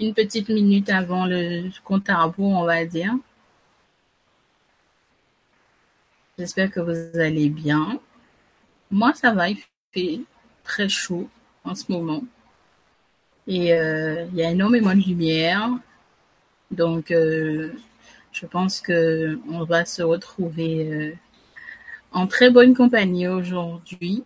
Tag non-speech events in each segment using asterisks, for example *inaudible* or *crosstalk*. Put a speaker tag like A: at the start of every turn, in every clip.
A: une petite minute avant le compte à rebours, on va dire. J'espère que vous allez bien. Moi, ça va, il fait très chaud en ce moment. Et euh, il y a énormément de lumière. Donc, euh, je pense que on va se retrouver euh, en très bonne compagnie aujourd'hui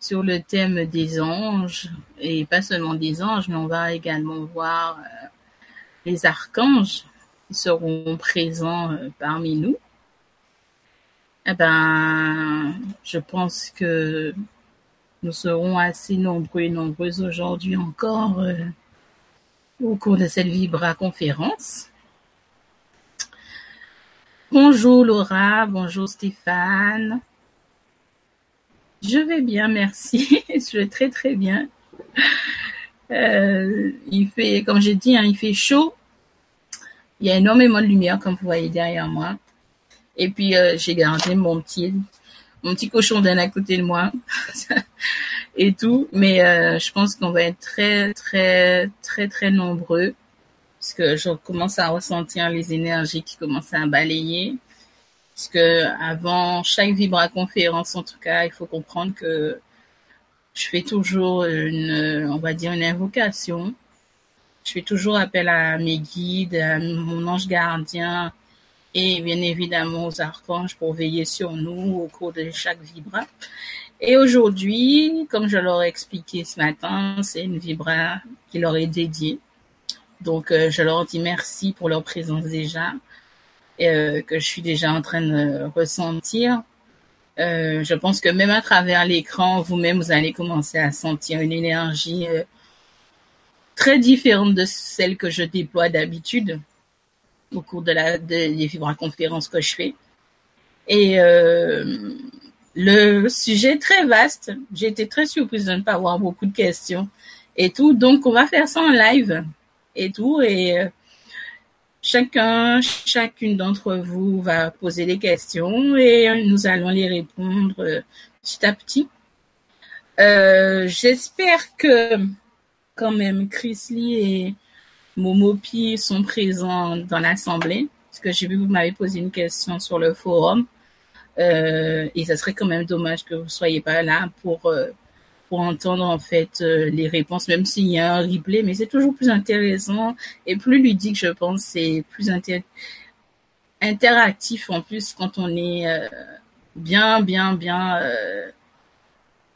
A: sur le thème des anges et pas seulement des anges, mais on va également voir euh, les archanges qui seront présents euh, parmi nous. Eh ben, je pense que nous serons assez nombreux et nombreuses aujourd'hui encore euh, au cours de cette Vibra conférence. Bonjour Laura, bonjour Stéphane. Je vais bien, merci. *laughs* je vais très très bien. Euh, il fait, comme j'ai dit, hein, il fait chaud. Il y a énormément de lumière, comme vous voyez derrière moi. Et puis euh, j'ai gardé mon petit, mon petit cochon d'un à côté de moi *laughs* et tout. Mais euh, je pense qu'on va être très très très très nombreux parce que je commence à ressentir les énergies qui commencent à balayer que avant chaque Vibra conférence, en tout cas, il faut comprendre que je fais toujours une, on va dire une invocation. Je fais toujours appel à mes guides, à mon ange gardien et bien évidemment aux archanges pour veiller sur nous au cours de chaque vibra. Et aujourd'hui, comme je leur ai expliqué ce matin, c'est une vibra qui leur est dédiée. Donc, euh, je leur dis merci pour leur présence déjà. Euh, que je suis déjà en train de ressentir. Euh, je pense que même à travers l'écran, vous-même, vous allez commencer à sentir une énergie euh, très différente de celle que je déploie d'habitude au cours de la des vibra-conférences que je fais. Et le sujet est très vaste. J'ai été très surprise de ne pas avoir beaucoup de questions et tout. Donc, on va faire ça en live et tout. Et Chacun, chacune d'entre vous va poser des questions et nous allons les répondre euh, petit à petit. Euh, j'espère que quand même Chris Lee et Momopi sont présents dans l'assemblée, parce que j'ai vu que vous m'avez posé une question sur le forum. Euh, et ça serait quand même dommage que vous soyez pas là pour pour entendre en fait euh, les réponses, même s'il y a un replay, mais c'est toujours plus intéressant et plus ludique, je pense, c'est plus interactif en plus quand on est euh, bien, bien, bien euh,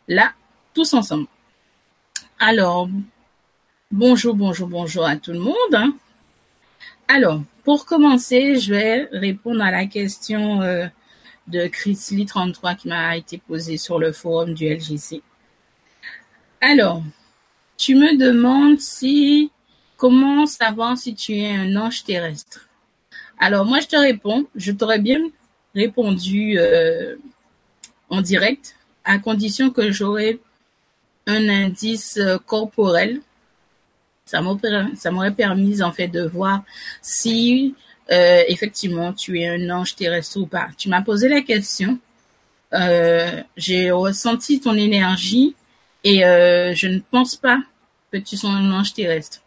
A: là, tous ensemble. Alors, bonjour, bonjour, bonjour à tout le monde. Hein. Alors, pour commencer, je vais répondre à la question de Chrisley 33 qui m'a été posée sur le forum du LGC. Alors, tu me demandes si comment savoir si tu es un ange terrestre? Alors moi je te réponds, je t'aurais bien répondu euh, en direct à condition que j'aurais un indice euh, corporel. Ça m'aurait permis en fait de voir si euh, effectivement tu es un ange terrestre ou pas. Tu m'as posé la question. J'ai ressenti ton énergie et euh, je ne pense pas que tu sois un ange terrestre.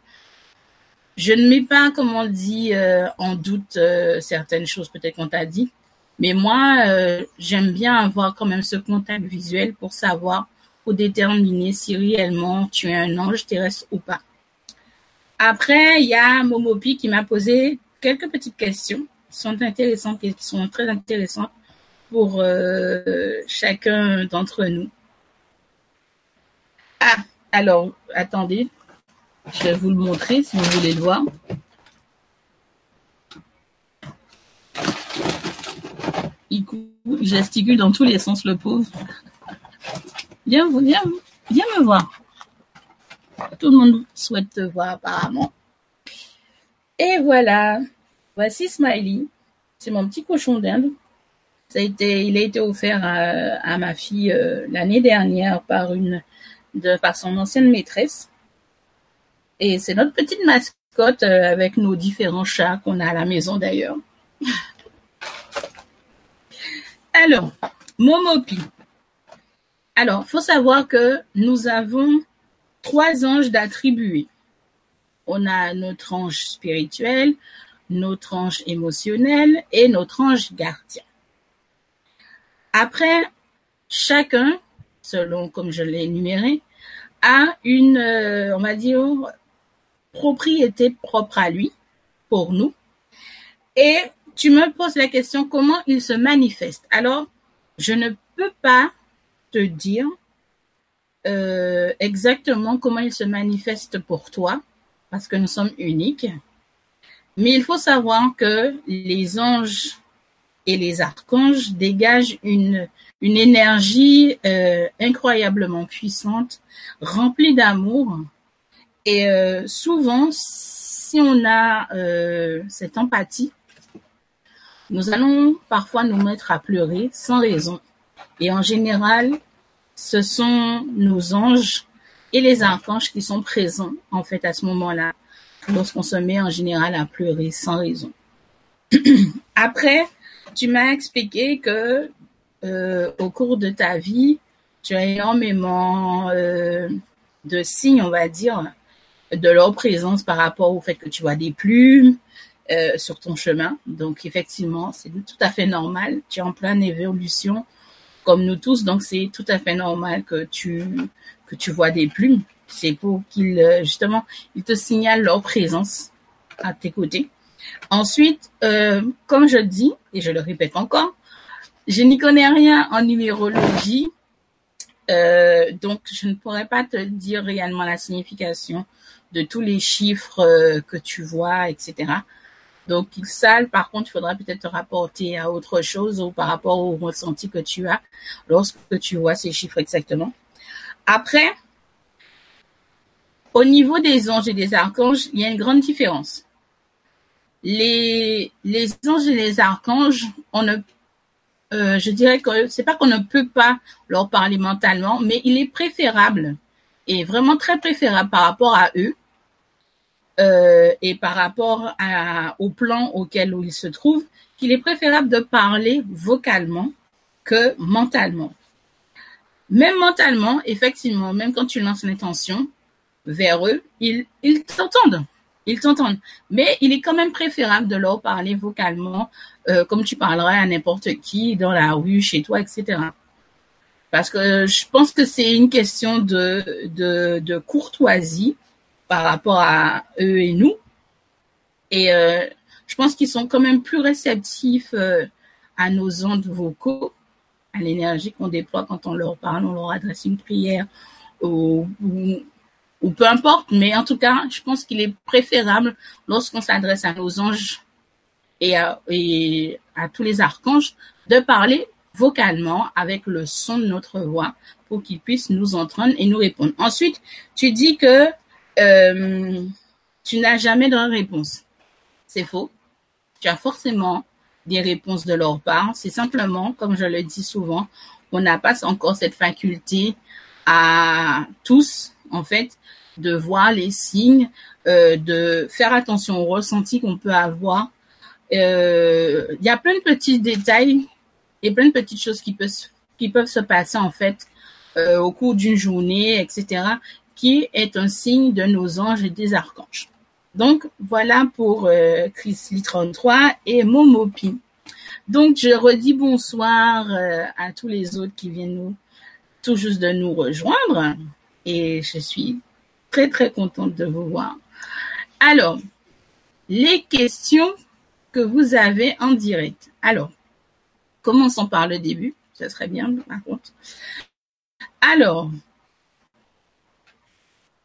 A: Je ne mets pas, comme on dit, euh, en doute euh, certaines choses peut-être qu'on t'a dit. Mais moi, j'aime bien avoir quand même ce contact visuel pour savoir, pour déterminer si réellement tu es un ange terrestre ou pas. Après, il y a Momopi qui m'a posé quelques petites questions qui sont intéressantes qui sont très intéressantes pour chacun d'entre nous. Ah, alors, attendez. Je vais vous le montrer si vous voulez le voir. Il, gesticule dans tous les sens, le pauvre. Viens, viens, viens me voir. Tout le monde souhaite te voir apparemment. Et voilà. Voici Smiley. C'est mon petit cochon d'Inde. Il a été offert à, ma fille euh, l'année dernière par une de par son ancienne maîtresse. Et c'est notre petite mascotte euh, avec nos différents chats qu'on a à la maison d'ailleurs. *laughs* Alors, Momopi. Alors, faut savoir que nous avons trois anges d'attribuer. on a notre ange spirituel, notre ange émotionnel et notre ange gardien. Après, chacun, selon comme je l'ai énuméré, a une, euh, on va dire, propriété propre à lui, pour nous. Et tu me poses la question comment il se manifeste? Alors, je ne peux pas te dire euh, exactement comment il se manifeste pour toi, parce que nous sommes uniques. Mais il faut savoir que les anges et les archanges dégagent une, une énergie euh, incroyablement puissante, remplie d'amour. Et euh, souvent, si on a euh, cette empathie, nous allons parfois nous mettre à pleurer sans raison. Et en général, ce sont nos anges et les archanges qui sont présents en fait à ce moment-là, lorsqu'on se met en général à pleurer sans raison. *clears throat* Après, tu m'as expliqué que euh, au cours de ta vie, tu as énormément euh, de signes, on va dire, de leur présence par rapport au fait que tu vois des plumes euh, sur ton chemin. Donc effectivement, c'est tout à fait normal. Tu es en pleine évolution comme nous tous, donc c'est tout à fait normal que tu que tu vois des plumes. C'est pour qu'ils justement ils te signalent leur présence à tes côtés. Ensuite, comme je dis et je le répète encore, je n'y connais rien en numérologie, euh, donc je ne pourrais pas te dire réellement la signification de tous les chiffres euh, que tu vois, etc. Donc, il par contre, il faudra peut-être te rapporter à autre chose ou par rapport au ressenti que tu as lorsque tu vois ces chiffres exactement. Après, au niveau des anges et des archanges, il y a une grande différence. Les, les anges et les archanges, on ne, euh, je dirais que c'est pas qu'on ne peut pas leur parler mentalement, mais il est préférable et vraiment très préférable par rapport à eux euh, et par rapport à, au plan auquel ils se trouvent, qu'il est préférable de parler vocalement que mentalement. Même mentalement, effectivement, même quand tu lances l'intention vers eux, ils, t'entendent. T'entendent. Mais il est quand même préférable de leur parler vocalement, euh, comme tu parlerais à n'importe qui dans la rue, chez toi, etc. Parce que je pense que c'est une question de, de, courtoisie par rapport à eux et nous. Et euh, je pense qu'ils sont quand même plus réceptifs euh, à nos ondes vocaux, à l'énergie qu'on déploie quand on leur parle, on leur adresse une prière ou, peu importe. Mais en tout cas, je pense qu'il est préférable lorsqu'on s'adresse à nos anges et à, et à tous les archanges de parler vocalement avec le son de notre voix pour qu'ils puissent nous entendre et nous répondre. Ensuite, tu dis que euh, tu n'as jamais de réponse. C'est faux. Tu as forcément des réponses de leur part. C'est simplement, comme je le dis souvent, on n'a pas encore cette faculté à tous, en fait, de voir les signes, euh, de faire attention aux ressentis qu'on peut avoir. Euh, il y a plein de petits détails et plein de petites choses qui peuvent, qui peuvent se passer, en fait, euh, au cours d'une journée, etc., qui est un signe de nos anges et des archanges. Donc, voilà pour Chris 33 et Momopi. Donc, je redis bonsoir à tous les autres qui viennent nous, tout juste de nous rejoindre. Et je suis très, très contente de vous voir. Alors, les questions que vous avez en direct. Alors, commençons par le début. Ça serait bien, par contre. Alors,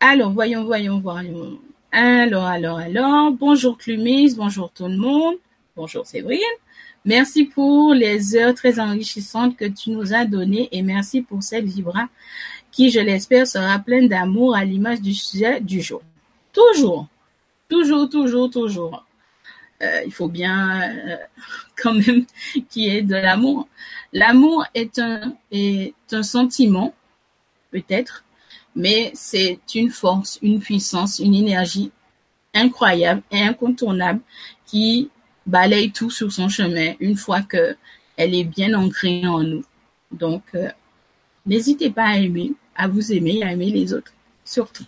A: alors, voyons, voyons, voyons. Alors, alors, alors. Bonjour Clumis, bonjour tout le monde. Bonjour Séverine. Merci pour les heures très enrichissantes que tu nous as données et merci pour cette vibra qui, je l'espère, sera pleine d'amour à l'image du sujet du jour. Toujours, toujours, toujours, toujours. Euh, il faut bien euh, quand même *laughs* qu'il y ait de l'amour. L'amour est un, est un sentiment, peut-être, mais c'est une force, une puissance, une énergie incroyable et incontournable qui balaye tout sur son chemin une fois que elle est bien ancrée en nous. Donc, euh, n'hésitez pas à aimer, à vous aimer, à aimer les autres, surtout.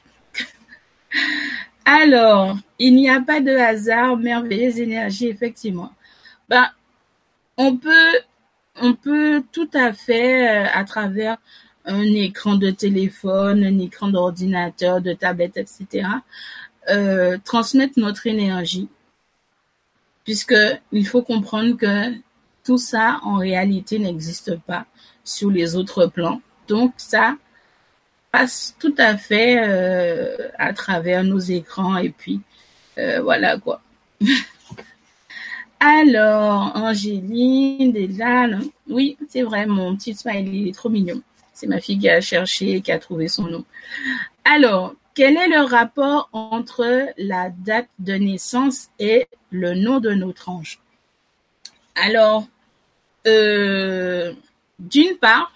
A: Alors, il n'y a pas de hasard, merveilleuse énergie, effectivement. Ben, on peut, on peut tout à fait, euh, à travers un écran de téléphone, un écran d'ordinateur, de tablette, etc., euh, transmettre notre énergie. Puisque il faut comprendre que tout ça, en réalité, n'existe pas sur les autres plans. Donc, ça passe tout à fait euh, à travers nos écrans et puis euh, voilà quoi. *laughs* Alors, Angéline, déjà, oui, c'est vrai, mon petit smiley, il est trop mignon. C'est ma fille qui a cherché et qui a trouvé son nom. Alors, quel est le rapport entre la date de naissance et le nom de notre ange? Alors, euh, d'une part,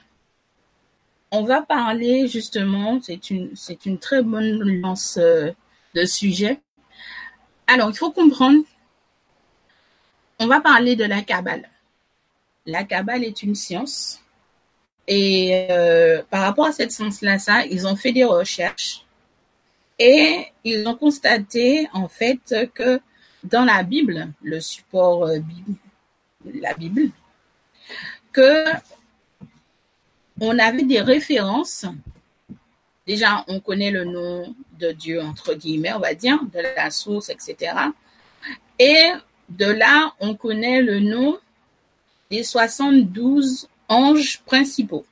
A: on va parler justement, c'est une, très bonne lance euh, de sujet. Alors, il faut comprendre, on va parler de la Kabbale. La Kabbale est une science. Et euh, par rapport à cette science-là, ils ont fait des recherches et ils ont constaté en fait que dans la Bible, le support euh, la Bible, que on avait des références. Déjà, on connaît le nom de Dieu, entre guillemets, on va dire, de la source, etc. Et de là, on connaît le nom des 72 anges principaux.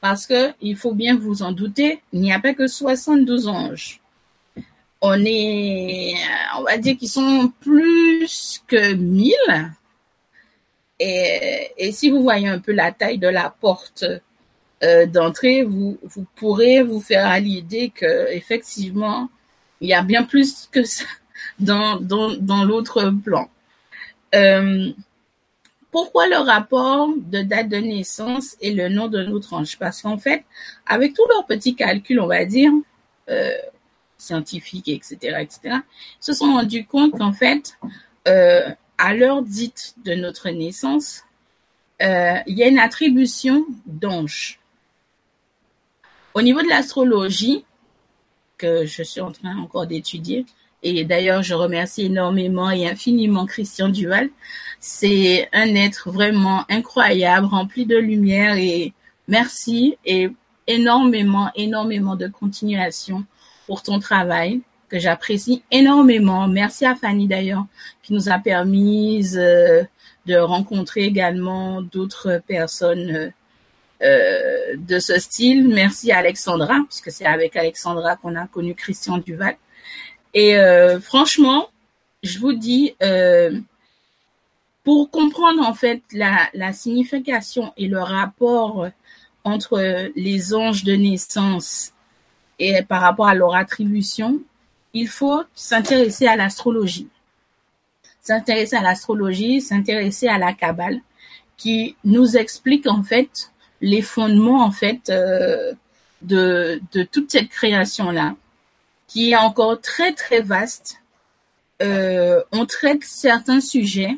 A: Parce que, il faut bien vous en douter, il n'y a pas que 72 anges. On est, on va dire qu'ils sont plus que 1000. Et, si vous voyez un peu la taille de la porte euh, d'entrée, vous, pourrez vous faire à l'idée que effectivement, il y a bien plus que ça dans, l'autre plan. Euh, pourquoi le rapport de date de naissance et le nom de notre ange Parce qu'en fait, avec tous leurs petits calculs, on va dire, euh, scientifiques, etc., etc., ils se sont rendus compte qu'en fait, euh, à l'heure dite de notre naissance, euh, il y a une attribution d'ange. Au niveau de l'astrologie, que je suis en train encore d'étudier, et d'ailleurs je remercie énormément et infiniment Christian Duval, c'est un être vraiment incroyable, rempli de lumière et merci et énormément, énormément de continuation pour ton travail que j'apprécie énormément. Merci à Fanny d'ailleurs qui nous a permis euh, de rencontrer également d'autres personnes euh, euh, de ce style. Merci à Alexandra, puisque c'est avec Alexandra qu'on a connu Christian Duval. Et euh, franchement, je vous dis, euh, pour comprendre en fait la, la signification et le rapport entre les anges de naissance et par rapport à leur attribution, il faut s'intéresser à l'astrologie. S'intéresser à l'astrologie, s'intéresser à la Kabbale, qui nous explique en fait les fondements en fait euh, de, toute cette création là, qui est encore très très vaste. Euh, on traite certains sujets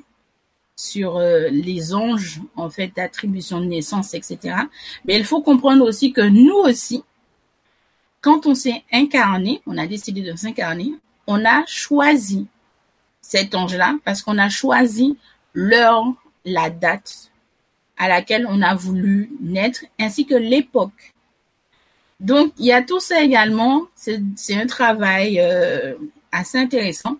A: sur euh, les anges en fait d'attribution de naissance, etc. Mais il faut comprendre aussi que nous aussi, quand on s'est incarné, on a décidé de s'incarner, on a choisi cet ange-là parce qu'on a choisi l'heure, la date, à laquelle on a voulu naître, ainsi que l'époque. Donc, il y a tout ça également. C'est un travail euh, assez intéressant.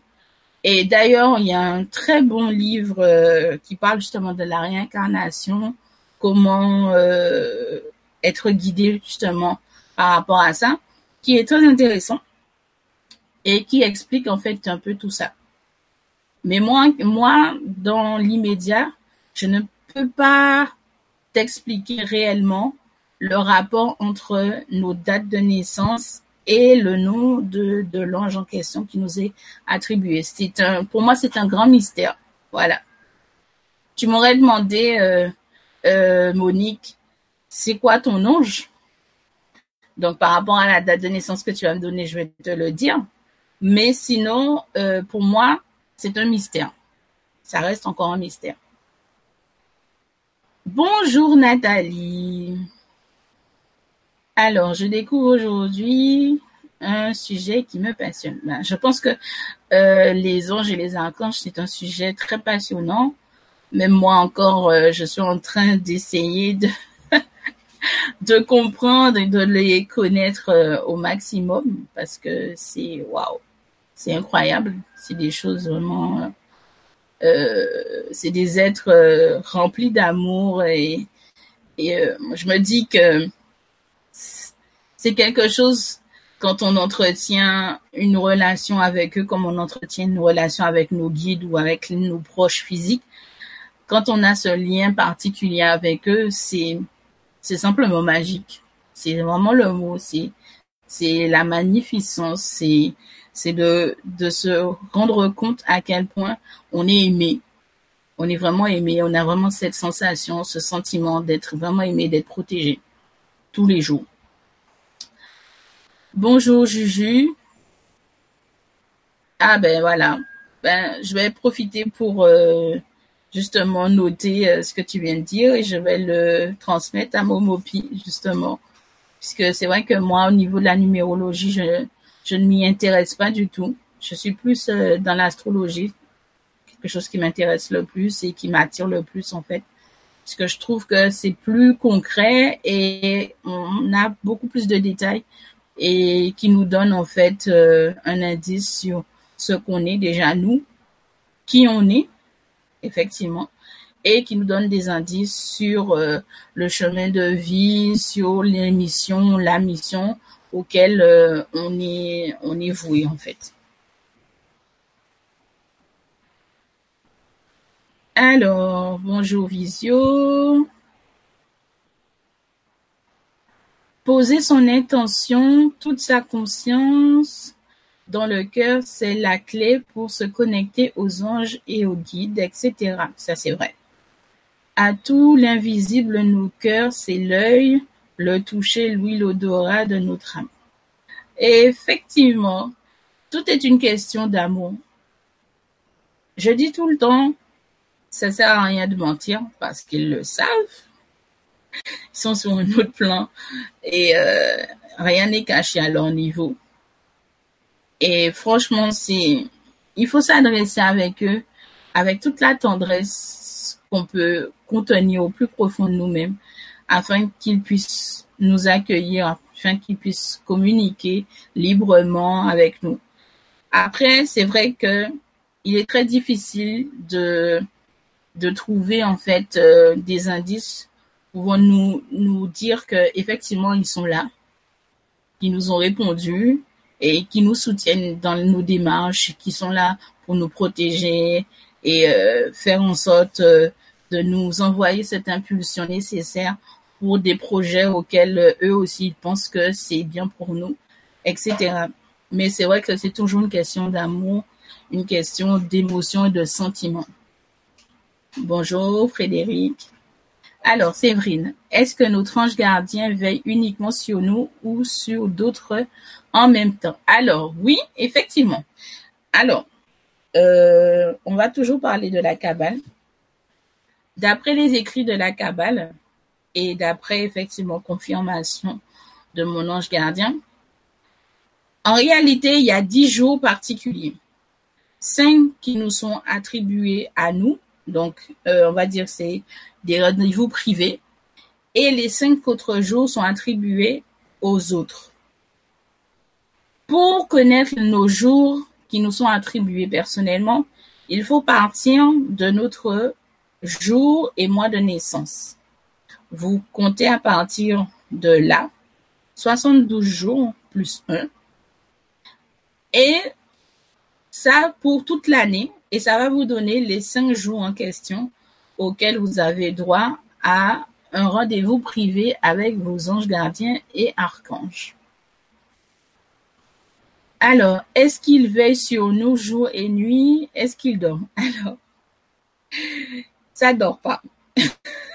A: Et d'ailleurs, il y a un très bon livre euh, qui parle justement de la réincarnation, comment euh, être guidé justement par rapport à ça, qui est très intéressant et qui explique en fait un peu tout ça. Mais moi, moi, dans l'immédiat, je ne peut pas t'expliquer réellement le rapport entre nos dates de naissance et le nom de, de l'ange en question qui nous est attribué. C'est un, pour moi, c'est un grand mystère. Voilà. Tu m'aurais demandé, euh, euh, Monique, c'est quoi ton ange? Donc, par rapport à la date de naissance que tu vas me donner, je vais te le dire. Mais sinon, euh, pour moi, c'est un mystère. Ça reste encore un mystère. Bonjour Nathalie. Alors, je découvre aujourd'hui un sujet qui me passionne. Ben, je pense que euh, les anges et les archanges, c'est un sujet très passionnant. Même moi encore, euh, je suis en train d'essayer *laughs* de comprendre et de les connaître euh, au maximum parce que c'est waouh, c'est incroyable. C'est des choses vraiment, c'est des êtres euh, remplis d'amour et et euh, je me dis que c'est quelque chose quand on entretient une relation avec eux, comme on entretient une relation avec nos guides ou avec nos proches physiques. Quand on a ce lien particulier avec eux, c'est c'est simplement magique. C'est vraiment le mot. C'est c'est la magnificence. C'est c'est de se rendre compte à quel point on est aimé. On est vraiment aimé. On a vraiment cette sensation, ce sentiment d'être vraiment aimé, d'être protégé tous les jours. Bonjour Juju. Ah ben voilà. Ben je vais profiter pour euh, justement noter euh, ce que tu viens de dire et je vais le transmettre à Momopi, justement. Puisque c'est vrai que moi, au niveau de la numérologie, je, je ne m'y intéresse pas du tout. Je suis plus euh, dans l'astrologie, quelque chose qui m'intéresse le plus et qui m'attire le plus, en fait. Parce que je trouve que c'est plus concret et on a beaucoup plus de détails et qui nous donne, en fait, euh, un indice sur ce qu'on est déjà, nous, qui on est, effectivement, et qui nous donne des indices sur euh, le chemin de vie, sur les missions, la mission auquel euh, on est on est voué en fait. Alors, bonjour Visio. Poser son intention, toute sa conscience dans le cœur, c'est la clé pour se connecter aux anges et aux guides, etc. Ça, c'est vrai. À tout l'invisible, nos cœurs, c'est l'œil, le toucher, l'huile, l'odorat de notre âme. Et effectivement, tout est une question d'amour. Je dis tout le temps, ça sert à rien de mentir parce qu'ils le savent. Ils sont sur un autre plan et euh, rien n'est caché à leur niveau. Et franchement, c'est, il faut s'adresser avec eux avec toute la tendresse qu'on peut contenir au plus profond de nous-mêmes afin qu'ils puissent nous accueillir, afin qu'ils puissent communiquer librement avec nous. Après, c'est vrai que il est très difficile de de trouver en fait euh, des indices pouvant nous nous dire que effectivement ils sont là, qu'ils nous ont répondu et qui nous soutiennent dans nos démarches, qui sont là pour nous protéger et euh, faire en sorte euh, de nous envoyer cette impulsion nécessaire pour des projets auxquels euh, eux aussi pensent que c'est bien pour nous, etc. Mais c'est vrai que c'est toujours une question d'amour, une question d'émotion et de sentiment. Bonjour Frédéric. Alors, Séverine, est-ce que notre ange gardien veille uniquement sur nous ou sur d'autres en même temps? Alors, oui, effectivement. Alors, euh, on va toujours parler de la Kabbale. D'après les écrits de la Kabbale et d'après effectivement confirmation de mon ange gardien, en réalité, il y a dix jours particuliers. Cinq qui nous sont attribués à nous. Donc, euh, on va dire c'est des rendez-vous privés. Et les cinq autres jours sont attribués aux autres. Pour connaître nos jours qui nous sont attribués personnellement, il faut partir de notre jour et mois de naissance. Vous comptez à partir de là 72 jours plus 1. Et ça pour toute l'année. Et ça va vous donner les 5 jours en question auxquels vous avez droit à un rendez-vous privé avec vos anges gardiens et archanges. Alors, est-ce qu'il veille sur nous jour et nuit? Est-ce qu'il dort? *laughs* Alors, ça dort pas. *laughs*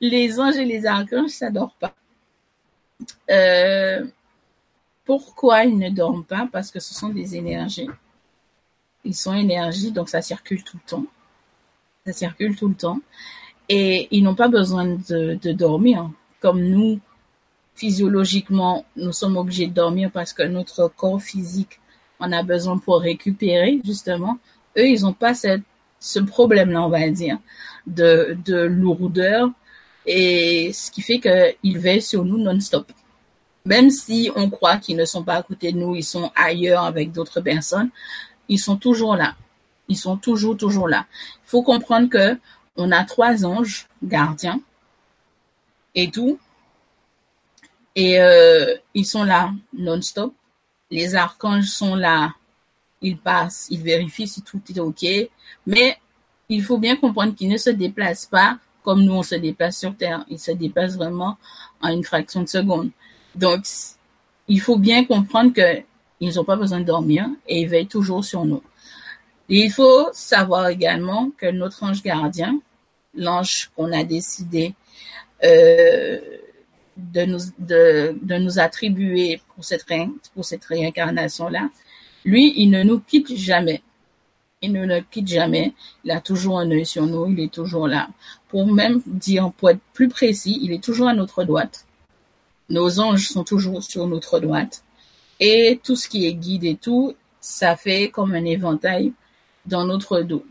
A: les anges et les archanges, ça dort pas. Euh, pourquoi ils ne dorment pas? Parce que ce sont des énergies. Ils sont énergie, donc ça circule tout le temps. Ça circule tout le temps. Et ils n'ont pas besoin de, de dormir comme nous physiologiquement, nous sommes obligés de dormir parce que notre corps physique en a besoin pour récupérer, justement. Eux, ils n'ont pas cette, ce problème-là, on va dire, de, de lourdeur et ce qui fait qu'ils veillent sur nous non-stop. Même si on croit qu'ils ne sont pas à côté de nous, ils sont ailleurs avec d'autres personnes, ils sont toujours là. Ils sont toujours, toujours là. Il faut comprendre que on a trois anges gardiens et tout. Et euh, ils sont là non-stop. Les archanges sont là. Ils passent, ils vérifient si tout est OK. Mais il faut bien comprendre qu'ils ne se déplacent pas comme nous, on se déplace sur Terre. Ils se déplacent vraiment en une fraction de seconde. Donc, il faut bien comprendre que ils n'ont pas besoin de dormir et ils veillent toujours sur nous. il faut savoir également que notre ange gardien, l'ange qu'on a décidé euh, de nous attribuer pour cette pour cette réincarnation là, lui, il ne nous quitte jamais. Il ne nous quitte jamais. Il a toujours un œil sur nous. Il est toujours là. Pour même dire, pour être plus précis, il est toujours à notre droite. Nos anges sont toujours sur notre droite. Et tout ce qui est guide et tout, ça fait comme un éventail dans notre dos.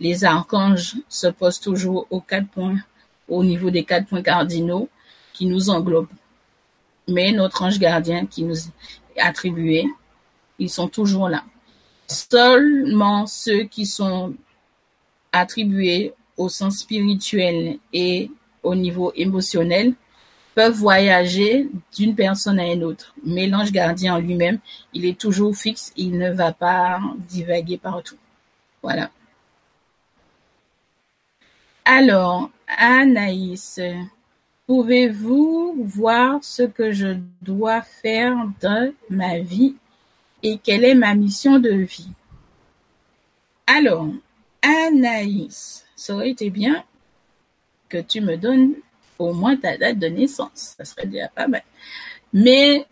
A: Les archanges se posent toujours aux quatre points, au niveau des quatre points cardinaux qui nous englobent. Mais notre ange gardien qui nous est attribué, ils sont toujours là. Seulement ceux qui sont attribués au sens spirituel et au niveau émotionnel peuvent voyager d'une personne à une autre. Mais l'ange gardien en lui-même, il est toujours fixe, il ne va pas divaguer partout. Voilà. Alors, Anaïs, pouvez-vous voir ce que je dois faire dans ma vie? Et quelle est ma mission de vie? Alors, Anaïs, ça aurait été bien que tu me donnes au moins ta date de naissance. Ça serait déjà pas mal. Mais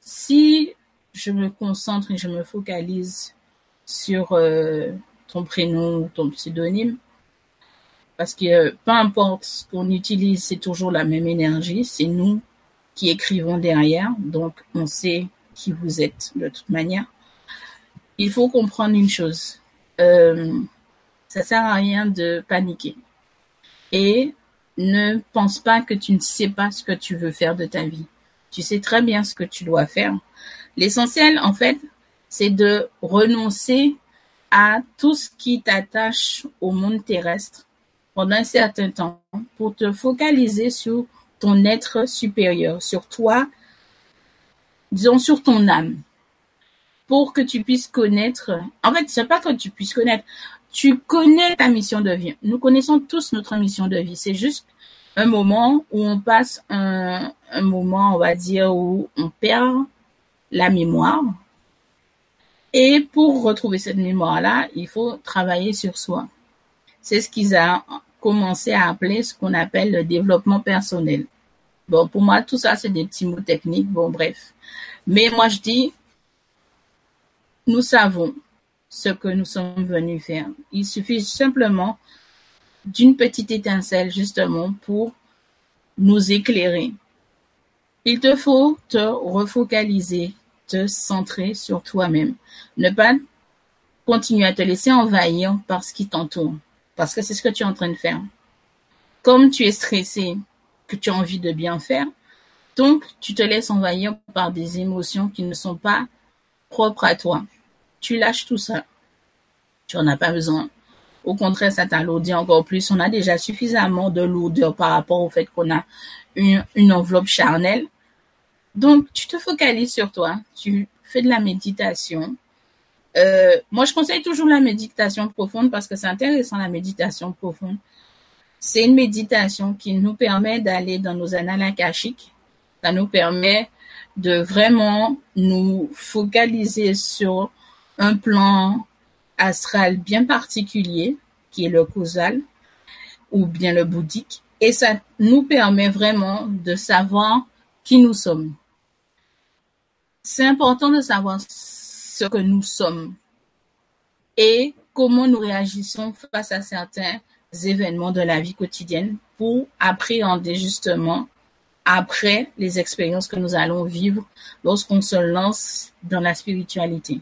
A: si je me concentre et je me focalise sur euh, ton prénom ou ton pseudonyme, parce que euh, peu importe ce qu'on utilise, c'est toujours la même énergie. C'est nous qui écrivons derrière, donc on sait qui vous êtes de toute manière. Il faut comprendre une chose. Euh, ça sert à rien de paniquer. Et ne pense pas que tu ne sais pas ce que tu veux faire de ta vie. Tu sais très bien ce que tu dois faire. L'essentiel, en fait, c'est de renoncer à tout ce qui t'attache au monde terrestre pendant un certain temps pour te focaliser sur ton être supérieur, sur toi, disons sur ton âme, pour que tu puisses connaître. En fait, c'est pas que tu puisses connaître tu connais ta mission de vie. Nous connaissons tous notre mission de vie. C'est juste un moment où on passe un, un moment, on va dire, où on perd la mémoire. Et pour retrouver cette mémoire-là, il faut travailler sur soi. C'est ce qu'ils ont commencé à appeler ce qu'on appelle le développement personnel. Bon, pour moi, tout ça, c'est des petits mots techniques. Bon, bref. Mais moi, je dis, nous savons ce que nous sommes venus faire. Il suffit simplement d'une petite étincelle justement pour nous éclairer. Il te faut te refocaliser, te centrer sur toi-même. Ne pas continuer à te laisser envahir par ce qui t'entoure, parce que c'est ce que tu es en train de faire. Comme tu es stressé, que tu as envie de bien faire, donc tu te laisses envahir par des émotions qui ne sont pas propres à toi tu lâches tout ça. Tu n'en as pas besoin. Au contraire, ça t'alourdit encore plus. On a déjà suffisamment de lourdeur par rapport au fait qu'on a une, enveloppe charnelle. Donc, tu te focalises sur toi. Tu fais de la méditation. Euh, moi, je conseille toujours la méditation profonde parce que c'est intéressant la méditation profonde. C'est une méditation qui nous permet d'aller dans nos annales akashiques. Ça nous permet de vraiment nous focaliser sur un plan astral bien particulier, qui est le causal, ou bien le bouddhique, et ça nous permet vraiment de savoir qui nous sommes. C'est important de savoir ce que nous sommes et comment nous réagissons face à certains événements de la vie quotidienne pour appréhender justement après les expériences que nous allons vivre lorsqu'on se lance dans la spiritualité.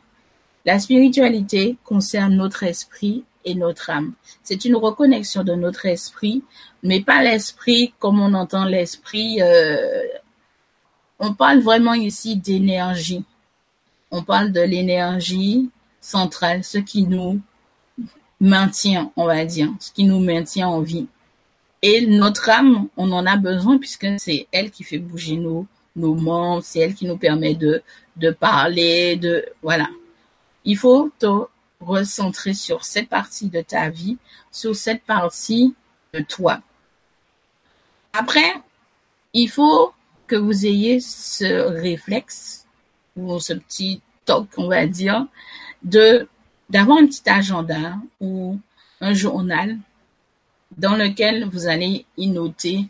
A: La spiritualité concerne notre esprit et notre âme. C'est une reconnexion de notre esprit, mais pas l'esprit comme on entend l'esprit. Euh, on parle vraiment ici d'énergie. On parle de l'énergie centrale, ce qui nous maintient, on va dire, ce qui nous maintient en vie. Et notre âme, on en a besoin puisque c'est elle qui fait bouger nos, nos membres, c'est elle qui nous permet de, de parler, de, voilà. Il faut te recentrer sur cette partie de ta vie, sur cette partie de toi. Après, il faut que vous ayez ce réflexe ou ce petit toc, on va dire, de d'avoir un petit agenda ou un journal dans lequel vous allez y noter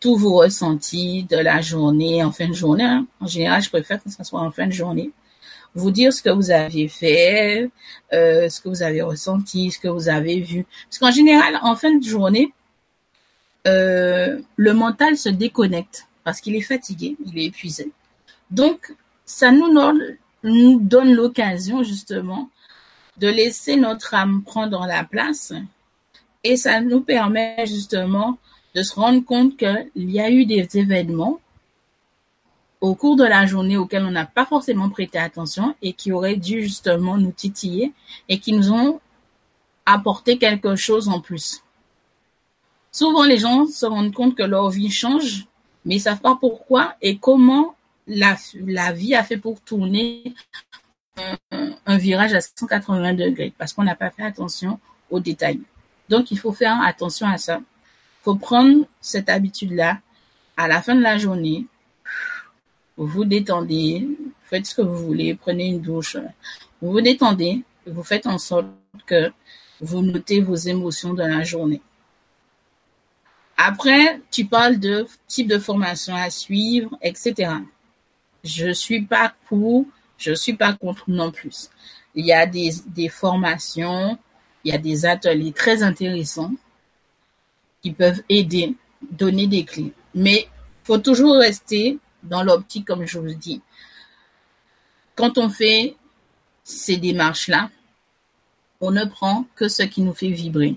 A: tous vos ressentis de la journée, en fin de journée. Hein. En général, je préfère que ce soit en fin de journée. Vous dire ce que vous avez fait, euh, ce que vous avez ressenti, ce que vous avez vu. Parce qu'en général, en fin de journée, euh, le mental se déconnecte parce qu'il est fatigué, il est épuisé. Donc, ça nous donne, nous donne l'occasion justement de laisser notre âme prendre la place et ça nous permet justement de se rendre compte qu'il y a eu des événements au cours de la journée auxquels on n'a pas forcément prêté attention et qui auraient dû justement nous titiller et qui nous ont apporté quelque chose en plus. Souvent, les gens se rendent compte que leur vie change, mais ils savent pas pourquoi et comment la, vie a fait pour tourner un virage à 180 degrés parce qu'on n'a pas fait attention aux détails. Donc, il faut faire attention à ça. Il faut prendre cette habitude-là. À la fin de la journée, vous vous détendez, faites ce que vous voulez, prenez une douche, vous vous détendez, vous faites en sorte que vous notez vos émotions de la journée. Après, tu parles de type de formation à suivre, etc. Je suis pas pour, je suis pas contre non plus. Il y a des, des formations il y a des ateliers très intéressants qui peuvent aider, donner des clés. Mais il faut toujours rester dans l'optique, comme je vous dis. Quand on fait ces démarches-là, on ne prend que ce qui nous fait vibrer,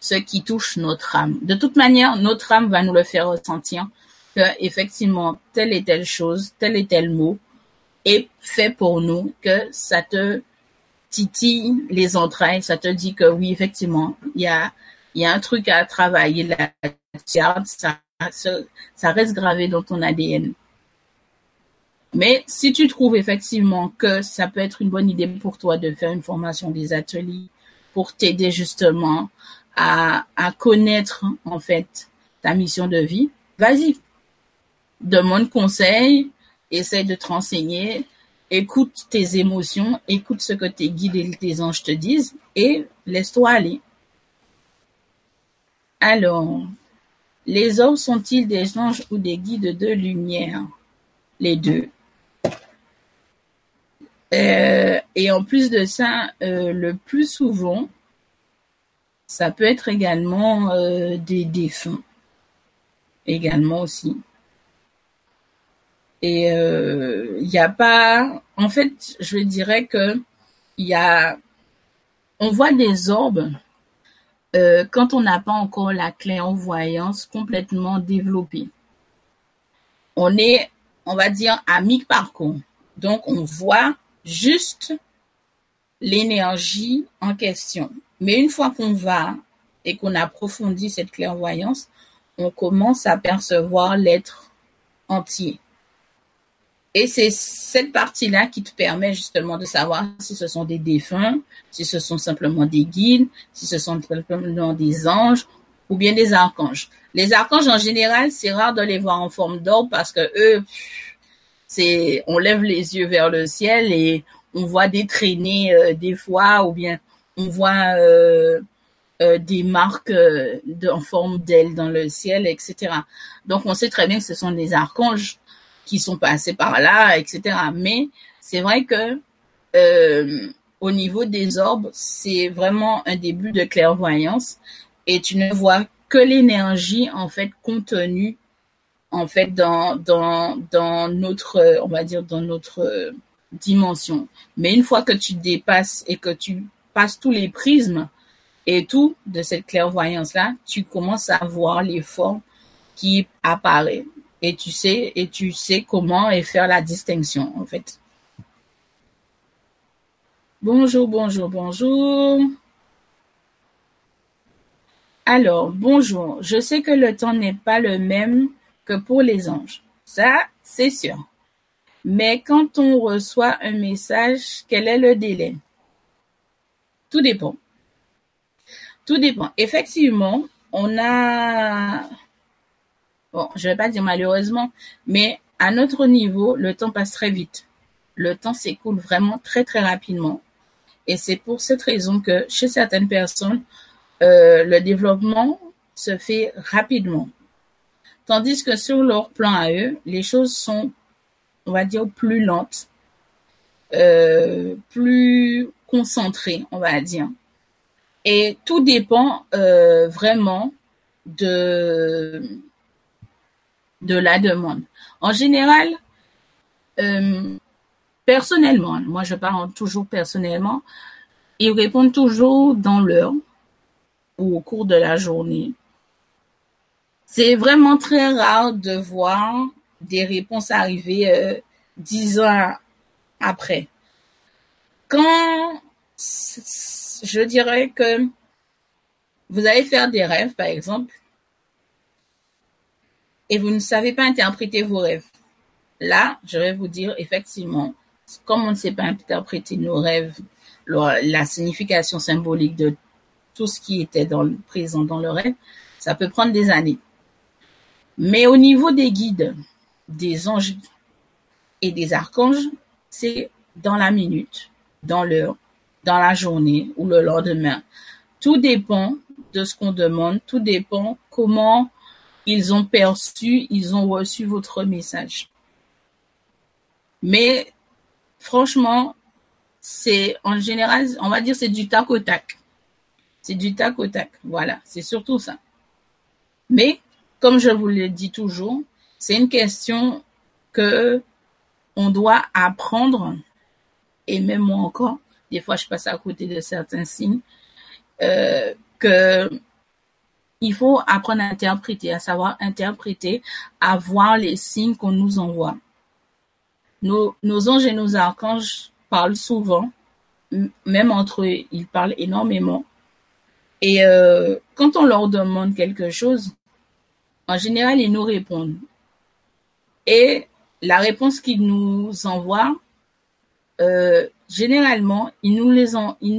A: ce qui touche notre âme. De toute manière, notre âme va nous le faire ressentir que effectivement telle et telle chose, tel et tel mot est fait pour nous, que ça te titille les entrailles, ça te dit que oui, effectivement, il y a, y a un truc à travailler là, ça, ça reste gravé dans ton ADN. Mais si tu trouves effectivement que ça peut être une bonne idée pour toi de faire une formation des ateliers pour t'aider justement à, à connaître en fait ta mission de vie, vas-y. Demande conseil, essaie de te renseigner, écoute tes émotions, écoute ce que tes guides et tes anges te disent et laisse-toi aller. Alors, les hommes sont-ils des anges ou des guides de lumière? Les deux. Euh, et en plus de ça, euh, le plus souvent, ça peut être également euh, des défunts. Également aussi. Et il n'y a pas, en fait, je dirais que il y a, on voit des orbes quand on n'a pas encore la clairvoyance complètement développée. On est, on va dire, à mi-parcours. Donc, on voit juste l'énergie en question. Mais une fois qu'on va et qu'on approfondit cette clairvoyance, on commence à percevoir l'être entier. Et c'est cette partie-là qui te permet justement de savoir si ce sont des défunts, si ce sont simplement des guides, si ce sont simplement des anges ou bien des archanges. Les archanges, en général, c'est rare de les voir en forme d'or parce que eux, c'est on lève les yeux vers le ciel et on voit des traînées euh, des fois ou bien on voit euh, euh, des marques en forme d'ailes dans le ciel, etc. Donc on sait très bien que ce sont des archanges qui sont passés par là, etc. Mais c'est vrai que au niveau des orbes, c'est vraiment un début de clairvoyance et tu ne vois que l'énergie en fait contenue en fait dans dans dans notre on va dire dans notre dimension. Mais une fois que tu dépasses et que tu passes tous les prismes et tout de cette clairvoyance là, tu commences à voir les formes qui apparaissent et tu sais et tu sais comment faire la distinction en fait. Bonjour, bonjour, bonjour. Alors, bonjour. Je sais que le temps n'est pas le même que pour les anges. Ça, c'est sûr. Mais quand on reçoit un message, quel est le délai? Tout dépend. Tout dépend. Effectivement, on a, bon, je vais pas dire malheureusement, mais à notre niveau, le temps passe très vite. Le temps s'écoule vraiment très très rapidement. Et c'est pour cette raison que chez certaines personnes, euh, le développement se fait rapidement. Tandis que sur leur plan à eux, les choses sont, on va dire, plus lentes, euh, plus concentrées, on va dire. Et tout dépend euh, vraiment de de la demande. En général, personnellement, moi je parle toujours personnellement, ils répondent toujours dans l'heure ou au cours de la journée. C'est vraiment très rare de voir des réponses arriver euh, dix ans après. Quand je dirais que vous allez faire des rêves, par exemple, et vous ne savez pas interpréter vos rêves. Là, je vais vous dire effectivement, comme on ne sait pas interpréter nos rêves, la signification symbolique de tout ce qui était dans le présent dans le rêve, ça peut prendre des années. Mais au niveau des guides, des anges et des archanges, c'est dans la minute, dans l'heure, dans la journée ou le lendemain. Tout dépend de ce qu'on demande, tout dépend comment ils ont perçu, ils ont reçu votre message. Mais franchement, c'est en général, on va dire c'est du tac au tac. C'est du tac au tac. Voilà, c'est surtout ça. Mais, comme je vous le dis toujours, c'est une question que on doit apprendre, et même moi encore, des fois je passe à côté de certains signes, euh, que il faut apprendre à interpréter, à savoir interpréter, à voir les signes qu'on nous envoie. Nos, anges et nos archanges parlent souvent, même entre eux, ils parlent énormément. Et euh, quand on leur demande quelque chose, en général, ils nous répondent. Et la réponse qu'ils nous envoient, euh, généralement, ils nous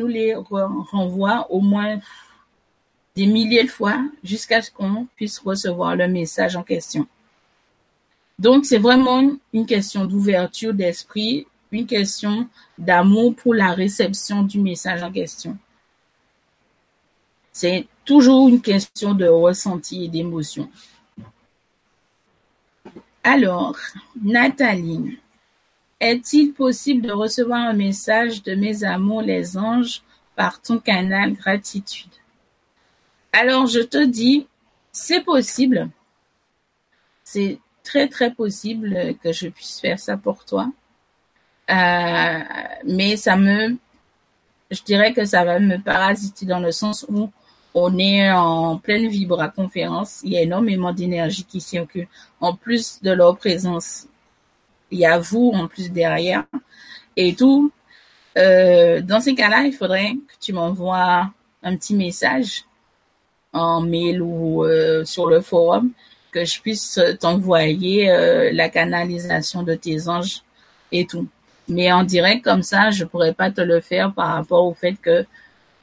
A: les renvoient au moins des milliers de fois jusqu'à ce qu'on puisse recevoir le message en question. Donc, c'est vraiment une question d'ouverture d'esprit, une question d'amour pour la réception du message en question. C'est toujours une question de ressenti et d'émotion. Alors, Nathalie, est-il possible de recevoir un message de mes amours les anges par ton canal gratitude? Alors, je te dis, c'est possible. C'est très, très possible que je puisse faire ça pour toi. Euh, mais ça me, je dirais que ça va me parasiter dans le sens où on est en pleine vibra conférence. Il y a énormément d'énergie qui circule. En plus de leur présence, il y a vous en plus derrière et tout. Euh, dans ces cas-là, il faudrait que tu m'envoies un petit message en mail ou euh, sur le forum que je puisse t'envoyer euh, la canalisation de tes anges et tout. Mais en direct comme ça, je pourrais pas te le faire par rapport au fait que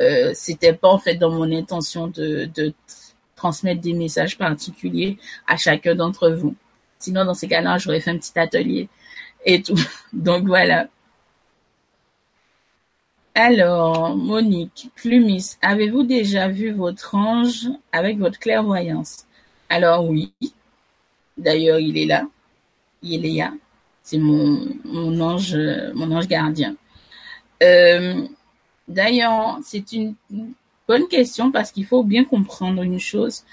A: euh, c'était pas en fait dans mon intention de, de transmettre des messages particuliers à chacun d'entre vous. Sinon, dans ces cas-là, j'aurais fait un petit atelier et tout. *laughs* Donc voilà. Alors, Monique, Plumis, avez-vous déjà vu votre ange avec votre clairvoyance? Alors oui. D'ailleurs, il est là. Il est là. C'est mon, mon ange, mon ange gardien. Euh, D'ailleurs, c'est une bonne question parce qu'il faut bien comprendre une chose.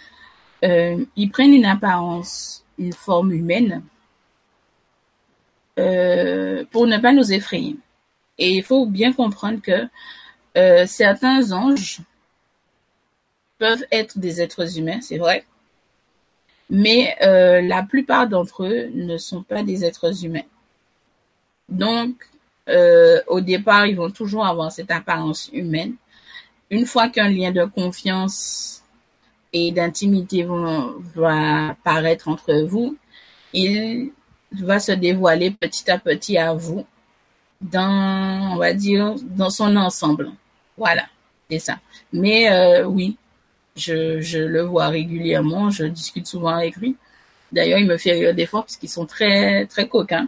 A: Euh, ils prennent une apparence une forme humaine euh, pour ne pas nous effrayer. Et il faut bien comprendre que euh, certains anges peuvent être des êtres humains, c'est vrai, mais euh, la plupart d'entre eux ne sont pas des êtres humains. Donc, euh, au départ, ils vont toujours avoir cette apparence humaine. Une fois qu'un lien de confiance et d'intimité va apparaître entre vous, il va se dévoiler petit à petit à vous dans, on va dire, dans son ensemble. Voilà, c'est ça. Mais euh, oui, je, je le vois régulièrement, je discute souvent avec lui. D'ailleurs, il me fait rire des fois parce qu'ils sont très très coquins.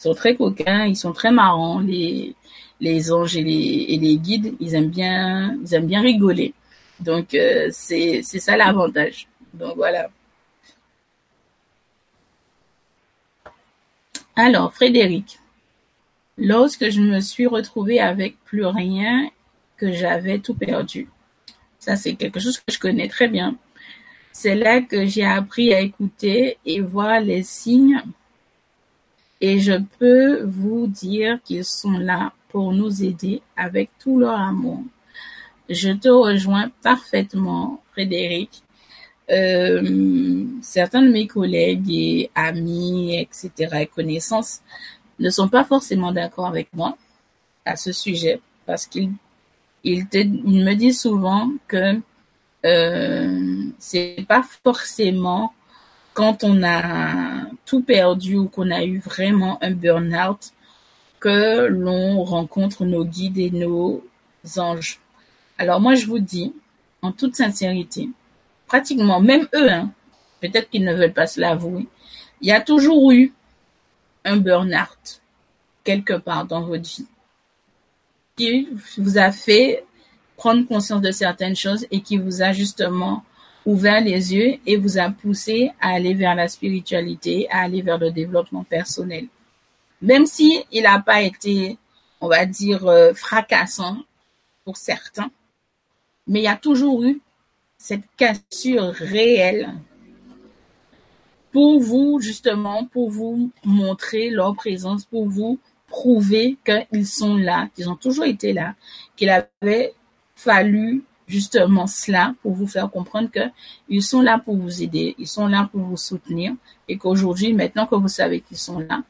A: Ils sont très coquins, ils sont très marrants. Les les anges et les, et les guides, ils aiment bien ils aiment bien rigoler. Donc euh, c'est c'est ça l'avantage. Donc voilà. Alors Frédéric, lorsque je me suis retrouvée avec plus rien, que j'avais tout perdu. Ça, c'est quelque chose que je connais très bien. C'est là que j'ai appris à écouter et voir les signes. Et je peux vous dire qu'ils sont là pour nous aider avec tout leur amour. Je te rejoins parfaitement, Frédéric. Euh, certains de mes collègues et amis, etc., et connaissances ne sont pas forcément d'accord avec moi à ce sujet parce qu'ils ils, me disent souvent que euh, c'est pas forcément quand on a tout perdu ou qu'on a eu vraiment un burn-out que l'on rencontre nos guides et nos anges. Alors moi je vous dis en toute sincérité, pratiquement même eux, hein, peut-être qu'ils ne veulent pas se l'avouer, il y a toujours eu un burn-out quelque part dans votre vie qui vous a fait prendre conscience de certaines choses et qui vous a justement ouvert les yeux et vous a poussé à aller vers la spiritualité, à aller vers le développement personnel. Même si il n'a pas été, on va dire, euh, fracassant pour certains, mais il y a toujours eu cette cassure réelle pour vous, justement, pour vous montrer leur présence, pour vous prouver qu'ils sont là, qu'ils ont toujours été là, qu'il avait fallu justement cela pour vous faire comprendre que ils sont là pour vous aider, ils sont là pour vous soutenir et qu'aujourd'hui, maintenant que vous savez qu'ils sont là,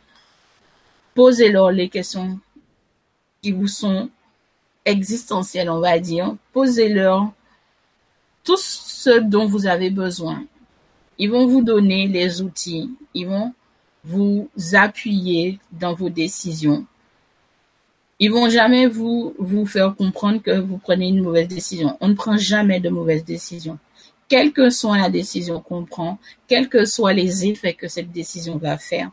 A: posez-leur les questions qui vous sont existentielles, on va dire. Posez-leur tout ce dont vous avez besoin. Ils vont vous donner les outils, ils vont vous appuyer dans vos décisions. Ils vont jamais vous, vous faire comprendre que vous prenez une mauvaise décision. On ne prend jamais de mauvaise décision. Quelle que soit la décision qu'on prend, quels que soient les effets que cette décision va faire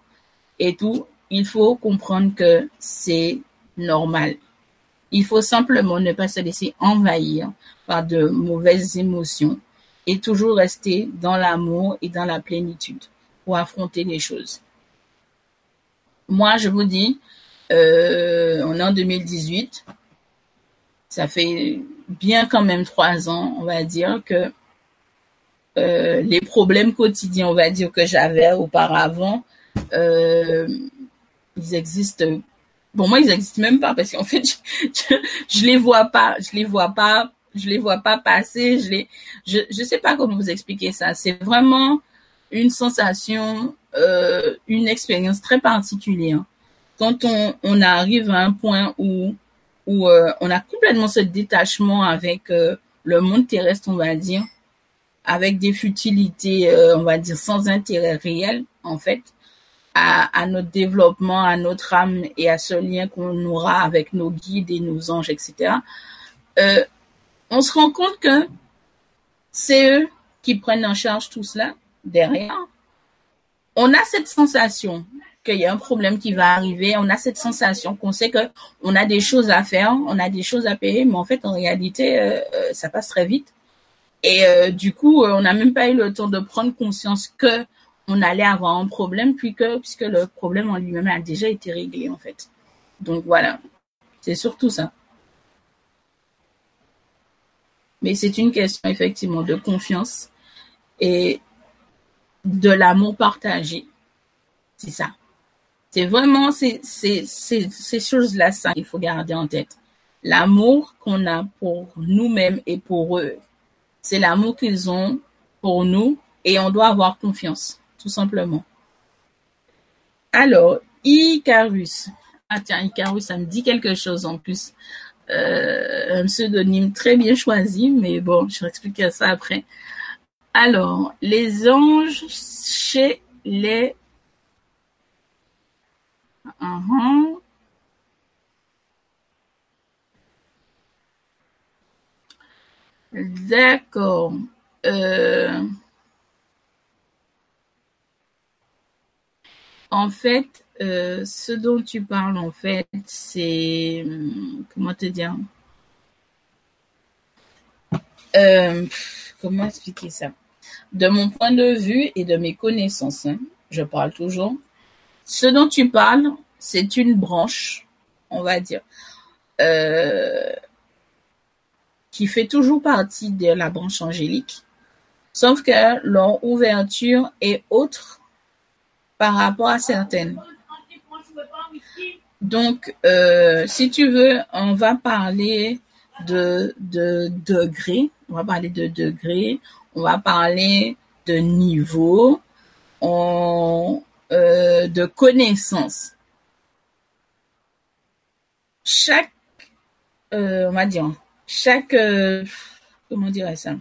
A: et tout, il faut comprendre que c'est normal. Il faut simplement ne pas se laisser envahir par de mauvaises émotions toujours rester dans l'amour et dans la plénitude pour affronter les choses. Moi, je vous dis, euh, on est en 2018. Ça fait bien quand même trois ans, on va dire, que euh, les problèmes quotidiens, on va dire, que j'avais auparavant, euh, ils existent. Pour moi, ils existent même pas parce qu'en fait, *laughs* je, je, les vois pas, je les vois pas, je les vois pas passer. Je les, je, je sais pas comment vous expliquer ça. C'est vraiment une sensation euh, une expérience très particulière. Quand on, on, arrive à un point où, où euh, on a complètement ce détachement avec euh, le monde terrestre, on va dire, avec des futilités, on va dire, sans intérêt réel, en fait, à, à, notre développement, à notre âme et à ce lien qu'on aura avec nos guides et nos anges, etc. on se rend compte que c'est eux qui prennent en charge tout cela derrière on a cette sensation qu'il y a un problème qui va arriver, on a cette sensation qu'on sait que on a des choses à faire, on a des choses à payer, mais en fait, en réalité, euh, euh, ça passe très vite. Et euh, du coup, on n'a même pas eu le temps de prendre conscience que on allait avoir un problème, puisque, puisque le problème en lui-même a déjà été réglé, en fait. Donc voilà, c'est surtout ça. Mais c'est une question effectivement de confiance et de l'amour partagé. C'est ça. C'est vraiment ces, choses-là, ça qu'il faut garder en tête. L'amour qu'on a pour nous-mêmes et pour eux. C'est l'amour qu'ils ont pour nous et on doit avoir confiance, tout simplement. Alors, Icarus. Ah tiens, Icarus, ça me dit quelque chose en plus. Euh, un pseudonyme très bien choisi, mais bon, je expliquer ça après. Alors, les anges chez les... Uh-huh. D'accord. Euh... En fait, euh, ce dont tu parles, en fait, c'est hum, comment te dire? Euh, Comment expliquer ça? De mon point de vue et de mes connaissances, hein, je parle toujours. Ce dont tu parles, c'est une branche, on va dire, euh, qui fait toujours partie de la branche angélique, sauf que leur ouverture est autre par rapport à certaines. Donc, euh, si tu veux, on va parler de, de degrés, on va parler de degrés, on va parler de niveau, on, euh, de connaissances. Chaque, euh, on va dire, chaque, euh, comment dirais ça?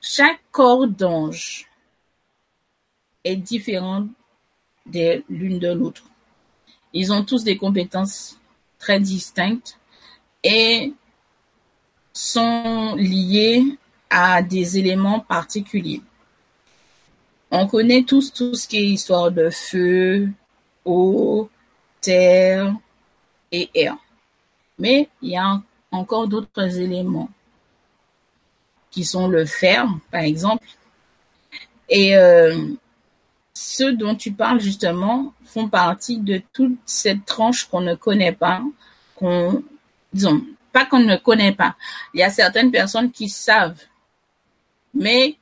A: Chaque corps d'ange est différent de l'une de l'autre. Ils ont tous des compétences très distinctes et sont liés à des éléments particuliers. On connaît tous tout ce qui est histoire de feu, eau, terre et air. Mais il y a encore d'autres éléments qui sont le fer, par exemple. Et euh, ceux dont tu parles justement font partie de toute cette tranche qu'on ne connaît pas, qu'on, disons, pas qu'on ne connaît pas. Il y a certaines personnes qui savent, mais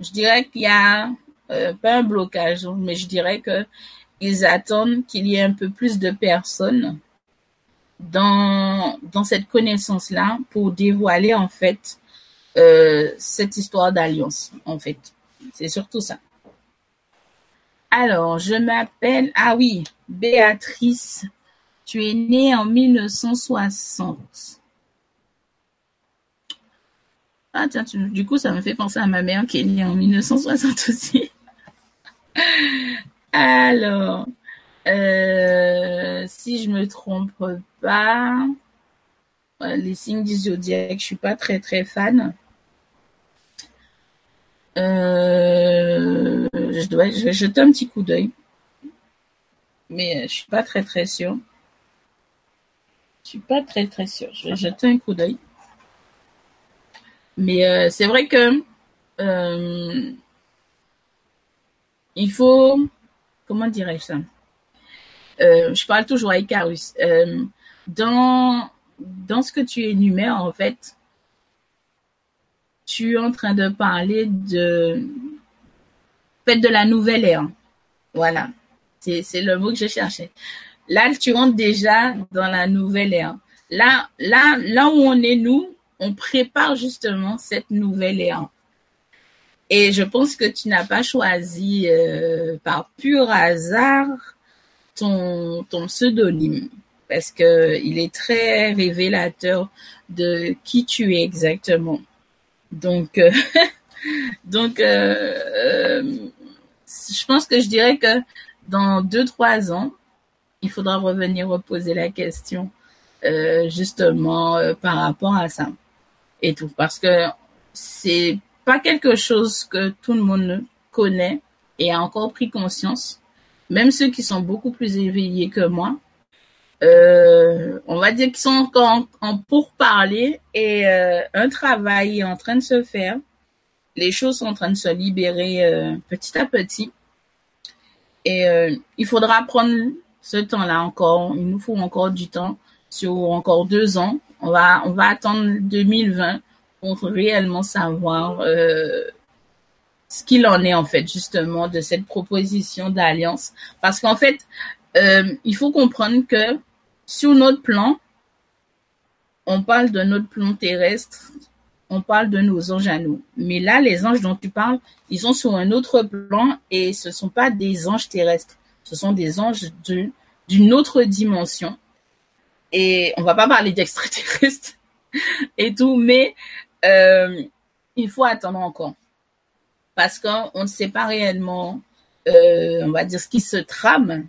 A: je dirais qu'il y a euh, pas un blocage, mais je dirais que ils attendent qu'il y ait un peu plus de personnes dans dans cette connaissance là pour dévoiler en fait euh, cette histoire d'alliance en fait. C'est surtout ça. Alors, je m'appelle, ah oui, Béatrice. Tu es née en 1960. Ah tiens, du coup, ça me fait penser à ma mère qui est née en 1960 aussi. *laughs* Alors, euh, si je me trompe pas, les signes du zodiaque, je suis pas très très fan. Euh, je dois, vais jeter un petit coup d'œil, mais euh, je suis pas très très sûre. Je suis pas très très sûre. Je vais jeter un coup d'œil. Mais euh, c'est vrai que il faut, comment dirais-je ça? Je parle toujours avec Carus. dans dans ce que tu énumères en fait, tu es en train de parler de la nouvelle ère. Voilà, c'est le mot que je cherchais. Là, tu rentres déjà dans la nouvelle ère. Là, là, là où on est nous, on prépare justement cette nouvelle ère. Et je pense que tu n'as pas choisi euh, par pur hasard ton, ton pseudonyme parce que il est très révélateur de qui tu es exactement. Donc, euh, *laughs* donc, euh, euh, je pense que je dirais que dans deux trois ans, il faudra revenir reposer la question justement par rapport à ça et tout, parce que c'est pas quelque chose que tout le monde connaît et a encore pris conscience. Même ceux qui sont beaucoup plus éveillés que moi, euh, on va dire qu'ils sont encore en, pourparler et euh, un travail est en train de se faire. Les choses sont en train de se libérer euh, petit à petit. Et il faudra prendre ce temps-là encore. Il nous faut encore du temps, sur encore deux ans. On va, on va attendre 2020 pour réellement savoir ce qu'il en est en fait justement de cette proposition d'alliance. Parce qu'en fait, euh, il faut comprendre que sur notre plan, on parle de notre plan terrestre, on parle de nos anges à nous. Mais là, les anges dont tu parles, ils sont sur un autre plan et ce sont pas des anges terrestres. Ce sont des anges d'une autre dimension. Et on va pas parler d'extraterrestres *laughs* et tout, mais euh, il faut attendre encore. Parce qu'on ne sait pas réellement, euh, on va dire, ce qui se trame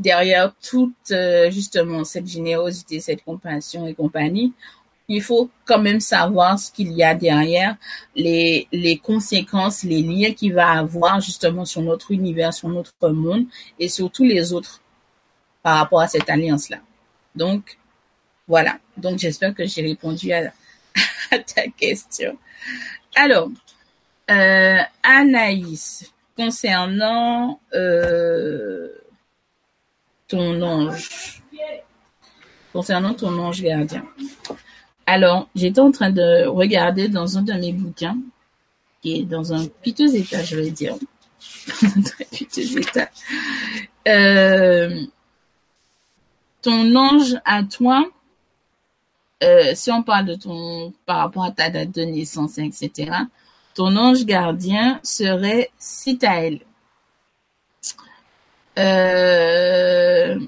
A: derrière toute euh, justement cette générosité, cette compassion et compagnie, il faut quand même savoir ce qu'il y a derrière, les, les conséquences, les liens qu'il va avoir justement sur notre univers, sur notre monde et sur tous les autres par rapport à cette alliance-là. Donc, voilà. Donc, j'espère que j'ai répondu à, *laughs* ta question. Alors, euh, Anaïs, concernant euh, ton ange. Concernant ton ange gardien. Alors, j'étais en train de regarder dans un de mes bouquins, qui est dans un piteux état, je vais dire. Dans *laughs* un très piteux état. Euh, ton ange à toi, euh, si on parle de ton, par rapport à ta date de naissance, etc., ton ange gardien serait Citaël. Euh,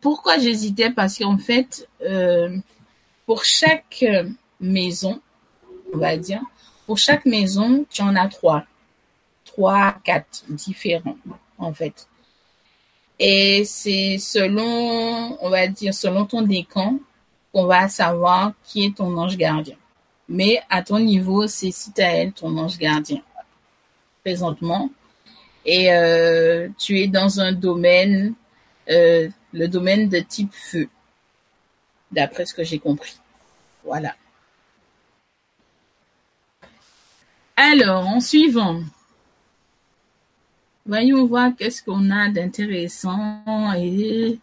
A: pourquoi j'hésitais? Parce qu'en fait, euh, pour chaque maison, on va dire, pour chaque maison, tu en as trois, trois, quatre différents, en fait. Et c'est selon, on va dire, selon ton décan, qu'on va savoir qui est ton ange gardien. Mais à ton niveau, c'est Citaël, ton ange gardien, présentement et euh, tu es dans un domaine, euh, le domaine de type feu, d'après ce que j'ai compris. Voilà. Alors, en suivant, voyons voir qu'est-ce qu'on a d'intéressant et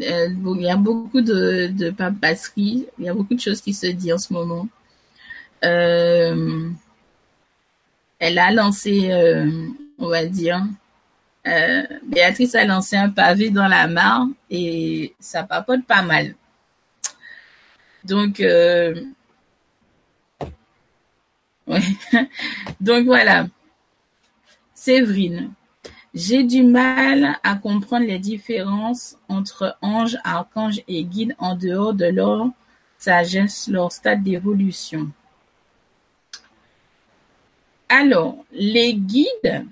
A: euh, il y a beaucoup de, de papasseries, il y a beaucoup de choses qui se disent en ce moment. Euh, elle a lancé, euh, on va dire, euh, Béatrice a lancé un pavé dans la mare et ça papote pas mal. Donc. *laughs* Donc voilà. Séverine. J'ai du mal à comprendre les différences entre ange, archange et guide en dehors de leur sagesse, leur stade d'évolution. Alors, les guides,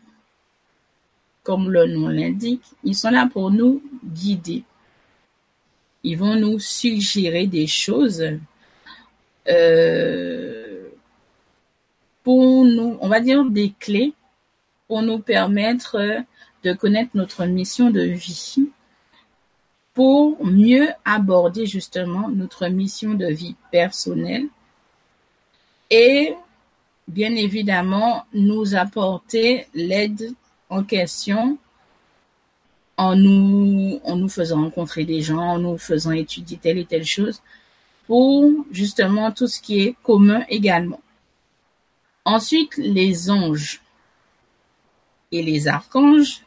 A: comme le nom l'indique, ils sont là pour nous guider. Ils vont nous suggérer des choses euh, pour nous, on va dire des clés pour nous permettre de connaître notre mission de vie, pour mieux aborder justement notre mission de vie personnelle et bien évidemment nous apporter l'aide en question en nous, en nous faisant rencontrer des gens, en nous faisant étudier telle et telle chose, pour justement tout ce qui est commun également. Ensuite, les anges et les archanges,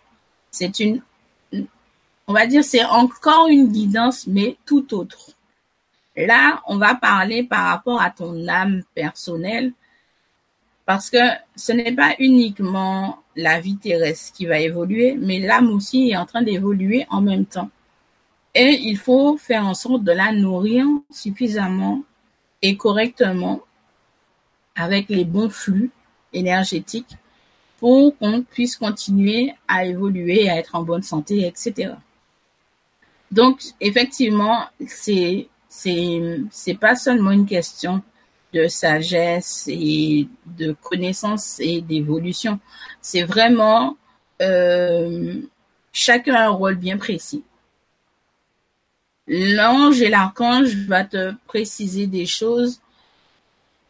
A: c'est une, on va dire, c'est encore une guidance, mais tout autre. Là, on va parler par rapport à ton âme personnelle, parce que ce n'est pas uniquement la vie terrestre qui va évoluer, mais l'âme aussi est en train d'évoluer en même temps. Et il faut faire en sorte de la nourrir suffisamment et correctement avec les bons flux énergétiques pour qu'on puisse continuer à évoluer, à être en bonne santé, etc. Donc, effectivement, c'est, c'est, c'est pas seulement une question de sagesse et de connaissance et d'évolution. C'est vraiment euh, chacun un rôle bien précis. L'ange et l'archange va te préciser des choses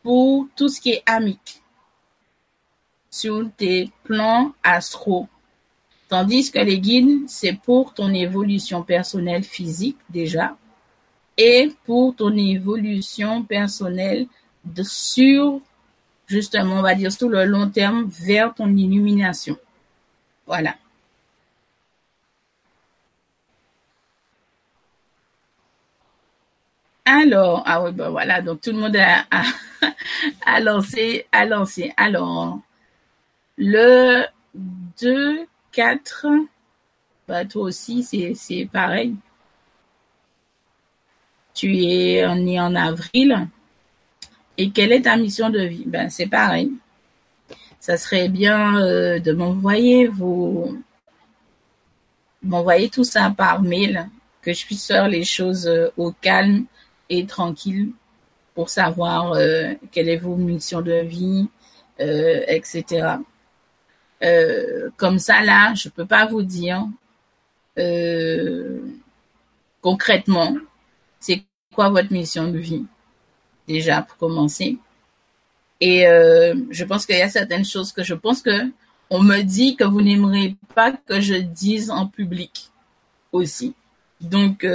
A: pour tout ce qui est amique sur tes plans astro. Tandis que les guides, c'est pour ton évolution personnelle physique déjà et pour ton évolution personnelle sur, justement, on va dire sur le long terme vers ton illumination. Voilà. Alors, ah oui, ben voilà, donc tout le monde a, a, *laughs* lancé, a lancé. Alors, le 2, 4, bah, toi aussi, c'est pareil. Tu es né en avril. Et quelle est ta mission de vie? Ben, c'est pareil. Ça serait bien euh, de m'envoyer vous m'envoyer tout ça par mail, que je puisse faire les choses euh, au calme et tranquille pour savoir euh, quelle est vos mission de vie, etc. Comme ça, là, je peux pas vous dire concrètement c'est quoi votre mission de vie, déjà pour commencer. Et je pense qu'il y a certaines choses que je pense que on me dit que vous n'aimerez pas que je dise en public aussi. Donc,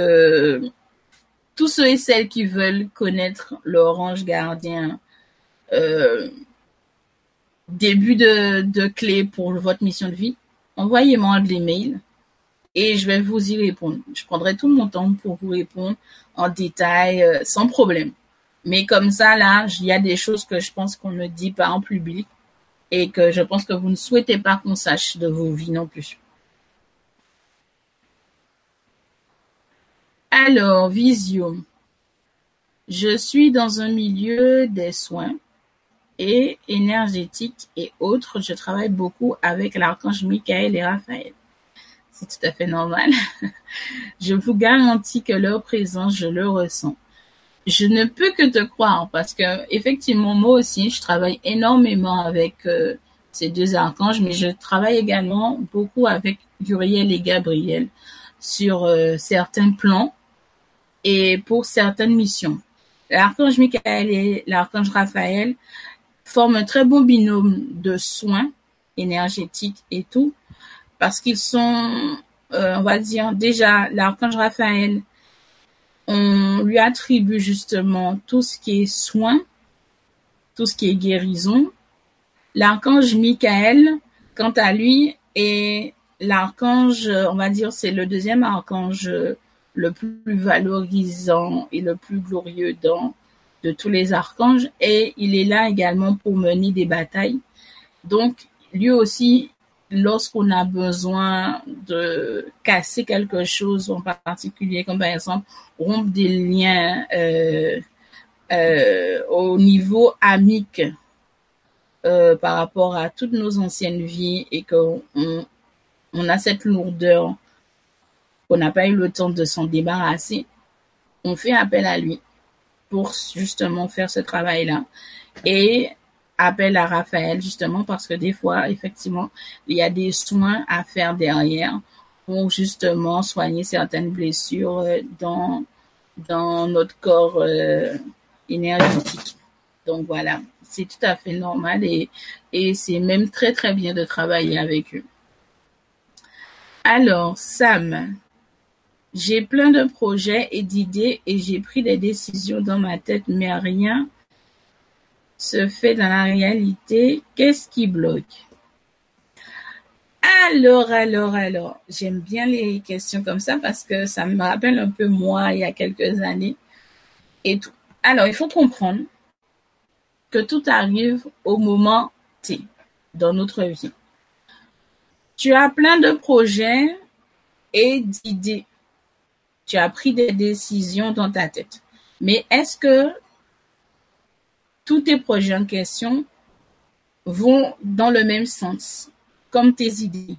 A: tous ceux et celles qui veulent connaître l'orange gardien, euh, début de, de clé pour votre mission de vie, envoyez-moi des mails et je vais vous y répondre. Je prendrai tout mon temps pour vous répondre en détail, euh, sans problème. Mais comme ça, là, il y a des choses que je pense qu'on ne dit pas en public et que je pense que vous ne souhaitez pas qu'on sache de vos vies non plus. Alors, Visio. Je suis dans un milieu des soins et énergétiques et autres. Je travaille beaucoup avec l'archange Michael et Raphaël. C'est tout à fait normal. *laughs* je vous garantis que leur présence, je le ressens. Je ne peux que te croire parce que effectivement moi aussi, je travaille énormément avec euh, ces deux archanges, mais je travaille également beaucoup avec Uriel et Gabriel sur euh, certains plans et pour certaines missions. L'archange Michael et l'archange Raphaël forment un très bon binôme de soins énergétiques et tout, parce qu'ils sont, euh, on va dire, déjà, l'archange Raphaël, on lui attribue justement tout ce qui est soins, tout ce qui est guérison. L'archange Michael, quant à lui, est l'archange, on va dire, c'est le deuxième archange le plus valorisant et le plus glorieux dans de tous les archanges et il est là également pour mener des batailles. Donc lui aussi, lorsqu'on a besoin de casser quelque chose en particulier, comme par exemple rompre des liens euh, euh, au niveau amique euh, par rapport à toutes nos anciennes vies et qu'on on a cette lourdeur qu'on n'a pas eu le temps de s'en débarrasser, on fait appel à lui pour justement faire ce travail-là. Et appel à Raphaël justement parce que des fois, effectivement, il y a des soins à faire derrière pour justement soigner certaines blessures euh, dans, dans notre corps euh, énergétique. Donc voilà, c'est tout à fait normal et, et c'est même très très bien de travailler avec eux. Alors, Sam, j'ai plein de projets et d'idées et j'ai pris des décisions dans ma tête, mais rien se fait dans la réalité. Qu'est-ce qui bloque? Alors, alors, alors, j'aime bien les questions comme ça parce que ça me rappelle un peu moi il y a quelques années et tout. Alors, il faut comprendre que tout arrive au moment T dans notre vie. Tu as plein de projets et d'idées tu as pris des décisions dans ta tête. Mais est-ce que tous tes projets en question vont dans le même sens, comme tes idées?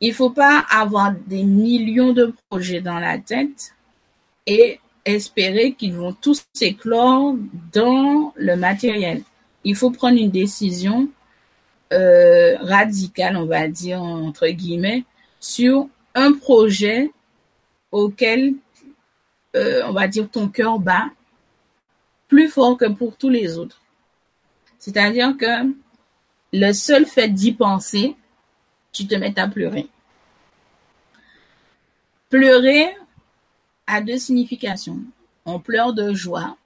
A: Il faut pas avoir des millions de projets dans la tête et espérer qu'ils vont tous s'éclore dans le matériel. Il faut prendre une décision euh, radicale, on va dire entre guillemets, sur un projet auquel, euh, on va dire, ton cœur bat plus fort que pour tous les autres. C'est-à-dire que le seul fait d'y penser, tu te mets à pleurer. Pleurer a deux significations. On pleure de joie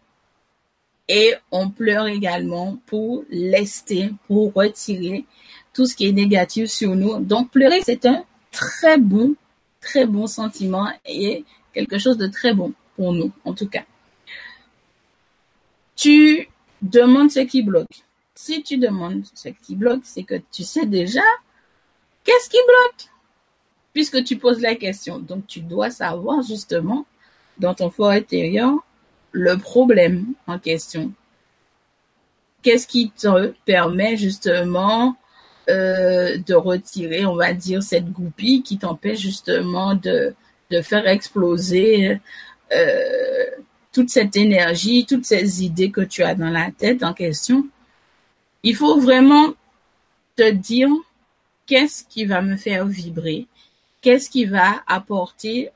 A: Et on pleure également pour lester, pour retirer tout ce qui est négatif sur nous. Donc pleurer, c'est un très bon, très bon sentiment et quelque chose de très bon pour nous, en tout cas. Tu demandes ce qui bloque. Si tu demandes ce qui bloque, c'est que tu sais déjà qu'est-ce qui bloque, puisque tu poses la question. Donc tu dois savoir justement dans ton fort intérieur le problème en question. Qu'est-ce qui te permet justement euh, de retirer, on va dire, cette goupille qui t'empêche justement de, de faire exploser euh, toute cette énergie, toutes ces idées que tu as dans la tête en question. Il faut vraiment te dire qu'est-ce qui va me faire vibrer, qu'est-ce qui va apporter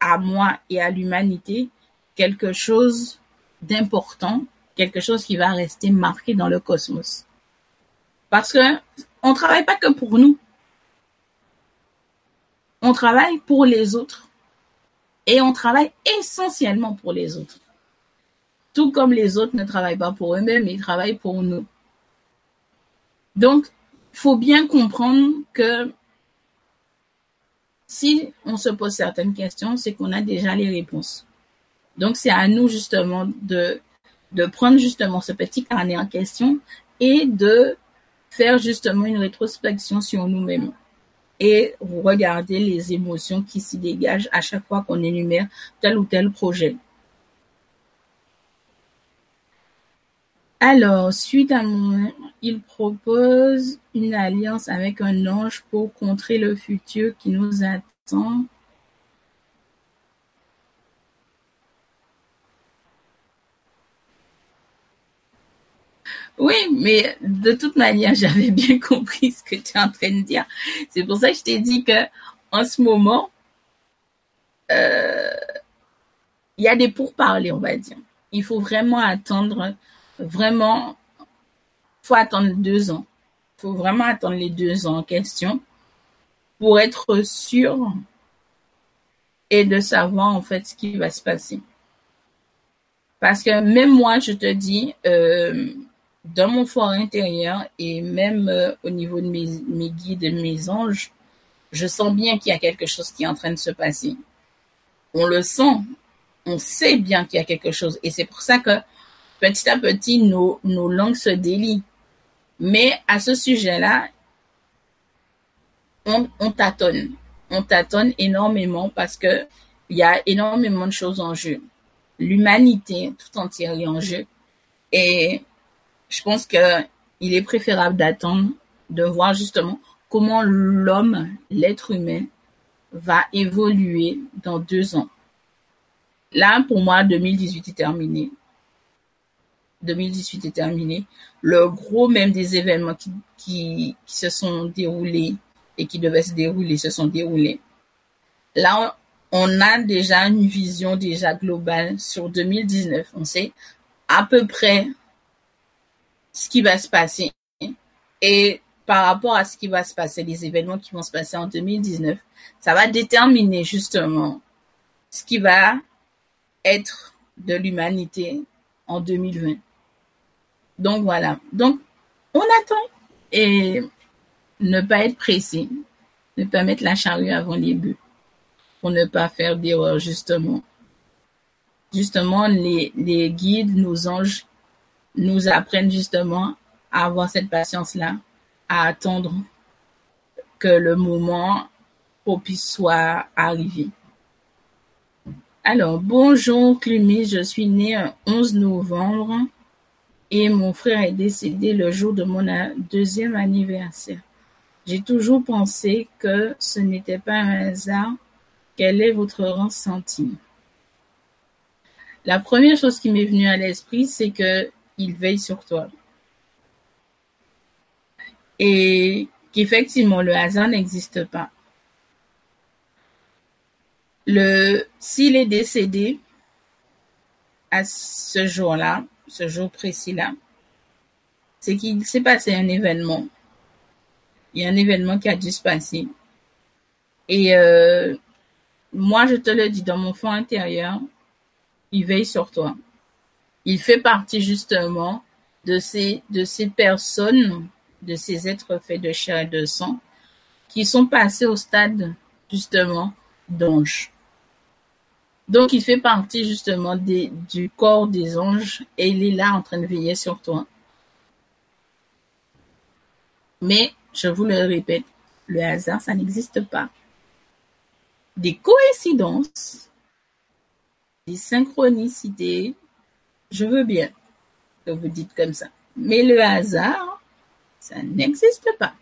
A: à moi et à l'humanité quelque chose d'important, quelque chose qui va rester marqué dans le cosmos. Parce que on travaille pas que pour nous. On travaille pour les autres. Et on travaille essentiellement pour les autres. Tout comme les autres ne travaillent pas pour eux-mêmes, ils travaillent pour nous. Donc, faut bien comprendre que si on se pose certaines questions, c'est qu'on a déjà les réponses. Donc, c'est à nous justement de, de prendre justement ce petit carnet en question et de faire justement une rétrospection sur nous-mêmes et regarder les émotions qui s'y dégagent à chaque fois qu'on énumère tel ou tel projet. Alors, suite à mon, il propose une alliance avec un ange pour contrer le futur qui nous attend. Oui, mais de toute manière, *laughs* j'avais bien compris ce que tu es en train de dire. C'est pour ça que je t'ai dit que en ce moment, euh, il y a des pourparlers, on va dire. Il faut vraiment attendre, vraiment, faut attendre deux ans. Il faut vraiment attendre les deux ans en question pour être sûr et de savoir en fait ce qui va se passer. Parce que même moi, je te dis, euh, dans mon fort intérieur et même euh, au niveau de mes, mes guides mes anges, je sens bien qu'il y a quelque chose qui est en train de se passer. On le sent, on sait bien qu'il y a quelque chose. Et c'est pour ça que petit à petit, nos, nos langues se délient. Mais à ce sujet-là, on, on tâtonne. On tâtonne énormément parce que il y a énormément de choses en jeu. L'humanité tout entière est en jeu. Et je pense que il est préférable d'attendre de voir justement comment l'homme, l'être humain, va évoluer dans deux ans. Là, pour moi, 2018 est terminé. 2018 est terminé. Le gros même des événements qui, qui, qui se sont déroulés et qui devaient se dérouler se sont déroulés. Là, on a déjà une vision déjà globale sur 2019. On sait à peu près ce qui va se passer. Et par rapport à ce qui va se passer, les événements qui vont se passer en 2019, ça va déterminer justement ce qui va être de l'humanité en 2020. Donc voilà. Donc on attend et ne pas être pressé, ne pas mettre la charrue avant les bœufs pour ne pas faire d'erreur justement. Justement, les, les guides, nos anges nous apprennent justement à avoir cette patience-là, à attendre que le moment propice soit arrivé. Alors, bonjour Clémy, je suis née un 11 novembre et mon frère est décédé le jour de mon deuxième anniversaire. J'ai toujours pensé que ce n'était pas un hasard. Quel est votre ressenti? La première chose qui m'est venue à l'esprit, c'est que il veille sur toi. Et qu'effectivement, le hasard n'existe pas. S'il est décédé à ce jour-là, ce jour précis-là, c'est qu'il s'est passé un événement. Il y a un événement qui a dû se passer. Et euh, moi, je te le dis, dans mon fond intérieur, il veille sur toi il fait partie justement de ces, personnes, de ces êtres faits de chair et de sang, qui sont passés au stade justement d'ange. Donc il fait partie justement du corps des anges et il est là en train de veiller sur toi. Mais, je vous le répète, le hasard, ça n'existe pas. Des coïncidences, des synchronicités, je veux bien que vous dites comme ça. Mais le hasard, ça n'existe pas.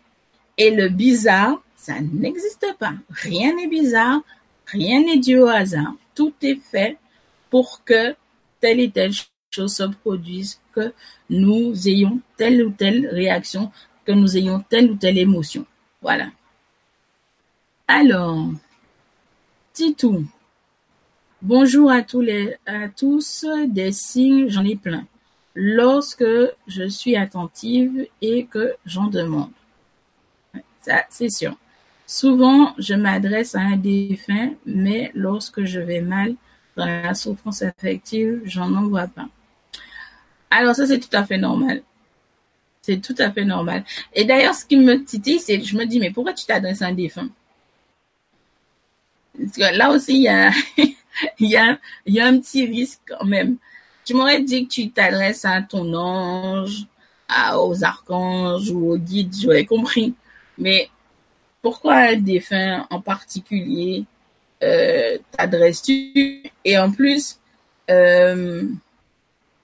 A: Et le bizarre, ça n'existe pas. Rien n'est bizarre, rien n'est dû au hasard. Tout est fait pour que telle et telle chose se produise, que nous ayons telle ou telle réaction, que nous ayons telle ou telle émotion. Voilà. Alors, tout. Bonjour à tous les, à tous. Des signes, j'en ai plein. Lorsque je suis attentive et que j'en demande. Ça, c'est sûr. Souvent, je m'adresse à un défunt, mais lorsque je vais mal dans la souffrance affective, j'en en vois pas. Alors ça, c'est tout à fait normal. C'est tout à fait normal. Et d'ailleurs, ce qui me titille, c'est je me dis, mais pourquoi tu t'adresses à un défunt? Parce que là aussi, il y a, *laughs* *laughs* il y, a, y a un petit risque quand même. Tu m'aurais dit que tu t'adresses à ton ange, à, aux archanges ou aux guides, j'aurais compris. Mais pourquoi un défunt en particulier euh, t'adresses-tu? Et en plus, euh,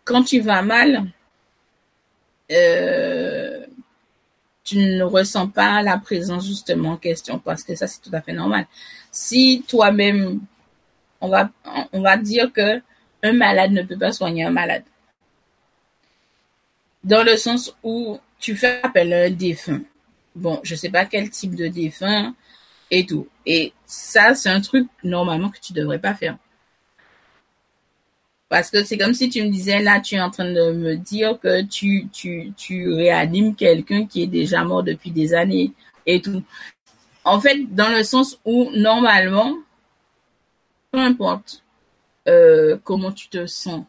A: quand tu vas mal, euh, tu ne ressens pas la présence justement en question parce que ça c'est tout à fait normal. Si toi-même, on va dire que un malade ne peut pas soigner un malade, dans le sens où tu fais appel à un défunt bon, je sais pas quel type de défunt et tout. Et ça, c'est un truc normalement que tu devrais pas faire. Parce que c'est comme si tu me disais, là, tu es en train de me dire que tu, tu, tu réanimes quelqu'un qui est déjà mort depuis des années et tout. En fait, dans le sens où, normalement, peu importe euh, comment tu te sens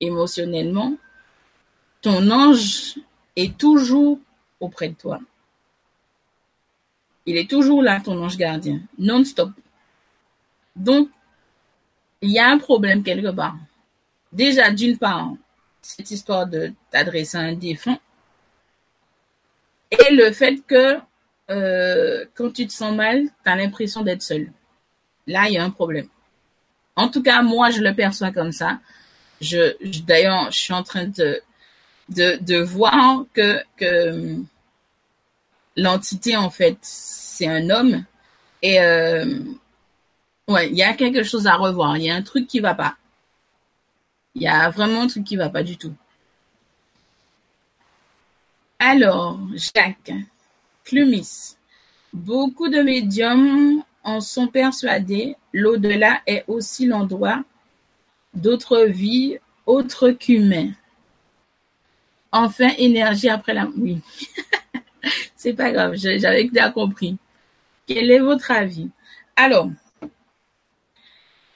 A: émotionnellement, ton ange est toujours auprès de toi. Il est toujours là, ton ange gardien, non-stop. Donc, il y a un problème quelque part. Déjà, d'une part, cette histoire de t'adresser à un défunt et le fait que euh, quand tu te sens mal, tu as l'impression d'être seul. Là, il y a un problème. En tout cas, moi, je le perçois comme ça. Je, d'ailleurs, je suis en train de, de, voir que, que l'entité, en fait, c'est un homme. Et euh, ouais, il y a quelque chose à revoir. Il y a un truc qui va pas. Il y a vraiment un truc qui va pas du tout. Alors, Jacques, Clumis. Beaucoup de médiums en sont persuadés. L'au-delà est aussi l'endroit d'autres vies autres qu'humains. Enfin, énergie après la... Oui. *laughs* C'est pas grave, j'avais déjà compris. Quel est votre avis? Alors,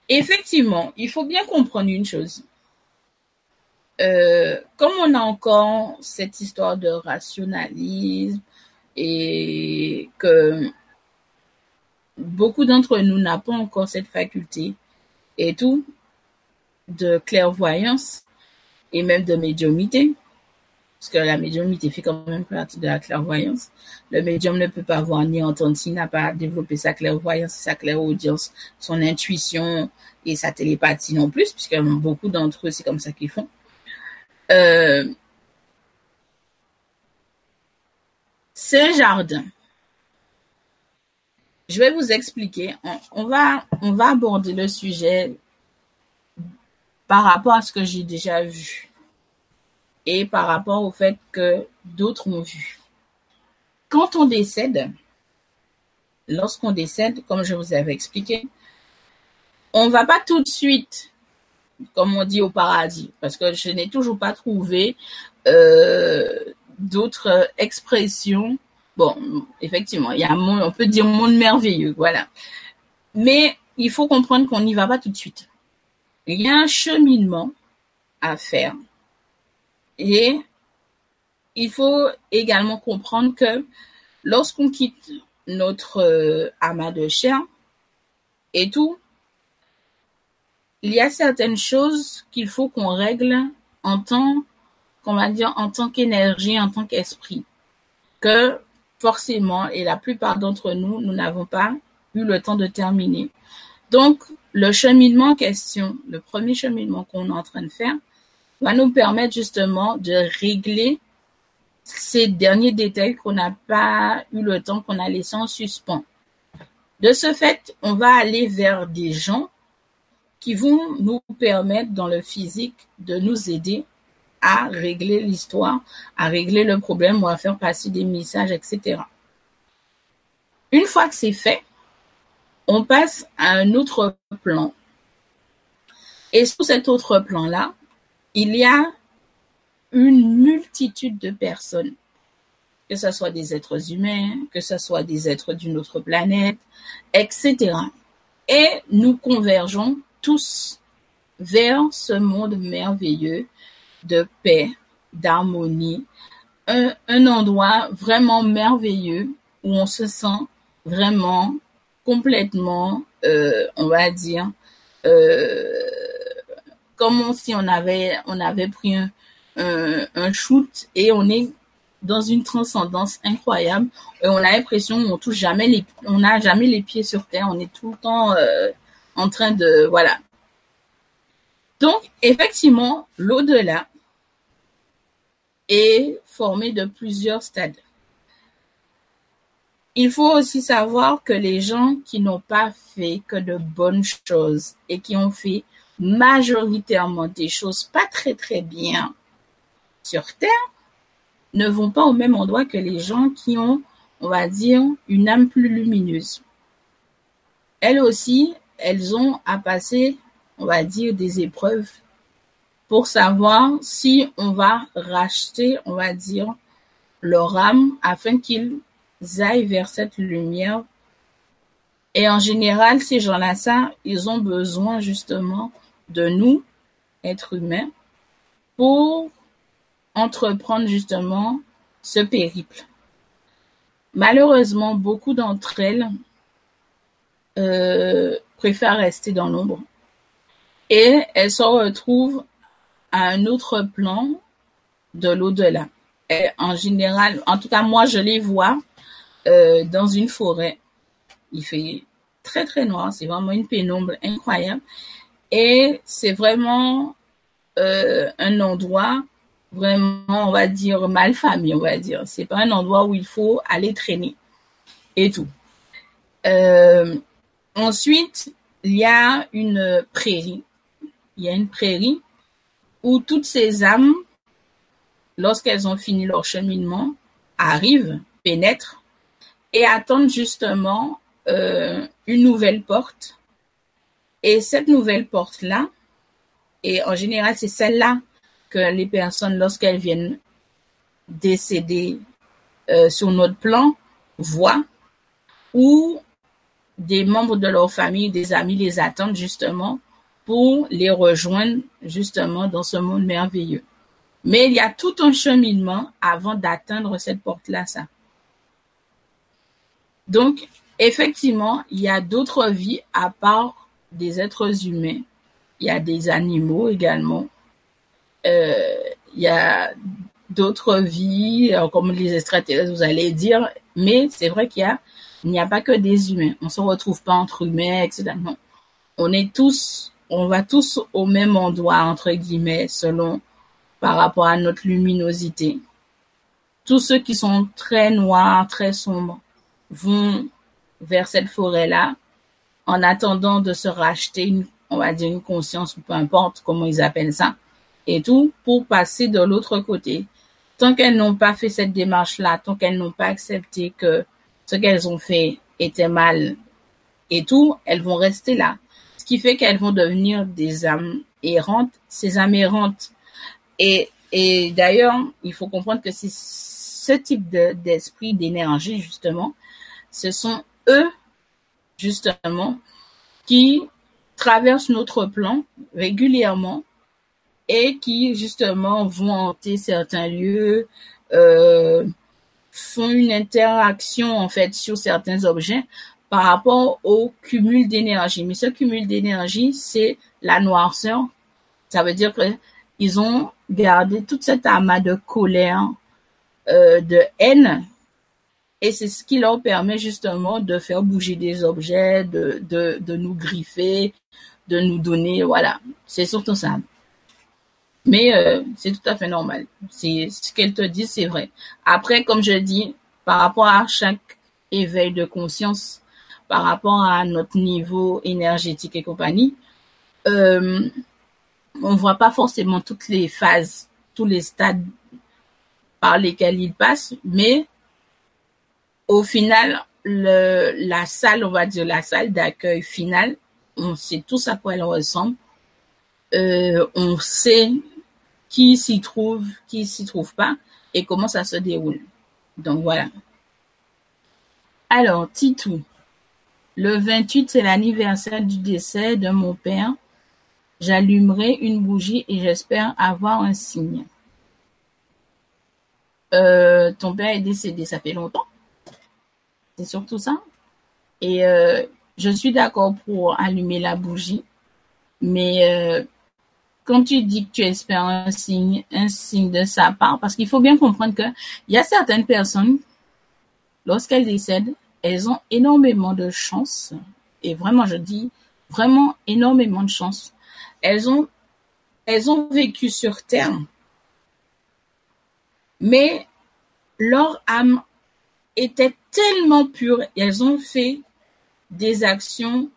A: effectivement, il faut bien comprendre une chose. Euh, comme on a encore cette histoire de rationalisme et que beaucoup d'entre nous n'ont pas encore cette faculté et tout de clairvoyance et même de médiumité, parce que la médiumité fait quand même partie de la clairvoyance. Le médium ne peut pas voir ni entendre s'il n'a pas développé sa clairvoyance, sa clairaudience, son intuition et sa télépathie non plus, puisque beaucoup d'entre eux, c'est comme ça qu'ils font. Euh, un jardin. Je vais vous expliquer. On, va, on va aborder le sujet par rapport à ce que j'ai déjà vu et par rapport au fait que d'autres ont vu. Quand on décède, lorsqu'on décède, comme je vous avais expliqué, on va pas tout de suite, comme on dit au paradis, parce que je n'ai toujours pas trouvé euh, d'autres expressions. Bon, effectivement, il y a un monde, on peut dire monde merveilleux, voilà. Mais il faut comprendre qu'on n'y va pas tout de suite. Il y a un cheminement à faire. Et il faut également comprendre que lorsqu'on quitte notre euh, amas de chair et tout, il y a certaines choses qu'il faut qu'on règle en tant, qu'on va dire, en tant qu'énergie, en tant qu'esprit, que forcément, et la plupart d'entre nous, nous n'avons pas eu le temps de terminer. Donc, le cheminement en question, le premier cheminement qu'on est en train de faire, va nous permettre justement de régler ces derniers détails qu'on n'a pas eu le temps, qu'on a laissé en suspens. De ce fait, on va aller vers des gens qui vont nous permettre dans le physique de nous aider à régler l'histoire, à régler le problème ou à faire passer des messages, etc. Une fois que c'est fait, on passe à un autre plan. Et sur cet autre plan-là, il y a une multitude de personnes, que ce soit des êtres humains, que ce soit des êtres d'une autre planète, etc. Et nous convergeons tous vers ce monde merveilleux de paix, d'harmonie, un, endroit vraiment merveilleux où on se sent vraiment complètement, euh, on va dire, euh, comme si on avait, on avait pris un, shoot et on est dans une transcendance incroyable. Et on a l'impression qu'on touche jamais les, on n'a jamais les pieds sur terre. On est tout le temps euh, en train de, voilà. Donc, effectivement, l'au-delà est formé de plusieurs stades. Il faut aussi savoir que les gens qui n'ont pas fait que de bonnes choses et qui ont fait majoritairement des choses pas très très bien sur Terre ne vont pas au même endroit que les gens qui ont, on va dire, une âme plus lumineuse. Elles aussi, elles ont à passer, on va dire, des épreuves pour savoir si on va racheter, on va dire, leur âme afin qu'ils aillent vers cette lumière. Et en général, ces gens-là, ça, ils ont besoin justement de nous, êtres humains, pour entreprendre justement ce périple. Malheureusement, beaucoup d'entre elles euh, préfèrent rester dans l'ombre et elles se retrouvent un autre plan de l'au-delà. En général, en tout cas moi je les vois euh, dans une forêt. Il fait très très noir, c'est vraiment une pénombre incroyable et c'est vraiment euh, un endroit vraiment, on va dire, mal famille, on va dire. C'est pas un endroit où il faut aller traîner et tout. Euh, ensuite, il y a une prairie. Il y a une prairie où toutes ces âmes, lorsqu'elles ont fini leur cheminement, arrivent, pénètrent et attendent justement euh, une nouvelle porte. Et cette nouvelle porte-là, et en général, c'est celle-là que les personnes, lorsqu'elles viennent décéder euh, sur notre plan, voient, ou des membres de leur famille, des amis les attendent justement pour les rejoindre justement dans ce monde merveilleux. Mais il y a tout un cheminement avant d'atteindre cette porte-là, ça. Donc, effectivement, il y a d'autres vies à part des êtres humains. Il y a des animaux également. Euh, il y a d'autres vies, euh, comme les extraterrestres, vous allez dire, mais c'est vrai qu'il y a, il n'y a pas que des humains. On se retrouve pas entre humains, etc. Non. On est tous, on va tous au même endroit, entre guillemets, selon, par rapport à notre luminosité. Tous ceux qui sont très noirs, très sombres, vont vers cette forêt-là, en attendant de se racheter une, on va dire une conscience, peu importe comment ils appellent ça et tout pour passer de l'autre côté. Tant qu'elles n'ont pas fait cette démarche-là, tant qu'elles n'ont pas accepté que ce qu'elles ont fait était mal et tout, elles vont rester là. Qui fait qu'elles vont devenir des âmes errantes, ces âmes errantes. Et, et d'ailleurs, il faut comprendre que c'est ce type d'esprit, d'énergie, justement, ce sont eux, justement, qui traversent notre plan régulièrement et qui justement vont hanter certains lieux, euh, font une interaction en fait sur certains objets par rapport au cumul d'énergie. Mais ce cumul d'énergie, c'est la noirceur. Ça veut dire que ils ont gardé toute cette amas de colère, euh, de haine, et c'est ce qui leur permet justement de faire bouger des objets, de, de, de nous griffer, de nous donner, voilà. C'est surtout ça. Mais euh, c'est tout à fait normal. C'est ce qu'elle te dit, c'est vrai. Après, comme je dis, par rapport à chaque éveil de conscience, par rapport à notre niveau énergétique et compagnie, euh, on voit pas forcément toutes les phases, tous les stades par lesquels il passe, mais au final, la salle, on va dire la salle d'accueil finale, on sait tous à quoi elle ressemble. Euh, on sait qui s'y trouve, qui s'y trouve pas, et comment ça se déroule. Donc voilà. Alors, Titou. Le 28, c'est l'anniversaire du décès de mon père. J'allumerai une bougie et j'espère avoir un signe. Euh, ton père est décédé, ça fait longtemps. C'est surtout ça. Et euh, je suis d'accord pour allumer la bougie, mais euh, quand tu dis que tu espères un signe, un signe de sa part, parce qu'il faut bien comprendre que il y a certaines personnes, lorsqu'elles décèdent, elles ont énormément de chance, et vraiment, je dis vraiment énormément de chance. Elles ont, vécu sur terre, mais leur âme était tellement pure, elles ont fait des actions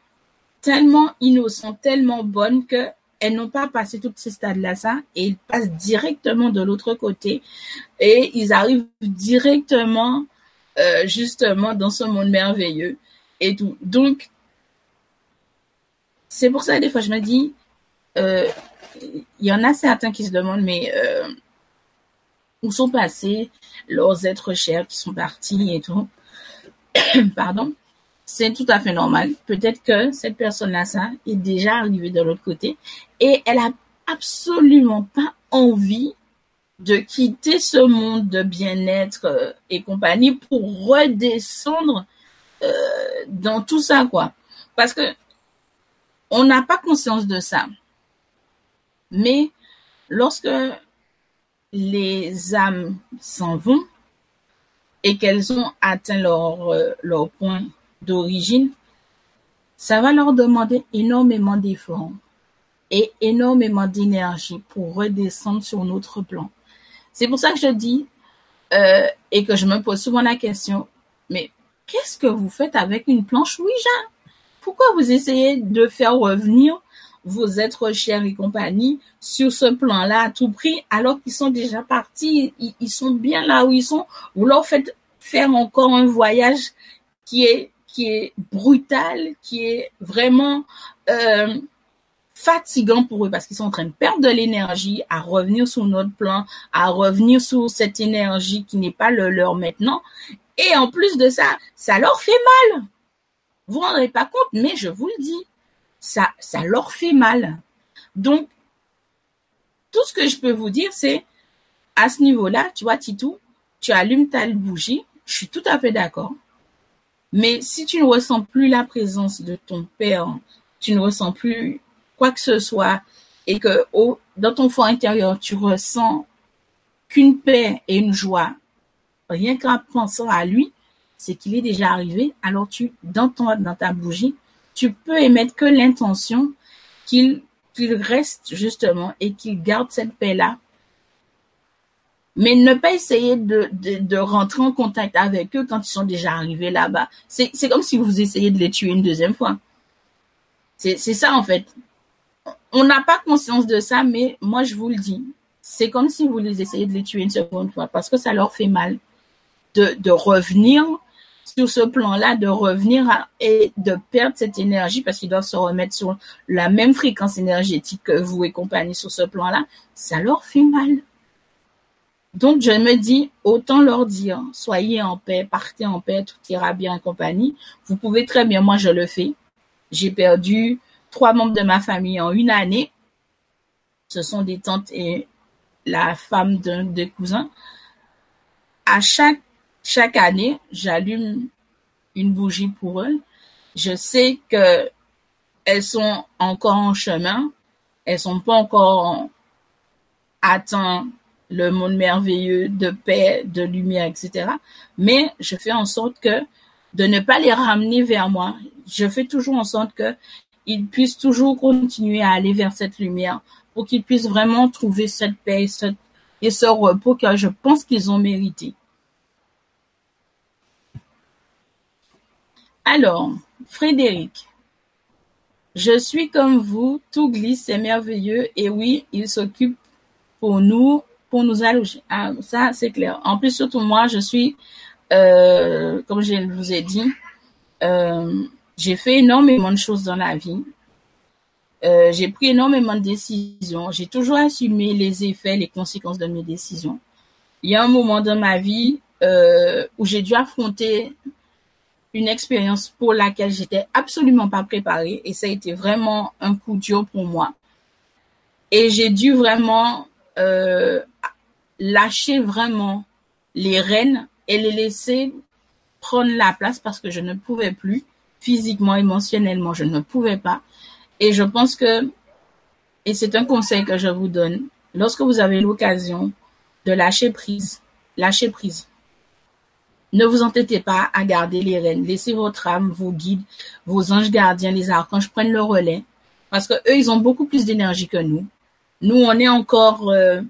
A: tellement innocentes, tellement bonnes que elles n'ont pas passé tous ces stades-là, ça, et ils passent directement de l'autre côté et ils arrivent directement, euh, justement, dans ce monde merveilleux et tout. Donc, c'est pour ça, des fois, je me dis, euh, il y en a certains qui se demandent, mais euh, où sont passés leurs êtres chers qui sont partis et tout? *coughs* Pardon? C'est tout à fait normal. Peut-être que cette personne-là, ça, est déjà arrivée de l'autre côté et elle a absolument pas envie de quitter ce monde de bien-être euh, et compagnie pour redescendre euh, dans tout ça, quoi. Parce que on n'a pas conscience de ça. Mais lorsque les âmes s'en vont et qu'elles ont atteint leur, euh, leur point d'origine, ça va leur demander énormément d'efforts et énormément d'énergie pour redescendre sur notre plan. C'est pour ça que je dis euh, et que je me pose souvent la question, mais qu'est-ce que vous faites avec une planche Ouija? Pourquoi vous essayez de faire revenir vos êtres chers et compagnie sur ce plan-là à tout prix alors qu'ils sont déjà partis, ils, sont bien là où ils sont? Vous leur faites faire encore un voyage qui est qui est brutal, qui est vraiment euh, fatigant pour eux parce qu'ils sont en train de perdre de l'énergie à revenir sur notre plan, à revenir sur cette énergie qui n'est pas le leur maintenant. Et en plus de ça, ça leur fait mal. Vous vous rendrez pas compte, mais je vous le dis, ça, ça leur fait mal. Donc, tout ce que je peux vous dire, c'est à ce niveau-là, tu vois, Titou, tu allumes ta bougie, je suis tout à fait d'accord. Mais si tu ne ressens plus la présence de ton père, tu ne ressens plus quoi que ce soit, et que dans ton fort intérieur, tu ressens qu'une paix et une joie, rien qu'en pensant à lui, c'est qu'il est déjà arrivé, alors tu, dans ton, dans ta bougie, tu peux émettre que l'intention qu'il, reste justement et qu'il garde cette paix-là mais ne pas essayer de, de, de, rentrer en contact avec eux quand ils sont déjà arrivés là-bas. C'est, comme si vous essayez de les tuer une deuxième fois. C'est ça en fait. On n'a pas conscience de ça, mais moi je vous le dis. C'est comme si vous les essayez de les tuer une seconde fois parce que ça leur fait mal de, revenir sur ce plan-là, de revenir et de perdre cette énergie parce qu'ils doivent se remettre sur la même fréquence énergétique que vous et compagnie sur ce plan-là. Ça leur fait mal. Donc, je me dis, autant leur dire, soyez en paix, partez en paix, tout ira bien et compagnie. Vous pouvez très bien, moi je le fais. J'ai perdu trois membres de ma famille en une année. ce sont des tantes et la femme d'un des cousins. À chaque, chaque année, j'allume une bougie pour eux. Je sais que elles sont encore en chemin. Elles sont pas encore atteint le monde merveilleux de paix, de lumière, etc. Mais je fais en sorte que de ne pas les ramener vers moi. Je fais toujours en sorte que ils puissent toujours continuer à aller vers cette lumière pour qu'ils puissent vraiment trouver cette paix et ce repos que je pense qu'ils ont mérité. Alors, Frédéric, je suis comme vous, tout glisse, c'est merveilleux, et oui, il s'occupe pour nous, pour nous allonger. Ah, ça, c'est clair. En plus, surtout moi, je suis, euh, comme je vous ai dit, euh, j'ai fait énormément de choses dans la vie. Euh, j'ai pris énormément de décisions. J'ai toujours assumé les effets, les conséquences de mes décisions. Il y a un moment dans ma vie euh, où j'ai dû affronter une expérience pour laquelle j'étais absolument pas préparée et ça a été vraiment un coup dur pour moi. Et j'ai dû vraiment euh, lâcher vraiment les rênes et les laisser prendre la place parce que je ne pouvais plus physiquement, émotionnellement, je ne pouvais pas. Et je pense que, et c'est un conseil que je vous donne, lorsque vous avez l'occasion de lâcher prise, lâcher prise. Ne vous entêtez pas à garder les rênes. Laissez votre âme, vos guides, vos anges gardiens, les archanges prennent le relais. Parce que eux, ils ont beaucoup plus d'énergie que nous. Nous, on est encore euh,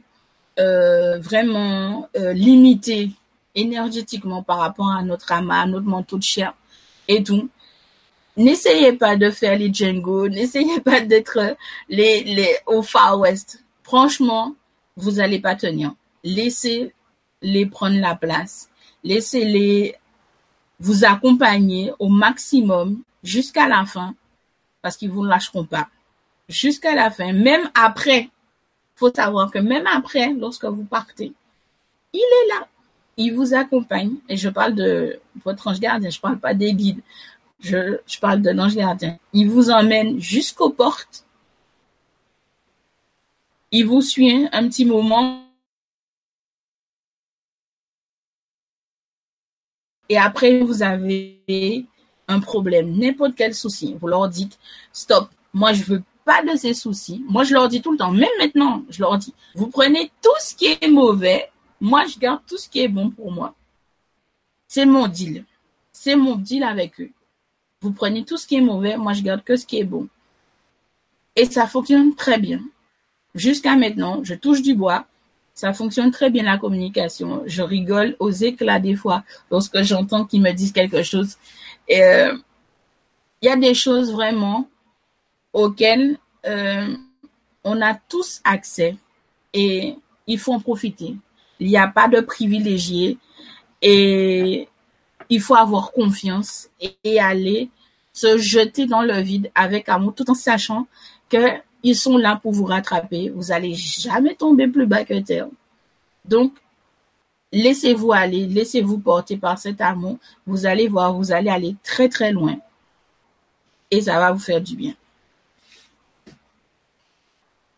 A: euh, vraiment euh, limité énergétiquement par rapport à notre âme, à notre manteau de chair et tout. N'essayez pas de faire les Django, n'essayez pas d'être les, les au Far West. Franchement, vous allez pas tenir. Laissez les prendre la place laissez-les vous accompagner au maximum jusqu'à la fin parce qu'ils vous lâcheront pas. Jusqu'à la fin, même après, faut savoir que même après, lorsque vous partez, il est là. Il vous accompagne. Et je parle de votre ange gardien, je parle pas des guides. Je, parle de l'ange gardien. Il vous emmène jusqu'aux portes. Il vous suit un petit moment et après vous avez un problème, n'importe quel souci, vous leur dites stop, moi je veux pas de ces soucis. Moi je leur dis tout le temps, même maintenant, je leur dis, vous prenez tout ce qui est mauvais, moi je garde tout ce qui est bon pour moi. C'est mon deal. C'est mon deal avec eux. Vous prenez tout ce qui est mauvais, moi je garde que ce qui est bon. Et ça fonctionne très bien. Jusqu'à maintenant, je touche du bois. Ça fonctionne très bien la communication. Je rigole aux éclats des fois lorsque j'entends qu'ils me disent quelque chose. Euh, il y a des choses vraiment auxquelles euh, on a tous accès et il faut en profiter. Il n'y a pas de privilégiés et il faut avoir confiance et, aller se jeter dans le vide avec amour tout en sachant que ils sont là pour vous rattraper. Vous allez jamais tomber plus bas que terre. Donc, laissez-vous aller, laissez-vous porter par cet amour. Vous allez voir, vous allez aller très très loin. Et ça va vous faire du bien.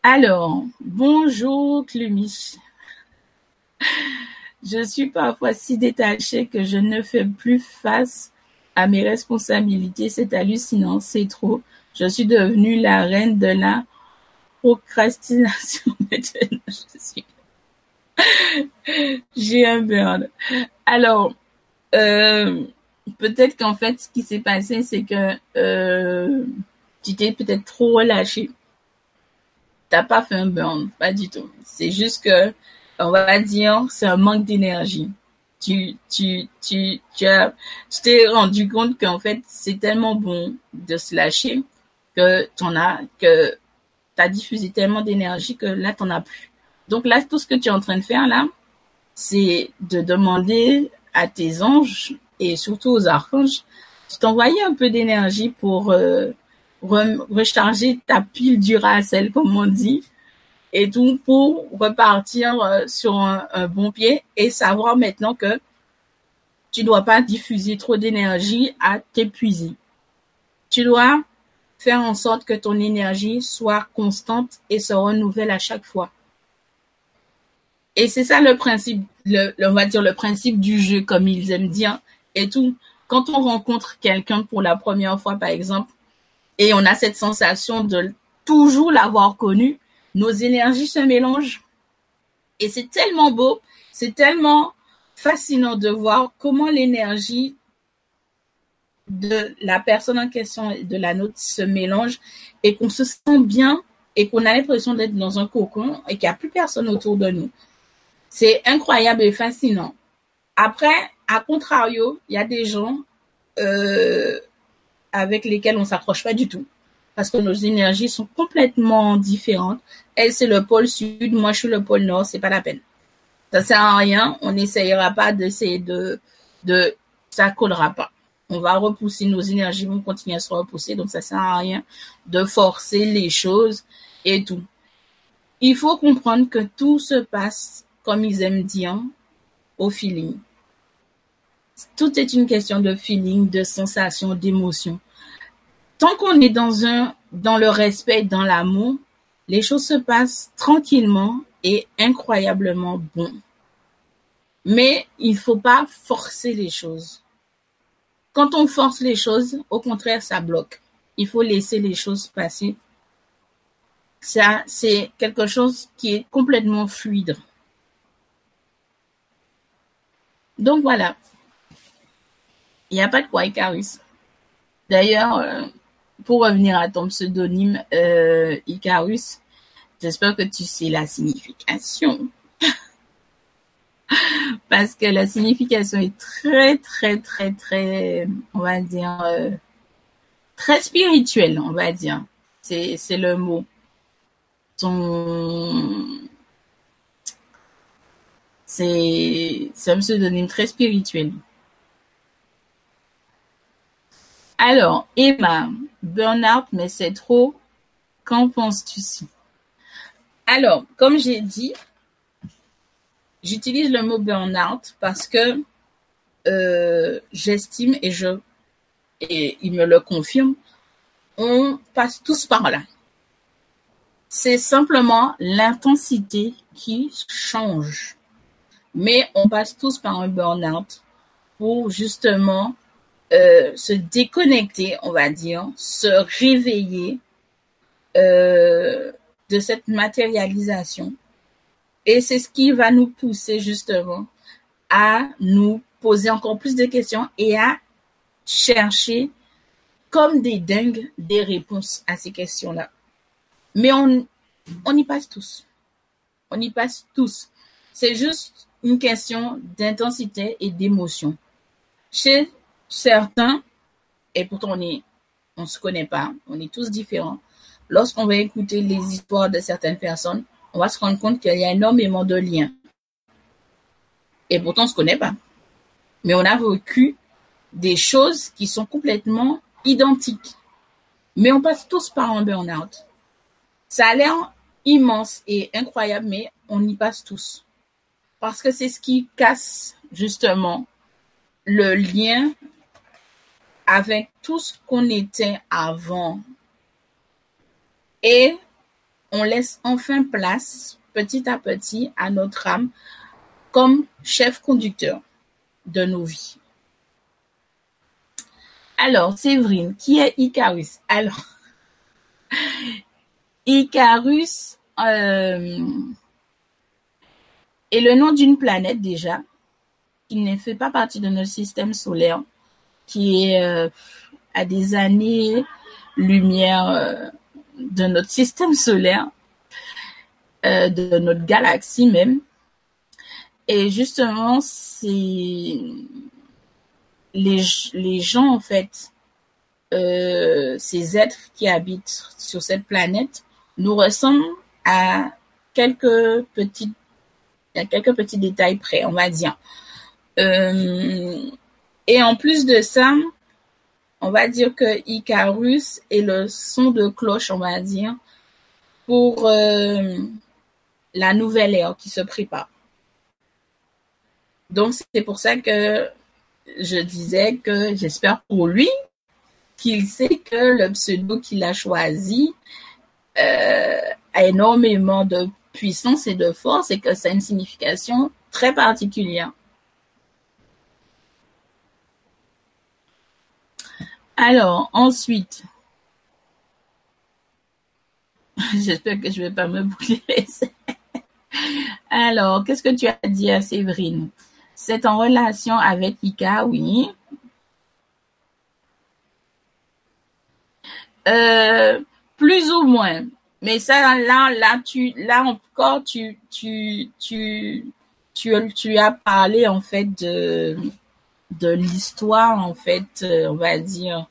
A: Alors, bonjour Clumis. Je suis parfois si détachée que je ne fais plus face à mes responsabilités. C'est hallucinant, c'est trop. Je suis devenue la reine de la procrastination *laughs* J'ai un burn. Alors, euh, peut-être qu'en fait, ce qui s'est passé, c'est que euh, tu t'es peut-être trop relâché. T'as pas fait un burn, pas du tout. C'est juste que, on va dire, c'est un manque d'énergie. Tu, tu, tu, tu as, tu t'es rendu compte qu'en fait, c'est tellement bon de se lâcher que t'en as, que tu as diffusé tellement d'énergie que là, tu n'en as plus. Donc là, tout ce que tu es en train de faire là, c'est de demander à tes anges et surtout aux archanges de t'envoyer un peu d'énergie pour euh, recharger ta pile Duracell, comme on dit, et tout pour repartir euh, sur un, bon pied et savoir maintenant que tu dois pas diffuser trop d'énergie à t'épuiser. Tu dois faire en sorte que ton énergie soit constante et se renouvelle à chaque fois. Et c'est ça le principe, le, on va dire le principe du jeu, comme ils aiment dire, et tout. Quand on rencontre quelqu'un pour la première fois, par exemple, et on a cette sensation de toujours l'avoir connu, nos énergies se mélangent. Et c'est tellement beau, c'est tellement fascinant de voir comment l'énergie de la personne en question et de la nôtre se mélange et qu'on se sent bien et qu'on a l'impression d'être dans un cocon et qu'il n'y a plus personne autour de nous. C'est incroyable et fascinant. Après, à contrario, il y a des gens euh, avec lesquels on s'accroche pas du tout parce que nos énergies sont complètement différentes. Elle, c'est le pôle sud, moi, je suis le pôle nord, c'est pas la peine. Ça sert à rien, on n'essayera pas d'essayer de, de, ça collera pas. On va repousser, nos énergies vont continuer à se repousser, donc ça sert à rien de forcer les choses et tout. Il faut comprendre que tout se passe, comme ils aiment dire, au feeling. Tout est une question de feeling, de sensation, d'émotion tant qu'on est dans un, dans le respect, dans l'amour, les choses se passent tranquillement et incroyablement bon. Mais il faut pas forcer les choses. Quand on force les choses, au contraire, ça bloque. Il faut laisser les choses passer. Ça, c'est quelque chose qui est complètement fluide. Donc voilà. Il n'y a pas de quoi, Icarus. D'ailleurs, euh, pour revenir à ton pseudonyme euh, Icarus, j'espère que tu sais la signification. *laughs* Parce que la signification est très, très, très, très, on va dire, euh, très spirituelle, on va dire. C'est, c'est le mot. Ton, c'est, c'est un pseudonyme très spirituel. Alors, Emma, burn-out, mais c'est trop. Qu'en penses-tu Alors, comme j'ai dit, j'utilise le mot burn-out parce que euh, j'estime et je et il me le confirme, on passe tous par là. C'est simplement l'intensité qui change. Mais on passe tous par un burn-out pour justement euh, se déconnecter, on va dire, se réveiller euh, de cette matérialisation. Et c'est ce qui va nous pousser justement à nous poser encore plus de questions et à chercher comme des dingues des réponses à ces questions-là. Mais on, on y passe tous. On y passe tous. C'est juste une question d'intensité et d'émotion. Chez certains, et pourtant on est, on se connaît pas, on est tous différents. Lorsqu'on va écouter les histoires de certaines personnes, on va se rendre compte qu'il y a énormément de liens. Et pourtant on se connaît pas. Mais on a vécu des choses qui sont complètement identiques. Mais on passe tous par un burn-out. Ça a l'air immense et incroyable, mais on y passe tous. Parce que c'est ce qui casse justement le lien avec tout ce qu'on était avant. Et on laisse enfin place, petit à petit, à notre âme comme chef conducteur de nos vies. Alors, Séverine, qui est Icarus? Alors, *laughs* Icarus euh, est le nom d'une planète déjà, qui ne fait pas partie de notre système solaire, qui est euh, à des années-lumière euh, de notre système solaire, euh, de notre galaxie même. Et justement, c'est les, les gens, en fait, ces êtres qui habitent sur cette planète nous ressemblent à quelques petits, à quelques petits détails près, on va dire. Et en plus de ça, on va dire que Icarus est le son de cloche, on va dire, pour euh, la nouvelle ère qui se prépare. Donc c'est pour ça que je disais que j'espère pour lui qu'il sait que le pseudo qu'il a choisi euh, a énormément de puissance et de force et que ça a une signification très particulière. Alors, ensuite, *laughs* j'espère que je vais pas me bouler Alors, qu'est-ce que tu as dit à Séverine? C'est en relation avec Ika, oui. Euh, plus ou moins. Mais ça, là, là, tu, là encore, tu as parlé en fait de, de l'histoire en fait, euh, on va dire,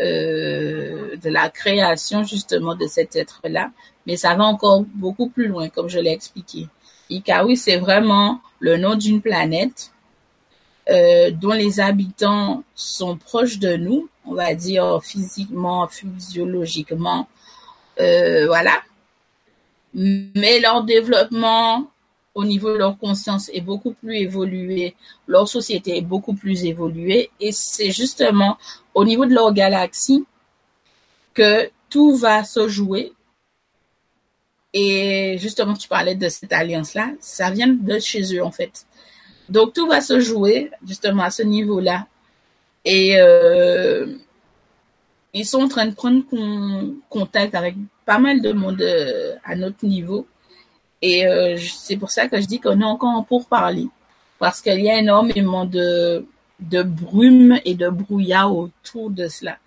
A: euh, de la création justement de cet être-là. Mais ça va encore beaucoup plus loin, comme je l'ai expliqué. Ikawi, c'est vraiment le nom d'une planète euh, dont les habitants sont proches de nous, on va dire physiquement, physiologiquement, euh, voilà. Mais leur développement au niveau de leur conscience est beaucoup plus évolué, leur société est beaucoup plus évoluée, et c'est justement au niveau de leur galaxie que tout va se jouer. Et justement, tu parlais de cette alliance-là, ça vient de chez eux en fait. Donc tout va se jouer justement à ce niveau-là. Et euh, ils sont en train de prendre contact avec pas mal de monde euh, à notre niveau. Et euh, c'est pour ça que je dis qu'on est encore pour parler. Parce qu'il y a énormément de, de brume et de brouillard autour de cela.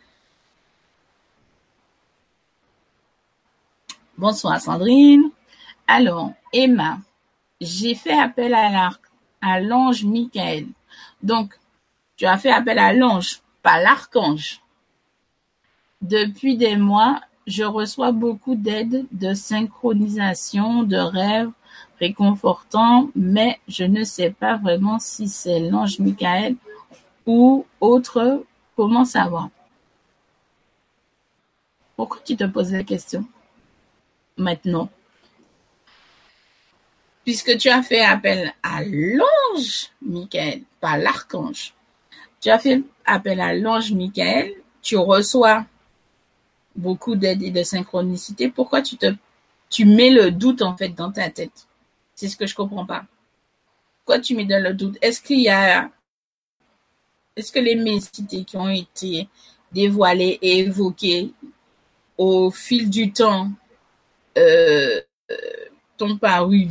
A: Bonsoir Sandrine. Alors, Emma, j'ai fait appel à l'ange Michael. Donc, tu as fait appel à l'ange, pas l'archange. Depuis des mois, je reçois beaucoup d'aide, de synchronisation, de rêves réconfortants, mais je ne sais pas vraiment si c'est l'ange Michael ou autre. Comment savoir Pourquoi tu te poses la question? Maintenant puisque tu as fait appel à l'ange Michael, pas l'archange. Tu as fait appel à l'ange Michael, tu reçois beaucoup d'aide et de synchronicité. Pourquoi tu te, tu mets le doute en fait dans ta tête? C'est ce que je comprends pas. Pourquoi tu mets dans le doute? Est-ce qu'il y a, est-ce que les messités qui ont été dévoilées et évoquées au fil du temps euh t'ont paru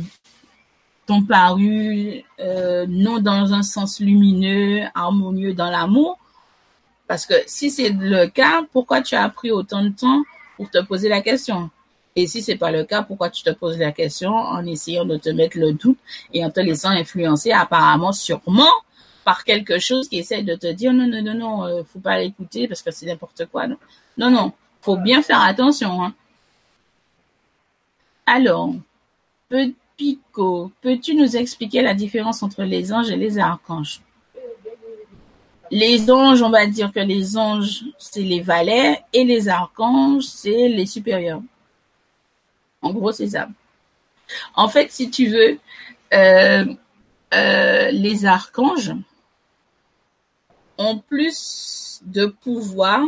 A: t'ont paru euh, non dans un sens lumineux, harmonieux dans l'amour? Parce que si c'est le cas, pourquoi tu as pris autant de temps pour te poser la question? Et si c'est pas le cas, pourquoi tu te poses la question en essayant de te mettre le doute et en te laissant influencer apparemment, sûrement, par quelque chose qui essaie de te dire non, non, non, non, euh, faut pas l'écouter parce que c'est n'importe quoi. Non, non, non, faut bien faire attention. Hein. Alors, Pico, peux-tu nous expliquer la différence entre les anges et les archanges? Les anges, on va dire que les anges, c'est les valets et les archanges, c'est les supérieurs. En gros, c'est ça. En fait, si tu veux, euh, euh, les archanges ont plus de pouvoir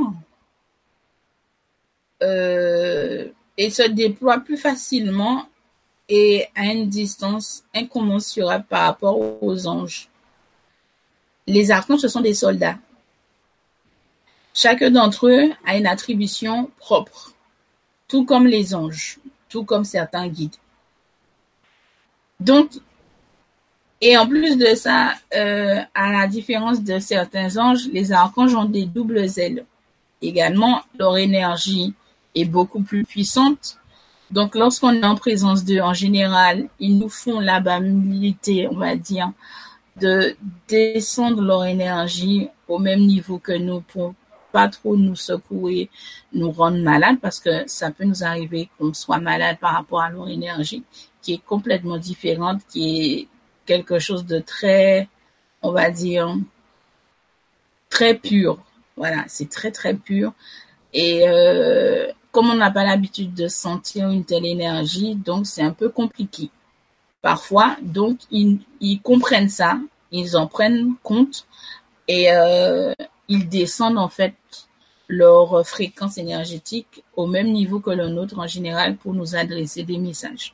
A: euh, et se déploient plus facilement et à une distance incommensurable par rapport aux anges. Les archanges, ce sont des soldats. Chacun d'entre eux a une attribution propre, tout comme les anges, tout comme certains guides. Donc, et en plus de ça, euh, à la différence de certains anges, les archanges ont des doubles ailes. Également, leur énergie est beaucoup plus puissante donc, lorsqu'on est en présence d'eux, en général, ils nous font l'amabilité, on va dire, de descendre leur énergie au même niveau que nous pour pas trop nous secouer, nous rendre malades parce que ça peut nous arriver qu'on soit malade par rapport à leur énergie qui est complètement différente, qui est quelque chose de très, on va dire, très pur. Voilà, c'est très très pur. Et euh, comme on n'a pas l'habitude de sentir une telle énergie, donc c'est un peu compliqué. Parfois, donc ils, comprennent ça, ils en prennent compte et euh, ils descendent en fait leur fréquence énergétique au même niveau que le nôtre en général pour nous adresser des messages.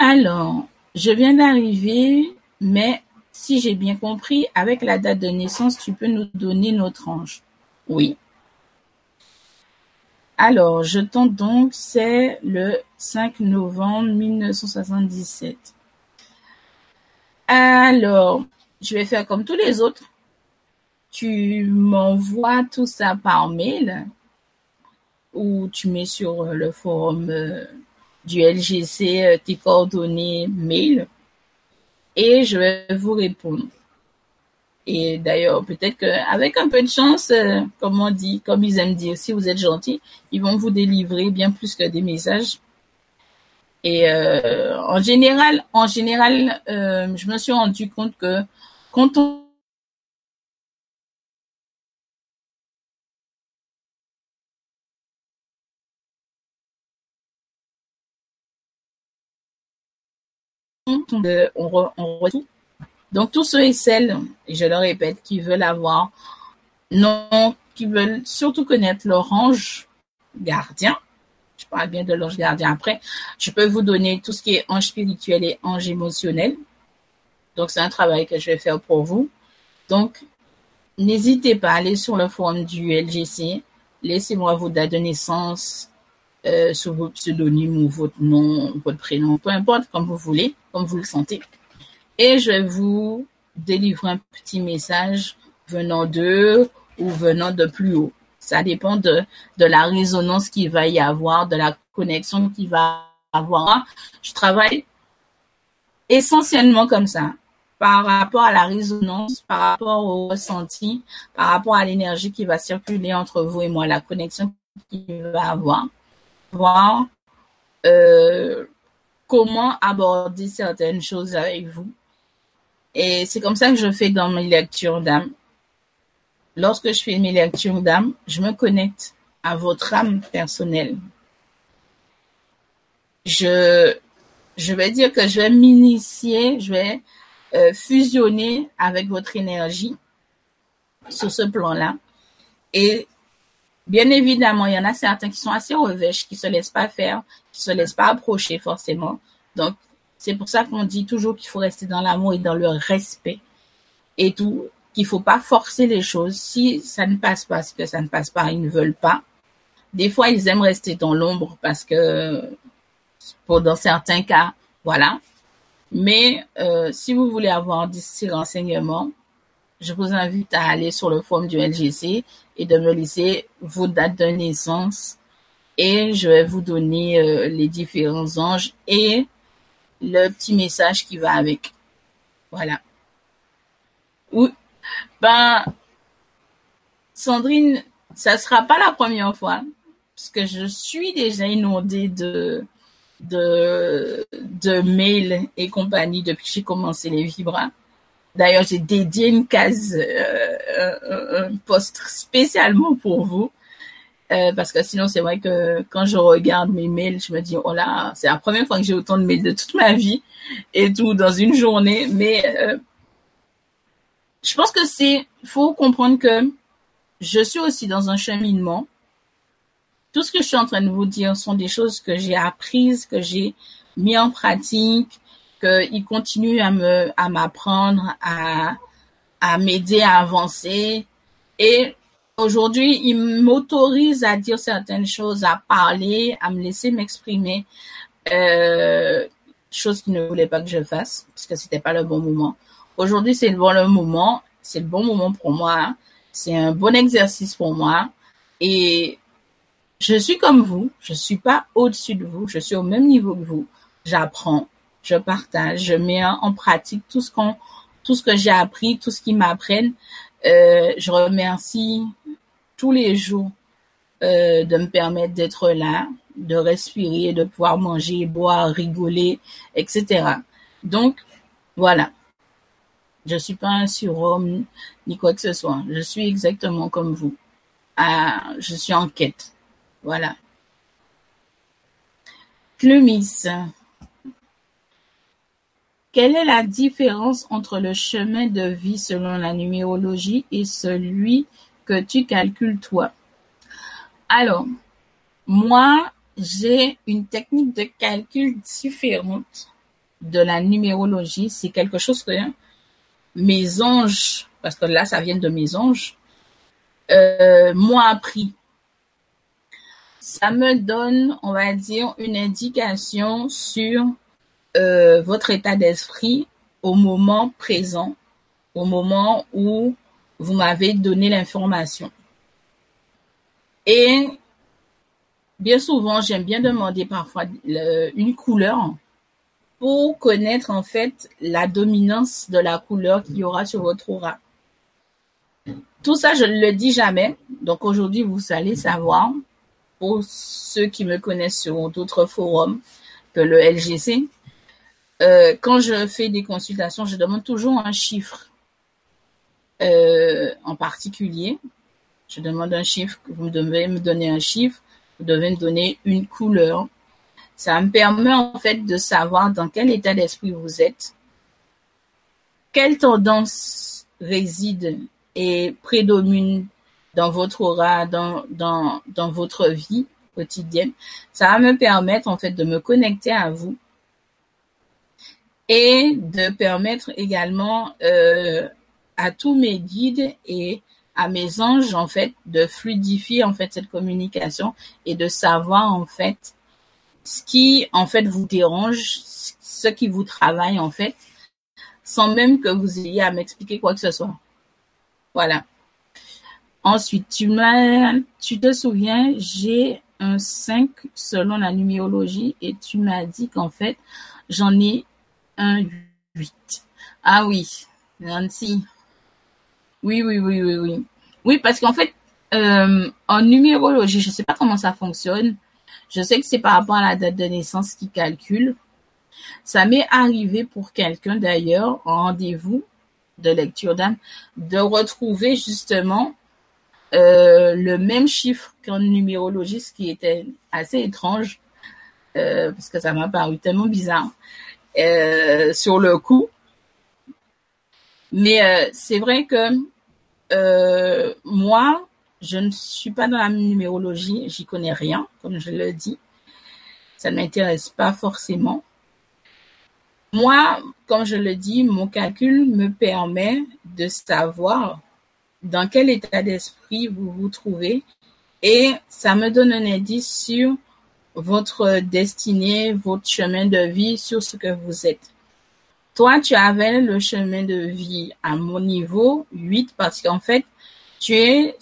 A: Alors, je viens d'arriver, mais si j'ai bien compris, avec la date de naissance, tu peux nous donner notre ange. Oui. Alors, je tente donc, c'est le 5 novembre 1977. Alors, je vais faire comme tous les autres. Tu m'envoies tout ça par mail ou tu mets sur le forum euh, du LGC euh, tes coordonnées mail et je vais vous répondre. Et d'ailleurs, peut-être qu'avec un peu de chance, euh, comme on dit, comme ils aiment dire, si vous êtes gentil, ils vont vous délivrer bien plus que des messages. Et euh, en général, en général, je me suis rendu compte que quand on on, on, Donc tous ceux et celles, et je le répète, qui veulent avoir, non, qui veulent surtout connaître leur ange gardien, je parle bien de l'ange gardien après, je peux vous donner tout ce qui est ange spirituel et ange émotionnel. Donc c'est un travail que je vais faire pour vous. Donc n'hésitez pas à aller sur le forum du LGC, laissez-moi vos dates de naissance, euh, sous votre pseudonyme ou votre nom, votre prénom, peu importe, comme vous voulez, comme vous le sentez. Et je vais vous délivrer un petit message venant d'eux ou venant de plus haut. Ça dépend de, de la résonance qu'il va y avoir, de la connexion qu'il va avoir. Je travaille essentiellement comme ça, par rapport à la résonance, par rapport au ressenti, par rapport à l'énergie qui va circuler entre vous et moi, la connexion qu'il va avoir voir euh, comment aborder certaines choses avec vous. Et c'est comme ça que je fais dans mes lectures d'âme. Lorsque je fais mes lectures d'âme, je me connecte à votre âme personnelle. Je, je vais dire que je vais m'initier, je vais euh, fusionner avec votre énergie sur ce plan-là. Et Bien évidemment, il y en a certains qui sont assez revêches, qui se laissent pas faire, qui se laissent pas approcher forcément. Donc, c'est pour ça qu'on dit toujours qu'il faut rester dans l'amour et dans le respect et tout, qu'il faut pas forcer les choses. Si ça ne passe pas, c'est que ça ne passe pas, ils ne veulent pas. Des fois, ils aiment rester dans l'ombre parce que, pour dans certains cas, voilà. Mais euh, si vous voulez avoir ces renseignements, je vous invite à aller sur le forum du LGC et de me laisser vos dates de naissance et je vais vous donner euh, les différents anges et le petit message qui va avec. Voilà. Oui. Ben, Sandrine, ça sera pas la première fois parce que je suis déjà inondée de de mails et compagnie depuis que j'ai commencé les vibras. D'ailleurs, j'ai dédié une case, euh, un poste spécialement pour vous. Euh, parce que sinon, c'est vrai que quand je regarde mes mails, je me dis, oh là, c'est la première fois que j'ai autant de mails de toute ma vie et tout dans une journée. Mais euh, je pense que c'est, faut comprendre que je suis aussi dans un cheminement. Tout ce que je suis en train de vous dire sont des choses que j'ai apprises, que j'ai mis en pratique, qu'il continue à me à m'apprendre, à, à m'aider à avancer. Et aujourd'hui, il m'autorise à dire certaines choses, à parler, à me laisser m'exprimer, euh, chose qu'il ne voulait pas que je fasse, parce que c'était pas le bon moment. Aujourd'hui, c'est le bon le moment, c'est le bon moment pour moi, c'est un bon exercice pour moi, et je suis comme vous, je suis pas au-dessus de vous, je suis au même niveau que vous. J'apprends, je partage, je mets en pratique tout ce tout ce que j'ai appris, tout ce qu'ils m'apprennent. Euh, je remercie tous les jours euh, de me permettre d'être là, de respirer, de pouvoir manger, boire, rigoler, etc. Donc, voilà. Je suis pas un surhomme ni quoi que ce soit. Je suis exactement comme vous. Ah, je suis en quête. Voilà. Clumis. quelle est la différence entre le chemin de vie selon la numérologie et celui que tu calcules toi? Alors, moi, j'ai une technique de calcul différente de la numérologie. C'est quelque chose que mes anges, parce que là, ça vient de mes anges, euh, m'ont appris. Ça me donne, on va dire, une indication sur euh, votre état d'esprit au moment présent, au moment où vous m'avez donné l'information. Et bien souvent, j'aime bien demander parfois une couleur pour connaître en fait la dominance de la couleur qu'il y aura sur votre aura. Tout ça, je ne le dis jamais. Donc aujourd'hui, vous allez savoir, pour ceux qui me connaissent sur d'autres forums que le LGC, euh, quand je fais des consultations, je demande toujours un chiffre euh, en particulier. Je demande un chiffre, vous devez me donner un chiffre, vous devez me donner une couleur. Ça me permet en fait de savoir dans quel état d'esprit vous êtes, quelle tendance réside et prédomine dans votre aura, dans, dans, dans votre vie quotidienne. Ça va me permettre en fait de me connecter à vous et de permettre également euh, à tous mes guides et à mes anges en fait de fluidifier en fait cette communication et de savoir en fait ce qui en fait vous dérange, ce qui vous travaille en fait, sans même que vous ayez à m'expliquer quoi que ce soit. Voilà. Ensuite, tu m'as, tu te souviens, j'ai un 5 selon la numérologie et tu m'as dit qu'en fait, j'en ai un 8. Ah oui, Nancy. Oui, oui, oui, oui, oui. Oui, parce qu'en fait, euh, en numérologie, je ne sais pas comment ça fonctionne. Je sais que c'est par rapport à la date de naissance qui calcule. Ça m'est arrivé pour quelqu'un d'ailleurs en rendez-vous de lecture d'âme de retrouver justement euh, le même chiffre qu'en numérologie, ce qui était assez étrange euh, parce que ça m'a paru tellement bizarre. Euh, sur le coup. Mais euh, c'est vrai que euh, moi, je ne suis pas dans la numérologie, j'y connais rien, comme je le dis. Ça ne m'intéresse pas forcément. Moi, comme je le dis, mon calcul me permet de savoir dans quel état d'esprit vous vous trouvez et ça me donne un indice sur votre destinée, votre chemin de vie sur ce que vous êtes. Toi, tu avais le chemin de vie à mon niveau 8 parce qu'en fait, tu es,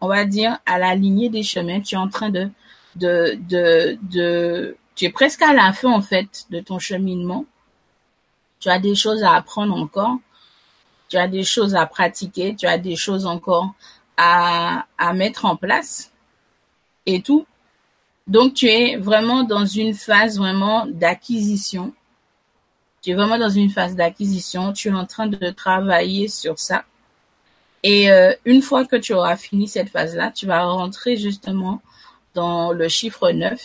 A: on va dire, à la lignée des chemins. Tu es en train de, de, de, de, tu es presque à la fin, en fait, de ton cheminement. Tu as des choses à apprendre encore. Tu as des choses à pratiquer. Tu as des choses encore à, à mettre en place et tout. Donc, tu es vraiment dans une phase vraiment d'acquisition. Tu es vraiment dans une phase d'acquisition. Tu es en train de travailler sur ça. Et euh, une fois que tu auras fini cette phase-là, tu vas rentrer justement dans le chiffre 9.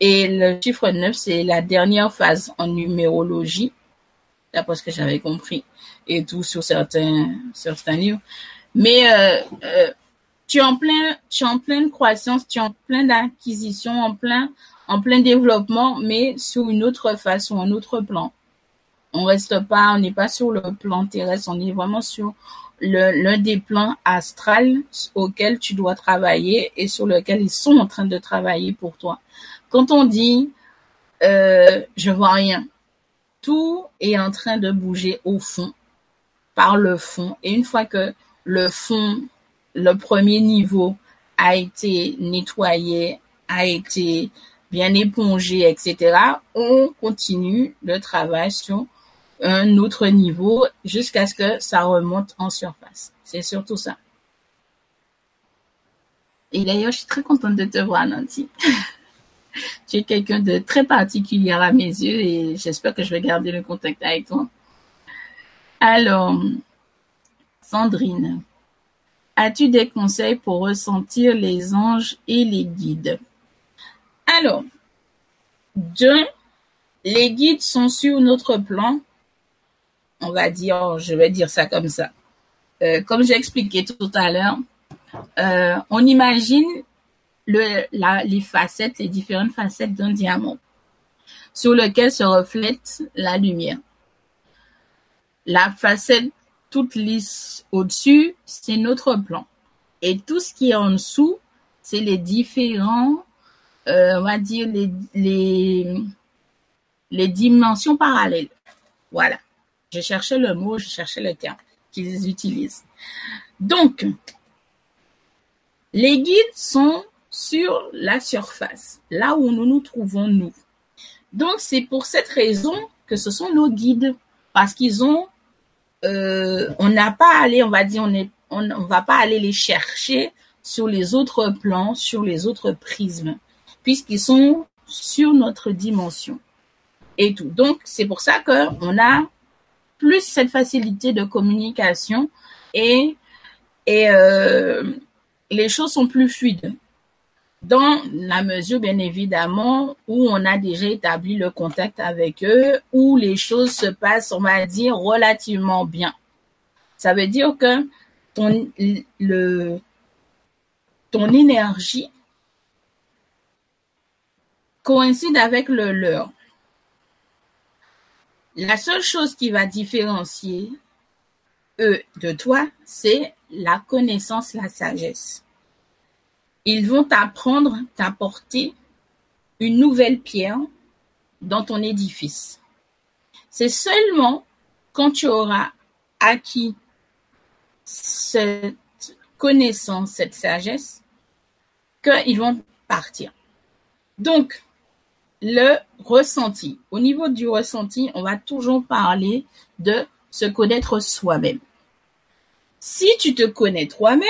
A: Et le chiffre 9, c'est la dernière phase en numérologie, d'après ce que j'avais compris, et tout sur certains, certains livres. Mais euh, euh, tu es en plein, tu es en pleine croissance, tu es en plein d'acquisition, en plein, en plein développement, mais sur une autre façon, un autre plan. On reste pas, on n'est pas sur le plan terrestre, on est vraiment sur l'un des plans astrales auxquels tu dois travailler et sur lequel ils sont en train de travailler pour toi. Quand on dit euh, je vois rien, tout est en train de bouger au fond, par le fond. Et une fois que le fond le premier niveau a été nettoyé, a été bien épongé, etc., on continue le travail sur un autre niveau jusqu'à ce que ça remonte en surface. C'est surtout ça. Et d'ailleurs, je suis très contente de te voir, Nancy. *laughs* tu es quelqu'un de très particulier à mes yeux et j'espère que je vais garder le contact avec toi. Alors, Sandrine, As-tu des conseils pour ressentir les anges et les guides? Alors, d'un, les guides sont sur notre plan. On va dire, je vais dire ça comme ça. Euh, comme j'ai expliqué tout à l'heure, euh, on imagine les facettes, les différentes facettes d'un diamant sur lequel se reflète la lumière. La facette toute lisse au-dessus, c'est notre plan. Et tout ce qui est en dessous, c'est les différents, on va dire, les, les, les dimensions parallèles. Voilà. Je cherchais le mot, je cherchais le terme qu'ils utilisent. Donc, les guides sont sur la surface, là où nous nous trouvons nous. Donc, c'est pour cette raison que ce sont nos guides, parce qu'ils ont, euh, on n'a pas à aller, on va dire, on est, on, on va pas aller les chercher sur les autres plans, sur les autres prismes, puisqu'ils sont sur notre dimension et tout. Donc, c'est pour ça que on a plus cette facilité de communication et, et euh, les choses sont plus fluides. Dans la mesure, bien évidemment, où on a déjà établi le contact avec eux, où les choses se passent, on va dire, relativement bien. Ça veut dire que ton, le, ton énergie coïncide avec le leur. La seule chose qui va différencier eux de toi, c'est la connaissance, la sagesse. Ils vont t'apprendre, t'apporter une nouvelle pierre dans ton édifice. C'est seulement quand tu auras acquis cette connaissance, cette sagesse, qu'ils vont partir. Donc, le ressenti. Au niveau du ressenti, on va toujours parler de se connaître soi-même. Si tu te connais toi-même,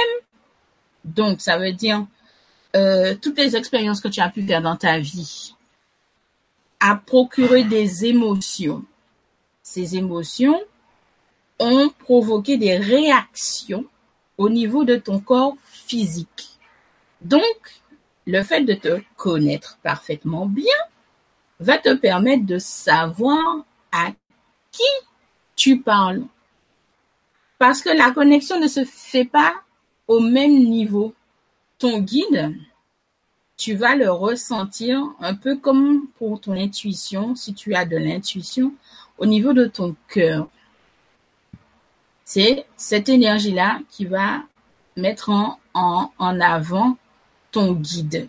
A: donc ça veut dire euh, toutes les expériences que tu as pu faire dans ta vie à procurer des émotions. Ces émotions ont provoqué des réactions au niveau de ton corps physique. Donc, le fait de te connaître parfaitement bien va te permettre de savoir à qui tu parles. Parce que la connexion ne se fait pas au même niveau. Ton guide, tu vas le ressentir un peu comme pour ton intuition, si tu as de l'intuition, au niveau de ton cœur. C'est cette énergie-là qui va mettre en, en, en avant ton guide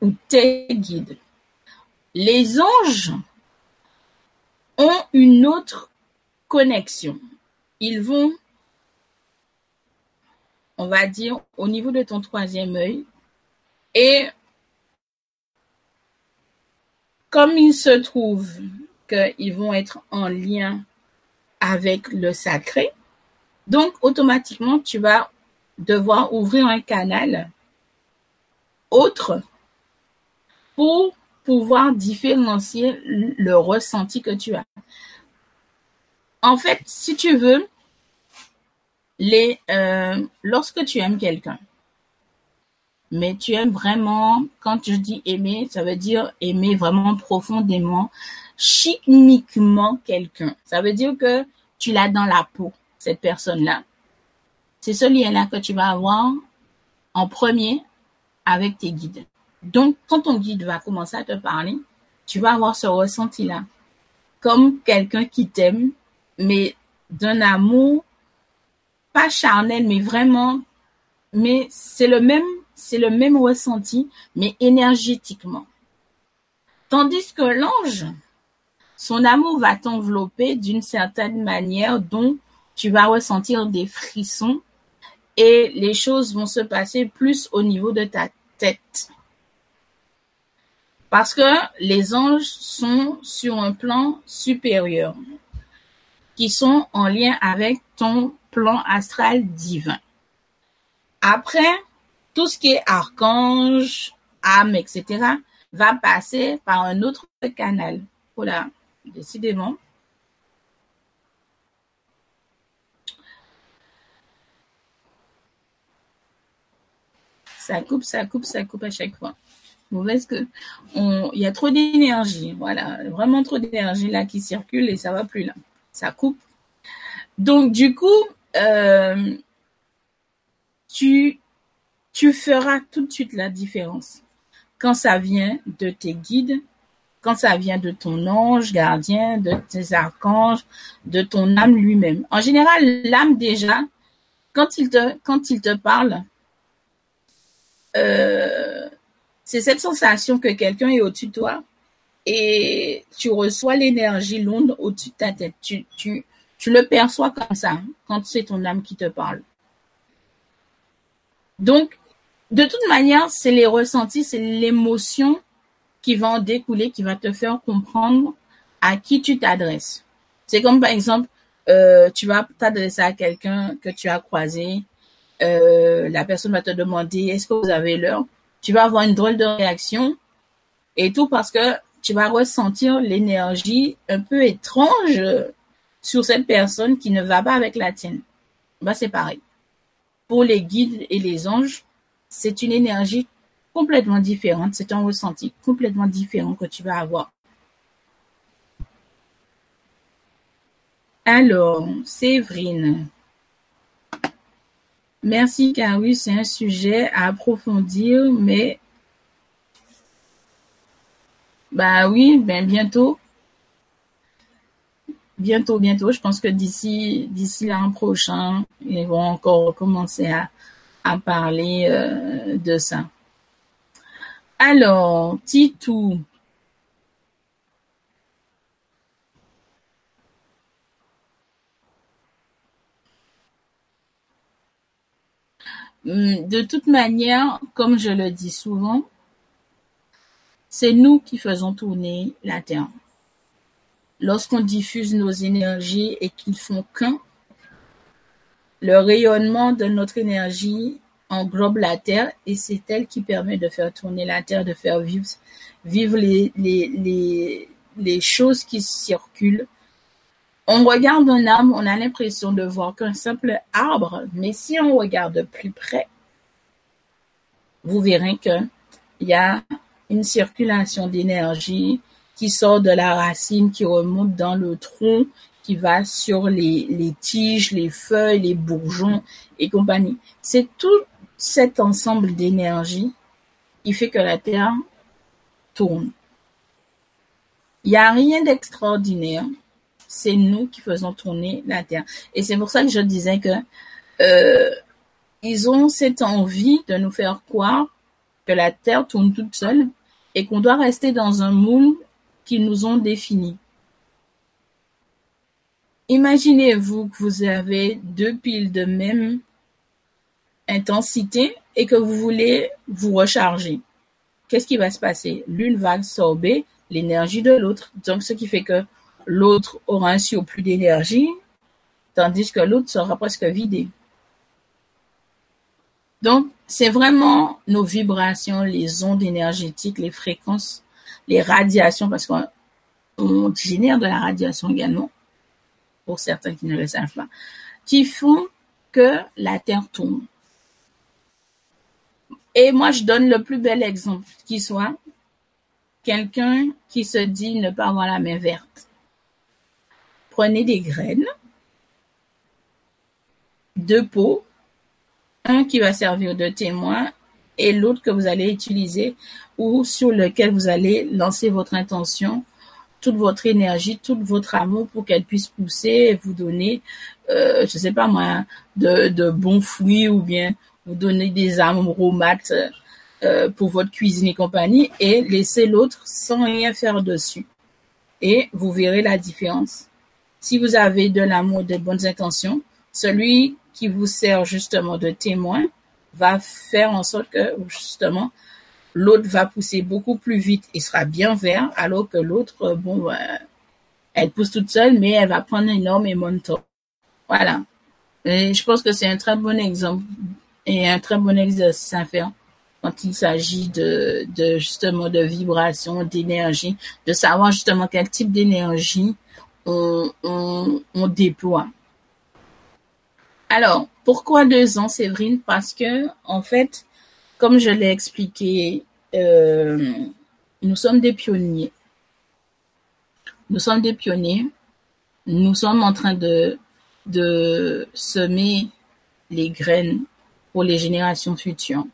A: ou tes guides. Les anges ont une autre connexion. Ils vont, on va dire, au niveau de ton troisième œil et comme il se trouve qu'ils vont être en lien avec le sacré, donc automatiquement tu vas devoir ouvrir un canal autre pour pouvoir différencier le ressenti que tu as. En fait, si tu veux, les, euh, lorsque tu aimes quelqu'un, mais tu aimes vraiment, quand je dis aimer, ça veut dire aimer vraiment profondément, chimiquement quelqu'un. Ça veut dire que tu l'as dans la peau, cette personne-là. C'est ce lien-là que tu vas avoir en premier avec tes guides. Donc, quand ton guide va commencer à te parler, tu vas avoir ce ressenti-là. Comme quelqu'un qui t'aime, mais d'un amour, pas charnel, mais vraiment, mais c'est le même, c'est le même ressenti, mais énergétiquement. Tandis que l'ange, son amour va t'envelopper d'une certaine manière dont tu vas ressentir des frissons et les choses vont se passer plus au niveau de ta tête. Parce que les anges sont sur un plan supérieur, qui sont en lien avec ton plan astral divin. Après, tout ce qui est archange, âme, etc., va passer par un autre canal. Voilà, décidément. Ça coupe, ça coupe, ça coupe à chaque fois. Il y a trop d'énergie, voilà, vraiment trop d'énergie là qui circule et ça va plus là, ça coupe. Donc du coup, euh, tu tu feras tout de suite la différence quand ça vient de tes guides, quand ça vient de ton ange gardien, de tes archanges, de ton âme lui-même. En général, l'âme déjà, quand il te quand il te parle, euh, c'est cette sensation que quelqu'un est au-dessus de toi et tu reçois l'énergie, l'onde au-dessus de ta tête. Tu, le perçois comme ça quand c'est ton âme qui te parle. Donc, de toute manière, c'est les ressentis, c'est l'émotion qui va découler, qui va te faire comprendre à qui tu t'adresses. C'est comme par exemple, euh, tu vas t'adresser à quelqu'un que tu as croisé, euh, la personne va te demander est-ce que vous avez l'heure? Tu vas avoir une drôle de réaction et tout parce que tu vas ressentir l'énergie un peu étrange sur cette personne qui ne va pas avec la tienne. Bah, c'est pareil. Pour les guides et les anges, c'est une énergie complètement différente, c'est un ressenti complètement différent que tu vas avoir. Alors, Séverine. Merci car c'est un sujet à approfondir, mais bah oui, ben bientôt. Bientôt, bientôt. Je pense que d'ici d'ici l'an prochain, ils vont encore commencer à, à parler euh, de ça. Alors, Titou. De toute manière, comme je le dis souvent, c'est nous qui faisons tourner la Terre. Lorsqu'on diffuse nos énergies et qu'ils font qu'un, le rayonnement de notre énergie englobe la Terre et c'est elle qui permet de faire tourner la Terre, de faire vivre, les choses qui circulent on regarde un arbre, on a l'impression de voir qu'un simple arbre, mais si on regarde de plus près, vous verrez qu'il y a une circulation d'énergie qui sort de la racine, qui remonte dans le tronc, qui va sur les tiges, les feuilles, les bourgeons et compagnie. C'est tout cet ensemble d'énergie qui fait que la Terre tourne. Il n'y a rien d'extraordinaire c'est nous qui faisons tourner la Terre. Et c'est pour ça que je disais que euh, ils ont cette envie de nous faire croire que la Terre tourne toute seule et qu'on doit rester dans un moule qu'ils nous ont défini. Imaginez-vous que vous avez deux piles de même intensité et que vous voulez vous recharger. Qu'est-ce qui va se passer? L'une va absorber l'énergie de l'autre. Donc, ce qui fait que l'autre aura un surplus d'énergie, tandis que l'autre sera presque vidé. Donc, c'est vraiment nos vibrations, les ondes énergétiques, les fréquences, les radiations, parce qu'on génère de la radiation également, pour certains qui ne le savent pas, qui font que la Terre tourne. Et moi, je donne le plus bel exemple qui soit quelqu'un qui se dit ne pas avoir la main verte prenez des graines, deux pots, un qui va servir de témoin et l'autre que vous allez utiliser ou sur lequel vous allez lancer votre intention, toute votre énergie, tout votre amour pour qu'elle puisse pousser et vous donner, euh, je sais pas moi, de, bons fruits ou bien vous donner des aromates euh, pour votre cuisine et compagnie et laisser l'autre sans rien faire dessus. Et vous verrez la différence. Si vous avez de l'amour, de bonnes intentions, celui qui vous sert justement de témoin va faire en sorte que justement l'autre va pousser beaucoup plus vite et sera bien vert, alors que l'autre, bon, ben, elle pousse toute seule, mais elle va prendre énormément de temps. Voilà. Je pense que c'est un très bon exemple et un très bon exercice à faire quand il s'agit de, de justement de vibration, d'énergie, de savoir justement quel type d'énergie on, déploie. Alors, pourquoi deux ans, Séverine? Parce que, en fait, comme je l'ai expliqué euh, nous sommes des pionniers. Nous sommes des pionniers. Nous sommes en train de, semer les graines pour les générations futures.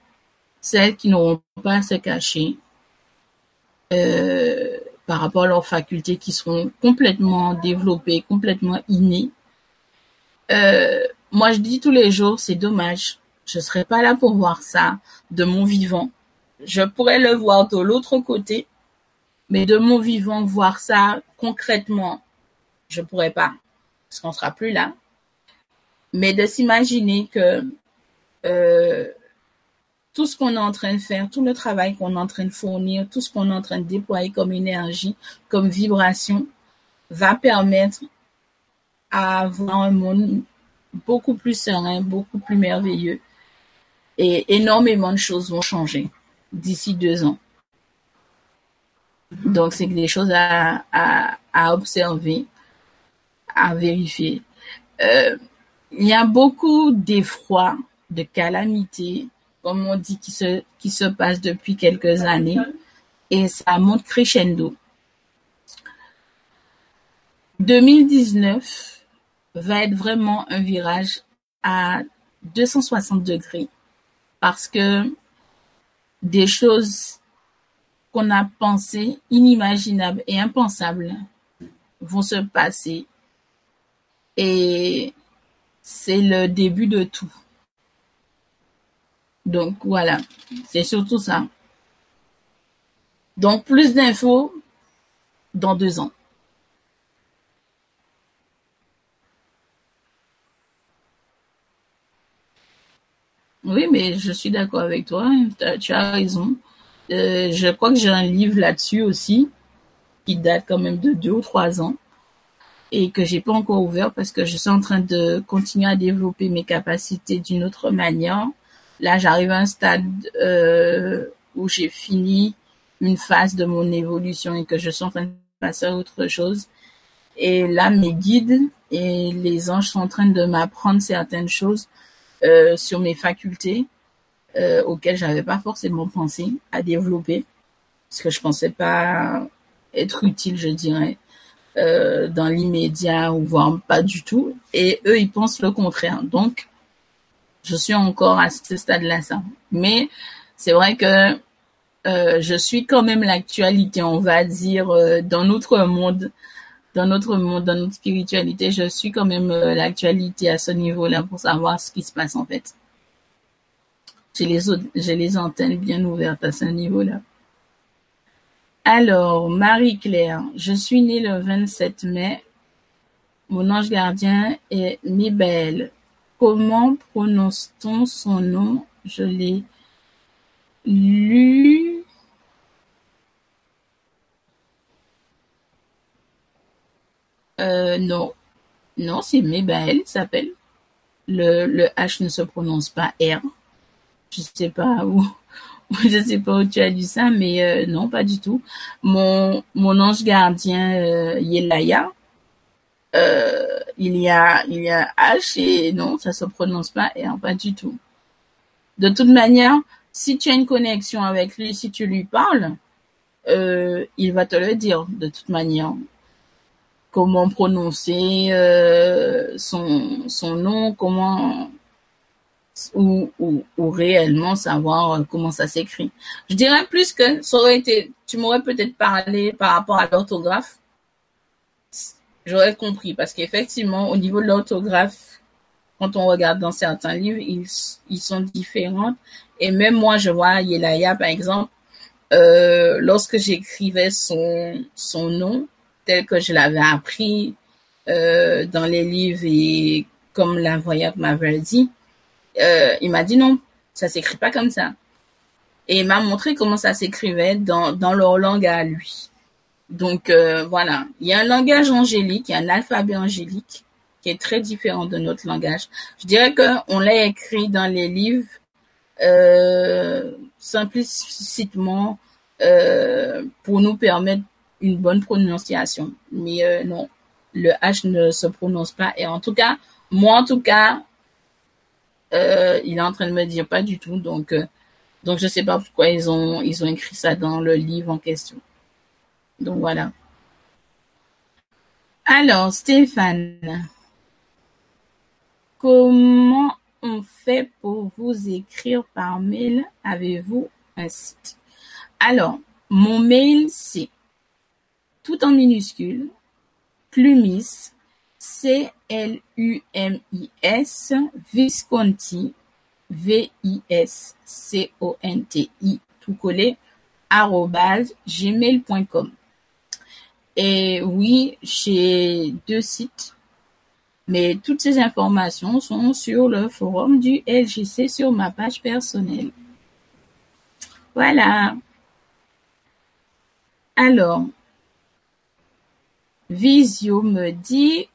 A: Celles qui n'auront pas à se cacher euh, par rapport à leurs facultés qui seront complètement développées, complètement innées. Euh, moi, je dis tous les jours, c'est dommage. Je serais pas là pour voir ça de mon vivant. Je pourrais le voir de l'autre côté, mais de mon vivant, voir ça concrètement, je pourrais pas, parce qu'on sera plus là. Mais de s'imaginer que euh, tout ce qu'on est en train de faire, tout le travail qu'on est en train de fournir, tout ce qu'on est en train de déployer comme énergie, comme vibration, va permettre à avoir un monde beaucoup plus serein, beaucoup plus merveilleux. Et énormément de choses vont changer d'ici deux ans. Donc, c'est des choses à, observer, à vérifier. Euh, il y a beaucoup d'effroi, de calamités, comme on dit, qui se, qui se passe depuis quelques années. Et ça monte crescendo. 2019 va être vraiment un virage à 260 degrés parce que des choses qu'on a pensées inimaginables et impensables vont se passer et c'est le début de tout. Donc voilà, c'est surtout ça. Donc plus d'infos dans deux ans. Oui, mais je suis d'accord avec toi. Tu as raison. Euh, je crois que j'ai un livre là-dessus aussi qui date quand même de deux ou trois ans et que j'ai pas encore ouvert parce que je suis en train de continuer à développer mes capacités d'une autre manière. Là, j'arrive à un stade euh, où j'ai fini une phase de mon évolution et que je suis en train de passer à autre chose. Et là, mes guides et les anges sont en train de m'apprendre certaines choses euh, sur mes facultés euh, auxquelles j'avais pas forcément pensé à développer parce que je pensais pas être utile, je dirais, euh, dans l'immédiat ou voire pas du tout. Et eux, ils pensent le contraire. Donc, je suis encore à ce stade-là, ça. Mais c'est vrai que euh, je suis quand même l'actualité, on va dire, euh, dans notre monde dans notre monde, dans notre spiritualité, je suis quand même euh, l'actualité à ce niveau-là pour savoir ce qui se passe en fait. J'ai les, j'ai les antennes bien ouvertes à ce niveau-là. Alors, Marie-Claire, je suis née le 27 mai. Mon ange gardien est Mibel. Comment prononce-t-on son nom? Je l'ai lu Euh, non. Non, c'est Mébel, s'appelle. Le, H ne se prononce pas R. Je sais pas où, *laughs* je sais pas où tu as dit ça, mais euh, non, pas du tout. Mon, mon ange gardien, euh, Yelaya, euh, il y a, il y a H et non, ça se prononce pas R, pas du tout. De toute manière, si tu as une connexion avec lui, si tu lui parles, euh, il va te le dire de toute manière comment prononcer euh, son, nom, comment ou, réellement savoir comment ça s'écrit. Je dirais plus que ça aurait été, tu m'aurais peut-être parlé par rapport à l'orthographe. J'aurais compris parce qu'effectivement, au niveau de l'orthographe, quand on regarde dans certains livres, ils, ils sont différents. Et même moi, je vois Yelaya, par exemple, euh, lorsque j'écrivais son, son nom, tel que je l'avais appris euh, dans les livres et comme la voyante m'avait dit, euh, il m'a dit non, ça s'écrit pas comme ça. Et il m'a montré comment ça s'écrivait dans, dans leur langue à lui. Donc euh, voilà, il y a un langage angélique, il y a un alphabet angélique qui est très différent de notre langage. Je dirais qu'on l'a écrit dans les livres euh, simplicitement euh, pour nous permettre une bonne prononciation. Mais euh, non, le H ne se prononce pas. Et en tout cas, moi en tout cas, il est en train de me dire pas du tout. Donc, Donc, je sais pas pourquoi ils ont, ils ont écrit ça dans le livre en question. Donc, voilà. Alors, Stéphane, comment on fait pour vous écrire par mail? Avez-vous un site? Alors, mon mail, c'est tout en minuscule, plumis, C-L-U-M-I-S, Visconti, V-I-S-C-O-N-T-I, tout collé, arrobase, gmail.com. Et oui, j'ai deux sites, mais toutes ces informations sont sur le forum du LGC sur ma page personnelle. Voilà. Alors, Visio me dit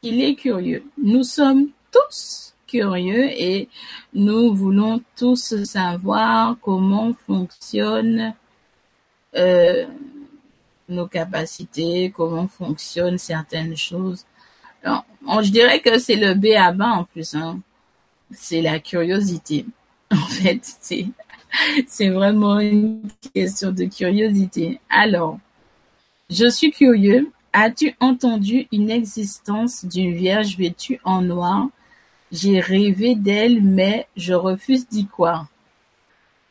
A: qu'il est curieux. Nous sommes tous curieux et nous voulons tous savoir comment fonctionnent euh, nos capacités, comment fonctionnent certaines choses. Je dirais que c'est le B à bas en plus. Hein. C'est la curiosité. *laughs* En fait, c'est c'est vraiment une question de curiosité. Alors, je suis curieux. As-tu entendu une existence d'une vierge vêtue en noir? J'ai rêvé d'elle, mais je refuse d'y croire.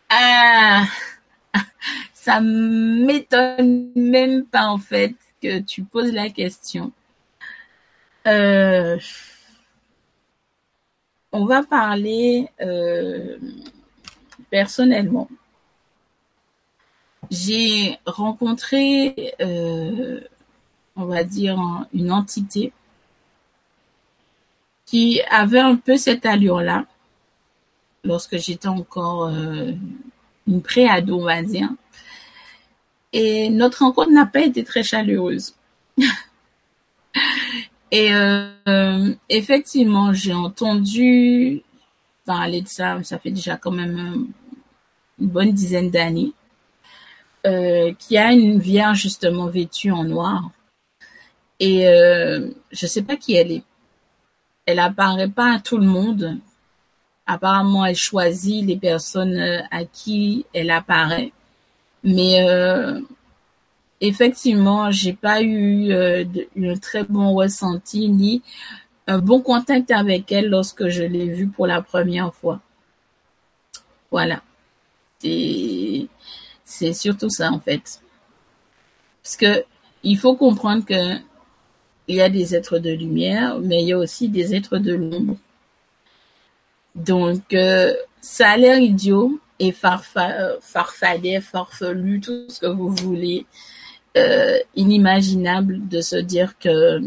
A: Ah, ça m'étonne même pas en fait que tu poses la question. Euh, on va parler euh, personnellement. J'ai rencontré, euh, on va dire, une entité qui avait un peu cette allure-là lorsque j'étais encore une pré-ado, on va dire. Et notre rencontre n'a pas été très chaleureuse. *laughs* Et euh, effectivement, j'ai entendu parler de ça, ça fait déjà quand même une bonne dizaine d'années, euh, qui a une vierge justement vêtue en noir. Et euh, je sais pas qui elle est. Elle apparaît pas à tout le monde. Apparemment, elle choisit les personnes euh, à qui elle apparaît. Mais euh, effectivement, j'ai pas eu euh, un très bon ressenti ni un bon contact avec elle lorsque je l'ai vue pour la première fois. Voilà. C'est surtout ça en fait. Parce que il faut comprendre que il y a des êtres de lumière, mais il y a aussi des êtres de l'ombre. Donc euh, ça a l'air idiot et farfa farfelu, tout ce que vous voulez, euh, inimaginable de se dire que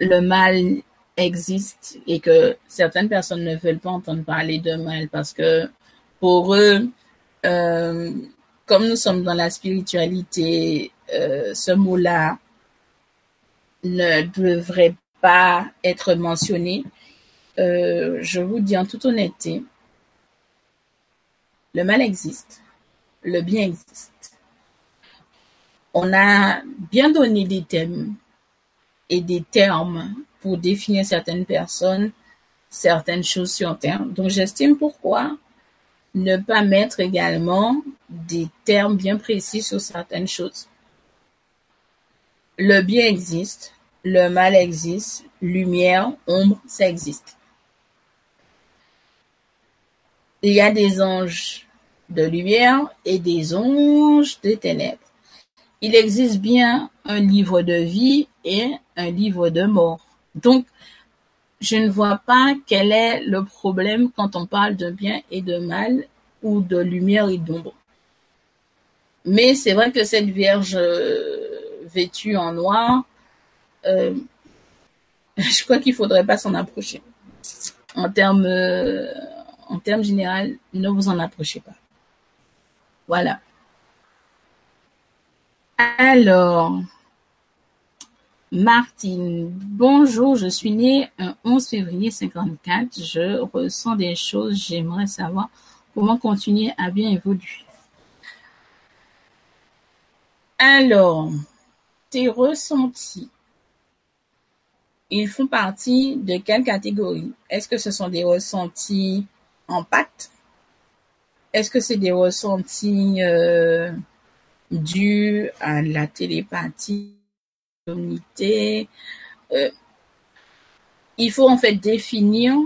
A: le mal existe et que certaines personnes ne veulent pas entendre parler de mal parce que pour eux, euh, comme nous sommes dans la spiritualité, euh, ce mot-là ne devrait pas être mentionné. Euh, je vous dis en toute honnêteté, le mal existe, le bien existe. On a bien donné des thèmes et des termes pour définir certaines personnes, certaines choses sur Terre. Donc j'estime pourquoi ne pas mettre également des termes bien précis sur certaines choses. Le bien existe, le mal existe, lumière, ombre, ça existe. Il y a des anges de lumière et des anges de ténèbres. Il existe bien un livre de vie et un livre de mort. Donc, je ne vois pas quel est le problème quand on parle de bien et de mal ou de lumière et d'ombre. Mais c'est vrai que cette Vierge euh, vêtue en noir, euh, *laughs* je crois qu'il faudrait pas s'en approcher. En termes, euh, en termes général, ne vous en approchez pas. Voilà. Alors, Martine, bonjour, je suis née un 11 février 54. Je ressens des choses, j'aimerais savoir comment continuer à bien évoluer. Alors, tes ressentis. ils font partie de quelle catégorie? Est-ce que ce sont des ressentis en pâte Est-ce que c'est des ressentis euh, dus à la télépathie, l'unité euh, Il faut en fait définir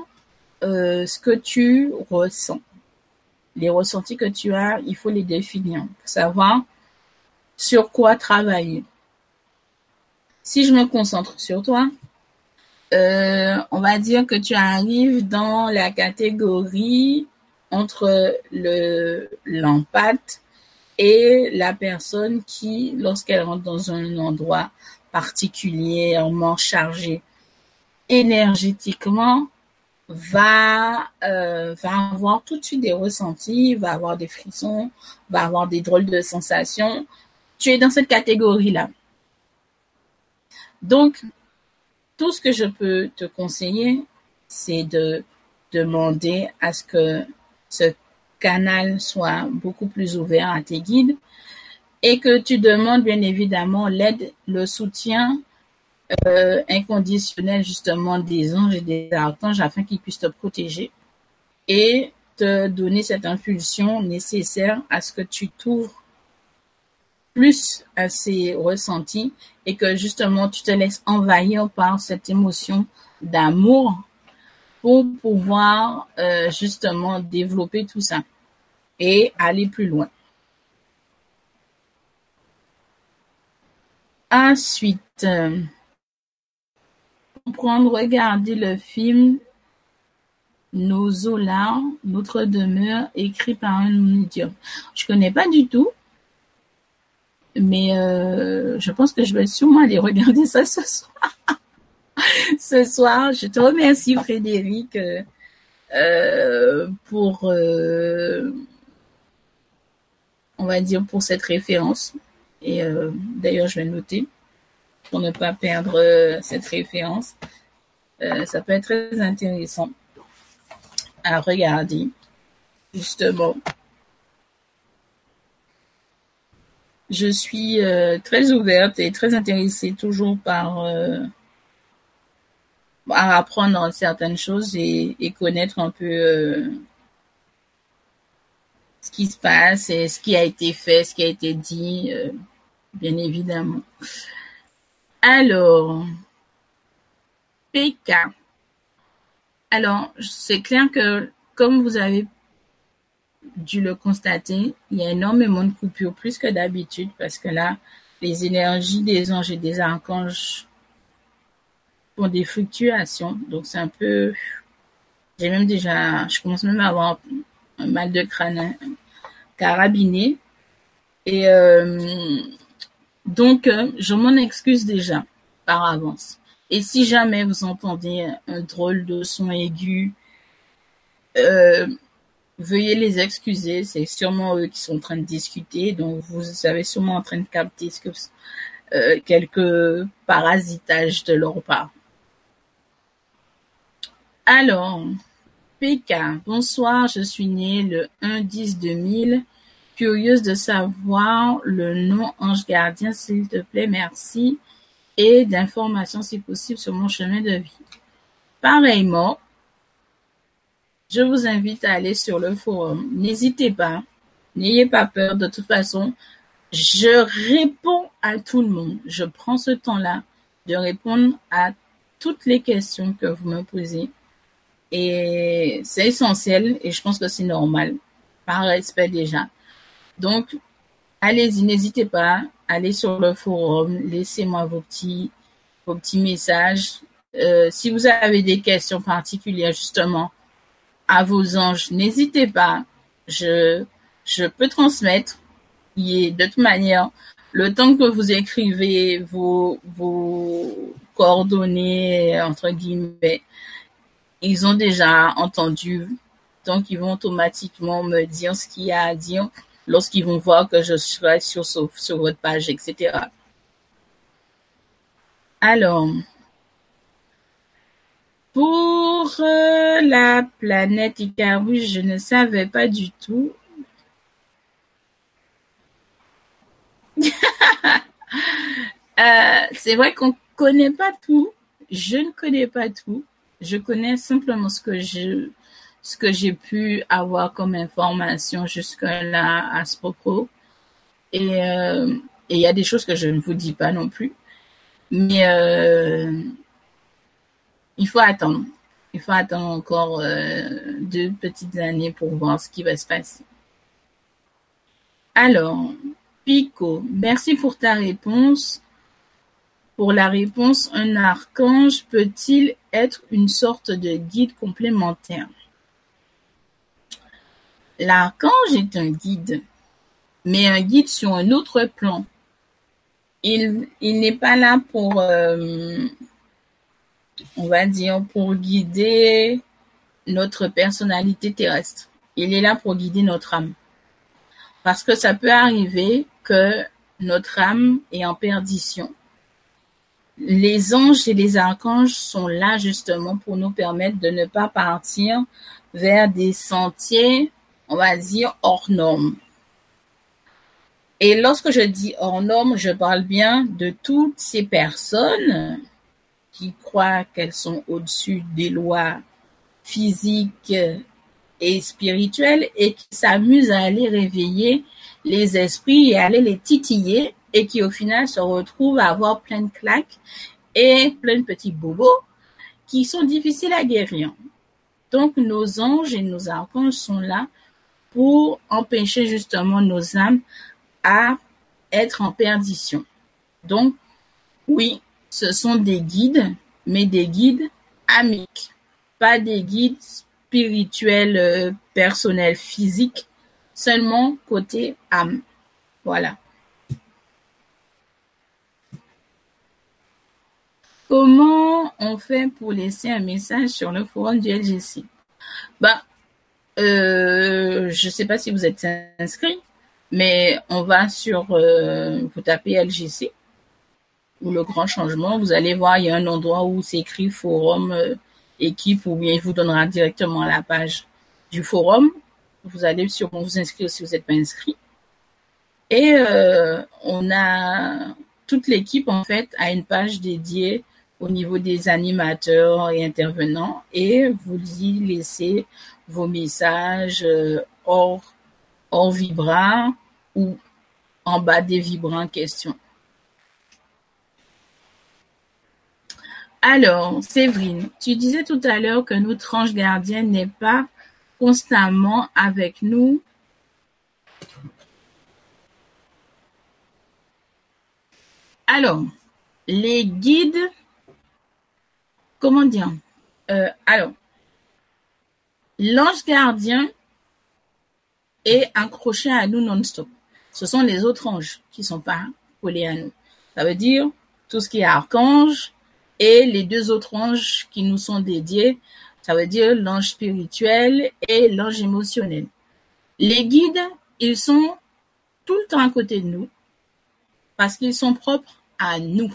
A: euh, ce que tu ressens. Les ressentis que tu as, il faut les définir pour savoir sur quoi travailler. Si je me concentre sur toi, euh, on va dire que tu arrives dans la catégorie entre le l'empathe et la personne qui, lorsqu'elle rentre dans un endroit particulièrement chargé énergétiquement, va euh, va avoir tout de suite des ressentis, va avoir des frissons, va avoir des drôles de sensations. Tu es dans cette catégorie-là. Donc, tout ce que je peux te conseiller, c'est de demander à ce que ce canal soit beaucoup plus ouvert à tes guides et que tu demandes bien évidemment l'aide, le soutien euh, inconditionnel justement des anges et des archanges afin qu'ils puissent te protéger et te donner cette impulsion nécessaire à ce que tu t'ouvres plus à ces ressentis et que justement tu te laisses envahir par cette émotion d'amour pour pouvoir euh, justement développer tout ça et aller plus loin. Ensuite, euh, comprendre, regarder le film Nos Zola, Notre demeure, écrit par un médium. Je connais pas du tout, mais euh, je pense que je vais sûrement aller regarder ça ce soir. *laughs* ce soir, je te remercie Frédéric euh, euh, pour, on va dire, pour cette référence. Et d'ailleurs, je vais noter pour ne pas perdre cette référence. ça peut être très intéressant à regarder, justement. Je suis euh, très ouverte et très intéressée toujours par euh, apprendre certaines choses et, connaître un peu euh, ce qui se passe et ce qui a été fait, ce qui a été dit, bien évidemment. Alors, PK. Alors, c'est clair que comme vous avez dû le constater, il y a énormément de coupures, plus que d'habitude, parce que là, les énergies des anges et des archanges ont des fluctuations. Donc c'est un peu... J'ai même déjà... Je commence même à avoir un mal de crâne carabiné. Et euh, donc, euh, je m'en excuse déjà par avance. Et si jamais vous entendez un drôle de son aigu, euh, Veuillez les excuser, c'est sûrement eux qui sont en train de discuter, donc vous savez sûrement en train de capter ce que, euh, quelques parasitages de leur part. Alors, PK, bonsoir, je suis née le 1-10-2000, curieuse de savoir le nom ange gardien, s'il te plaît, merci, et d'informations si possible sur mon chemin de vie. Pareillement, je vous invite à aller sur le forum. N'hésitez pas, n'ayez pas peur. De toute façon, je réponds à tout le monde. Je prends ce temps-là de répondre à toutes les questions que vous me posez. Et c'est essentiel et je pense que c'est normal, par respect déjà. Donc, allez-y, n'hésitez pas, allez sur le forum, laissez-moi vos petits, vos petits messages. Euh, si vous avez des questions particulières, justement, à vos anges, n'hésitez pas. Je, je peux transmettre. Et de toute manière, le temps que vous écrivez vos, vos coordonnées, entre guillemets, ils ont déjà entendu. Donc, ils vont automatiquement me dire ce qu'il y a à dire lorsqu'ils vont voir que je serai sur, sur votre page, etc. Alors, pour euh, la planète Icarus, je ne savais pas du tout. *laughs* Euh, c'est vrai qu'on connaît pas tout. je ne connais pas tout. Je connais simplement ce que je, ce que j'ai pu avoir comme information jusque-là à ce propos. Et euh, il y a des choses que je ne vous dis pas non plus. Mais il faut attendre. Il faut attendre encore euh, deux petites années pour voir ce qui va se passer. Alors, Pico, merci pour ta réponse. Pour la réponse, un archange peut-il être une sorte de guide complémentaire? L'archange est un guide, mais un guide sur un autre plan. Il, n'est pas là pour, euh, on va dire, pour guider notre personnalité terrestre. Il est là pour guider notre âme. Parce que ça peut arriver que notre âme est en perdition les anges et les archanges sont là justement pour nous permettre de ne pas partir vers des sentiers, on va dire, hors normes. Et lorsque je dis hors normes, je parle bien de toutes ces personnes qui croient qu'elles sont au-dessus des lois physiques et spirituelles et qui s'amusent à aller réveiller les esprits et aller les titiller et qui au final se retrouvent à avoir plein de claques et plein de petits bobos qui sont difficiles à guérir. Donc nos anges et nos archanges sont là pour empêcher justement nos âmes à être en perdition. Donc oui, ce sont des guides, mais des guides amiques, pas des guides spirituels, euh, personnels, physiques, seulement côté âme. Voilà. Comment on fait pour laisser un message sur le forum du LGC Bah, euh, je sais pas si vous êtes inscrit, mais on va sur, euh, vous tapez LGC ou le grand changement, vous allez voir, il y a un endroit où c'est écrit forum euh, équipe ou bien il vous donnera directement la page du forum. Vous allez sûrement vous inscrire si vous n'êtes pas inscrit. Et euh, on a toute l'équipe en fait a une page dédiée au niveau des animateurs et intervenants et vous y laissez vos messages euh, hors, hors vibrant ou en bas des vibrants en question. Alors, Séverine, tu disais tout à l'heure que notre ange gardien n'est pas constamment avec nous. Alors, les guides comment dire euh, Alors, l'ange gardien est accroché à nous non-stop. Ce sont les autres anges qui sont pas collés à nous. Ça veut dire tout ce qui est archange et les deux autres anges qui nous sont dédiés. Ça veut dire l'ange spirituel et l'ange émotionnel. Les guides, ils sont tout le temps à côté de nous parce qu'ils sont propres à nous.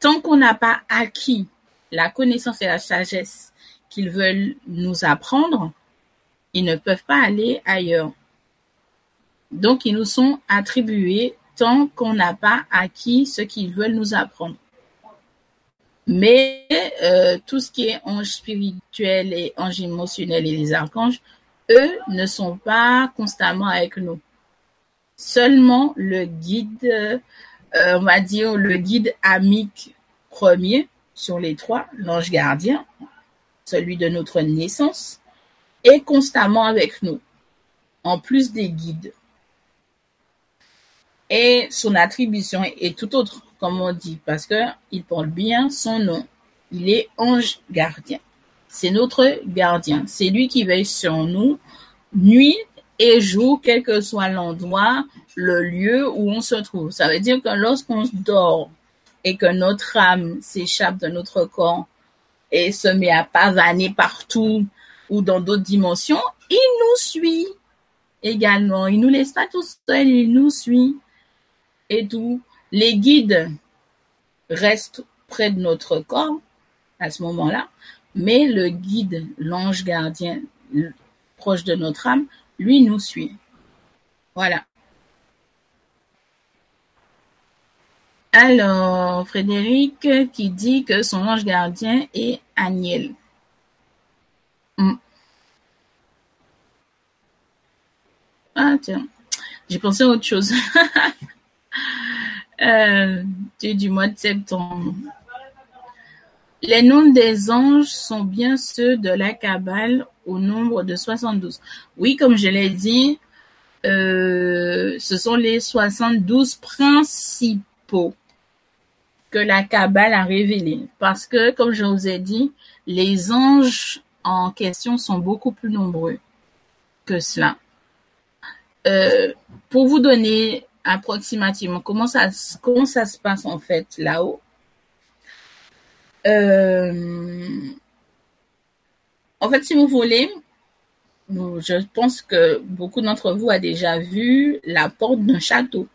A: Tant qu'on n'a pas acquis la connaissance et la sagesse qu'ils veulent nous apprendre, ils ne peuvent pas aller ailleurs. Donc, ils nous sont attribués tant qu'on n'a pas acquis ce qu'ils veulent nous apprendre. Mais euh, tout ce qui est ange spirituel et ange émotionnel et les archanges, eux ne sont pas constamment avec nous. Seulement le guide, euh, on va dire le guide amique premier, sur les trois, l'ange gardien, celui de notre naissance, est constamment avec nous, en plus des guides. Et son attribution est tout autre, comme on dit, parce que il porte bien son nom. Il est ange gardien. C'est notre gardien. C'est lui qui veille sur nous nuit et jour, quel que soit l'endroit, le lieu où on se trouve. Ça veut dire que lorsqu'on dort et que notre âme s'échappe de notre corps et se met à pavaner partout ou dans d'autres dimensions, il nous suit également. Il nous laisse pas tout seul, il nous suit. Et tout. Les guides restent près de notre corps à ce moment-là, mais le guide, l'ange gardien proche de notre âme, lui nous suit. Voilà. Alors, Frédéric qui dit que son ange gardien est Aniel. Hmm. Ah, tiens. J'ai pensé à autre chose. *laughs* euh, du mois de septembre. Les noms des anges sont bien ceux de la Kabbale au nombre de 72. Oui, comme je l'ai dit, euh, ce sont les 72 principaux que la Kabbale a révélés. Parce que, comme je vous ai dit, les anges en question sont beaucoup plus nombreux que cela. Euh, pour vous donner approximativement. Comment ça, comment ça se passe en fait là-haut, euh, en fait, si vous voulez, je pense que beaucoup d'entre vous a déjà vu la porte d'un château.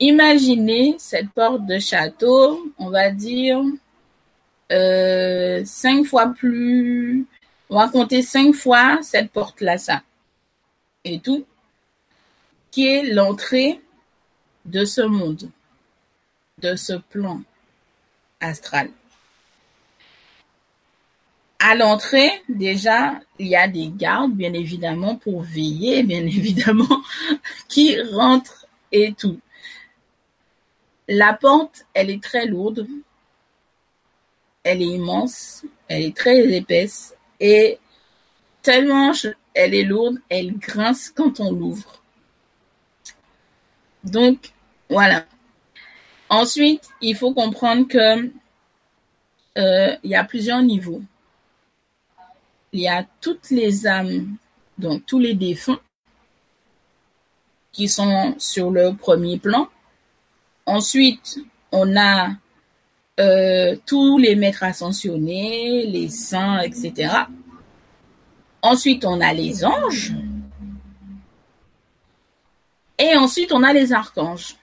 A: Imaginez cette porte de château, on va dire euh, cinq fois plus, on va compter cinq fois cette porte-là, ça, et tout, qui l'entrée de ce monde, de ce plan astral. À l'entrée, déjà, il y a des gardes, bien évidemment, pour veiller, bien *laughs* évidemment, qui rentrent et tout. La pente, elle est très lourde, elle est immense, elle est très épaisse et tellement elle est lourde, elle grince quand on l'ouvre. Donc, voilà. Ensuite, il faut comprendre que euh, il y a plusieurs niveaux. Il y a toutes les âmes, donc tous les défunts qui sont sur le premier plan. Ensuite, on a euh, tous les maîtres ascensionnés, les saints, etc. Ensuite, on a les anges. Et ensuite, on a les archanges.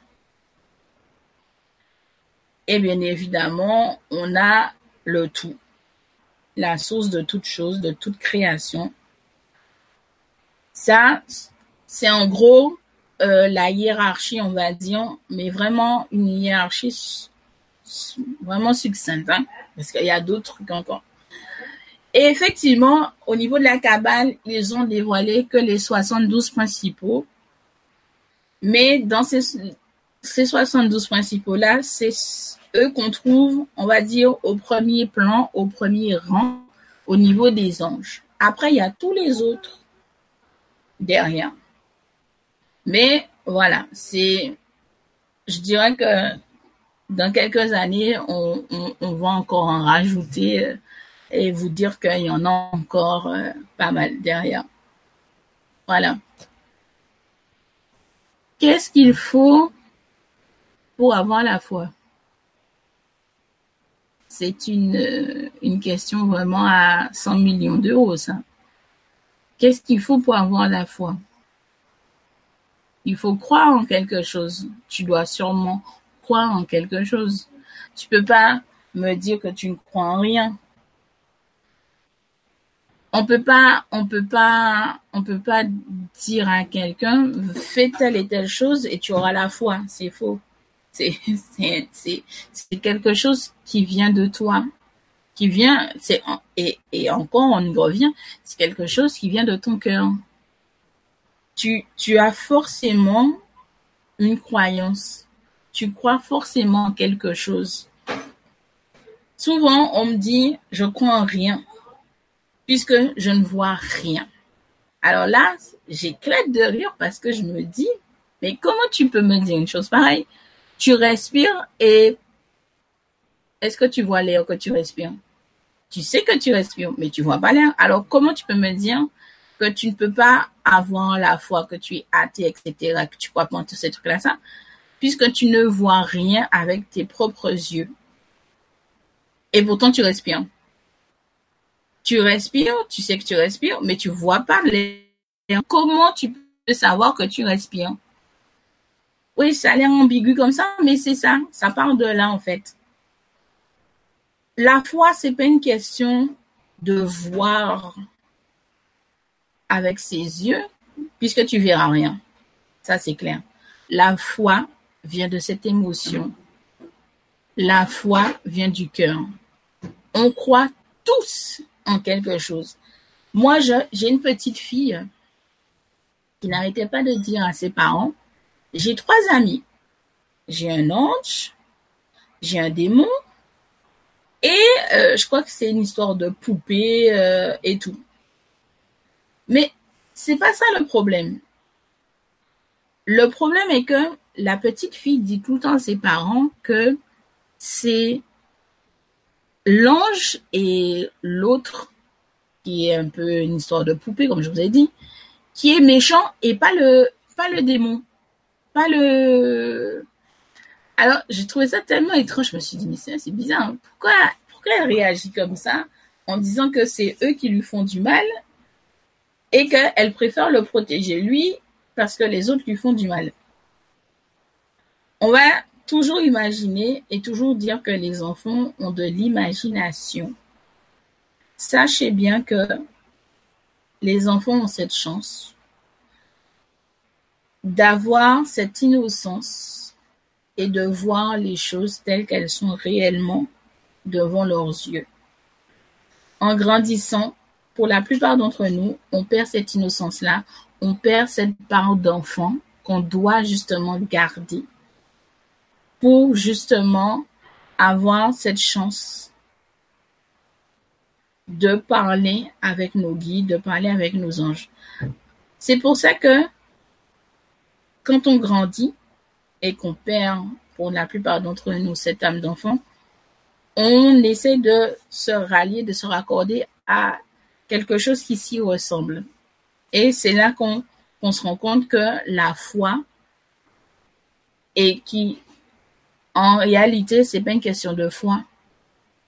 A: Et bien évidemment, on a le tout, la source de toute chose, de toute création. Ça, c'est en gros euh, la hiérarchie, on va dire, mais vraiment une hiérarchie vraiment succincte, hein, parce qu'il y a d'autres trucs encore. Et effectivement, au niveau de la Kabbale, ils ont dévoilé que les 72 principaux, mais dans ces, ces 72 principaux-là, c'est eux qu'on trouve, on va dire, au premier plan, au premier rang, au niveau des anges. Après, il y a tous les autres derrière. Mais voilà, c'est, je dirais que dans quelques années, on, va encore en rajouter euh, et vous dire qu'il y en a encore euh, pas mal derrière. Voilà. Qu'est-ce qu'il faut pour avoir la foi? C'est une, euh, question vraiment à 100 millions d'euros, ça. Qu'est-ce qu'il faut pour avoir la foi? Il faut croire en quelque chose. Tu dois sûrement croire en quelque chose. Tu peux pas me dire que tu ne crois en rien. On peut pas, on peut pas, dire à quelqu'un fais telle et telle chose et tu auras la foi. C'est faux. C'est, quelque chose qui vient de toi, qui vient, et encore on y revient, c'est quelque chose qui vient de ton cœur. Tu, tu as forcément une croyance tu crois forcément en quelque chose. Souvent, on me dit, je crois en rien, puisque je ne vois rien. Alors là, j'éclate de rire parce que je me dis, mais comment tu peux me dire une chose pareille? Tu respires et est-ce que tu vois l'air que tu respires? Tu sais que tu respires, mais tu vois pas l'air. Alors comment tu peux me dire que tu ne peux pas avoir la foi, que tu es athée, etc., que tu crois pas en tous ces trucs-là, ça? puisque tu ne vois rien avec tes propres yeux. Et pourtant, tu respires. Tu respires, tu sais que tu respires, mais tu vois pas l'air. Comment tu peux savoir que tu respires? Oui, ça a l'air ambigu comme ça, mais c'est ça. Ça part de là, en fait. La foi, c'est pas une question de voir avec ses yeux, puisque tu verras rien. Ça, c'est clair. La foi, vient de cette émotion. La foi vient du cœur. On croit tous en quelque chose. Moi, j'ai une petite fille qui n'arrêtait pas de dire à ses parents, j'ai trois amis. J'ai un ange, j'ai un démon, et euh, je crois que c'est une histoire de poupée euh, et tout. Mais c'est pas ça le problème. Le problème est que la petite fille dit tout le temps à ses parents que c'est l'ange et l'autre, qui est un peu une histoire de poupée, comme je vous ai dit, qui est méchant et pas le, pas le démon. Pas le. Alors, j'ai trouvé ça tellement étrange. Je me suis dit, mais c'est bizarre. Pourquoi, pourquoi elle réagit comme ça en disant que c'est eux qui lui font du mal et qu'elle préfère le protéger lui parce que les autres lui font du mal? On va toujours imaginer et toujours dire que les enfants ont de l'imagination. Sachez bien que les enfants ont cette chance d'avoir cette innocence et de voir les choses telles qu'elles sont réellement devant leurs yeux. En grandissant, pour la plupart d'entre nous, on perd cette innocence-là, on perd cette part d'enfant qu'on doit justement garder pour justement avoir cette chance de parler avec nos guides, de parler avec nos anges. C'est pour ça que quand on grandit et qu'on perd pour la plupart d'entre nous cette âme d'enfant, on essaie de se rallier, de se raccorder à quelque chose qui s'y ressemble. Et c'est là qu'on se rend compte que la foi et qui, en réalité, c'est pas une question de foi,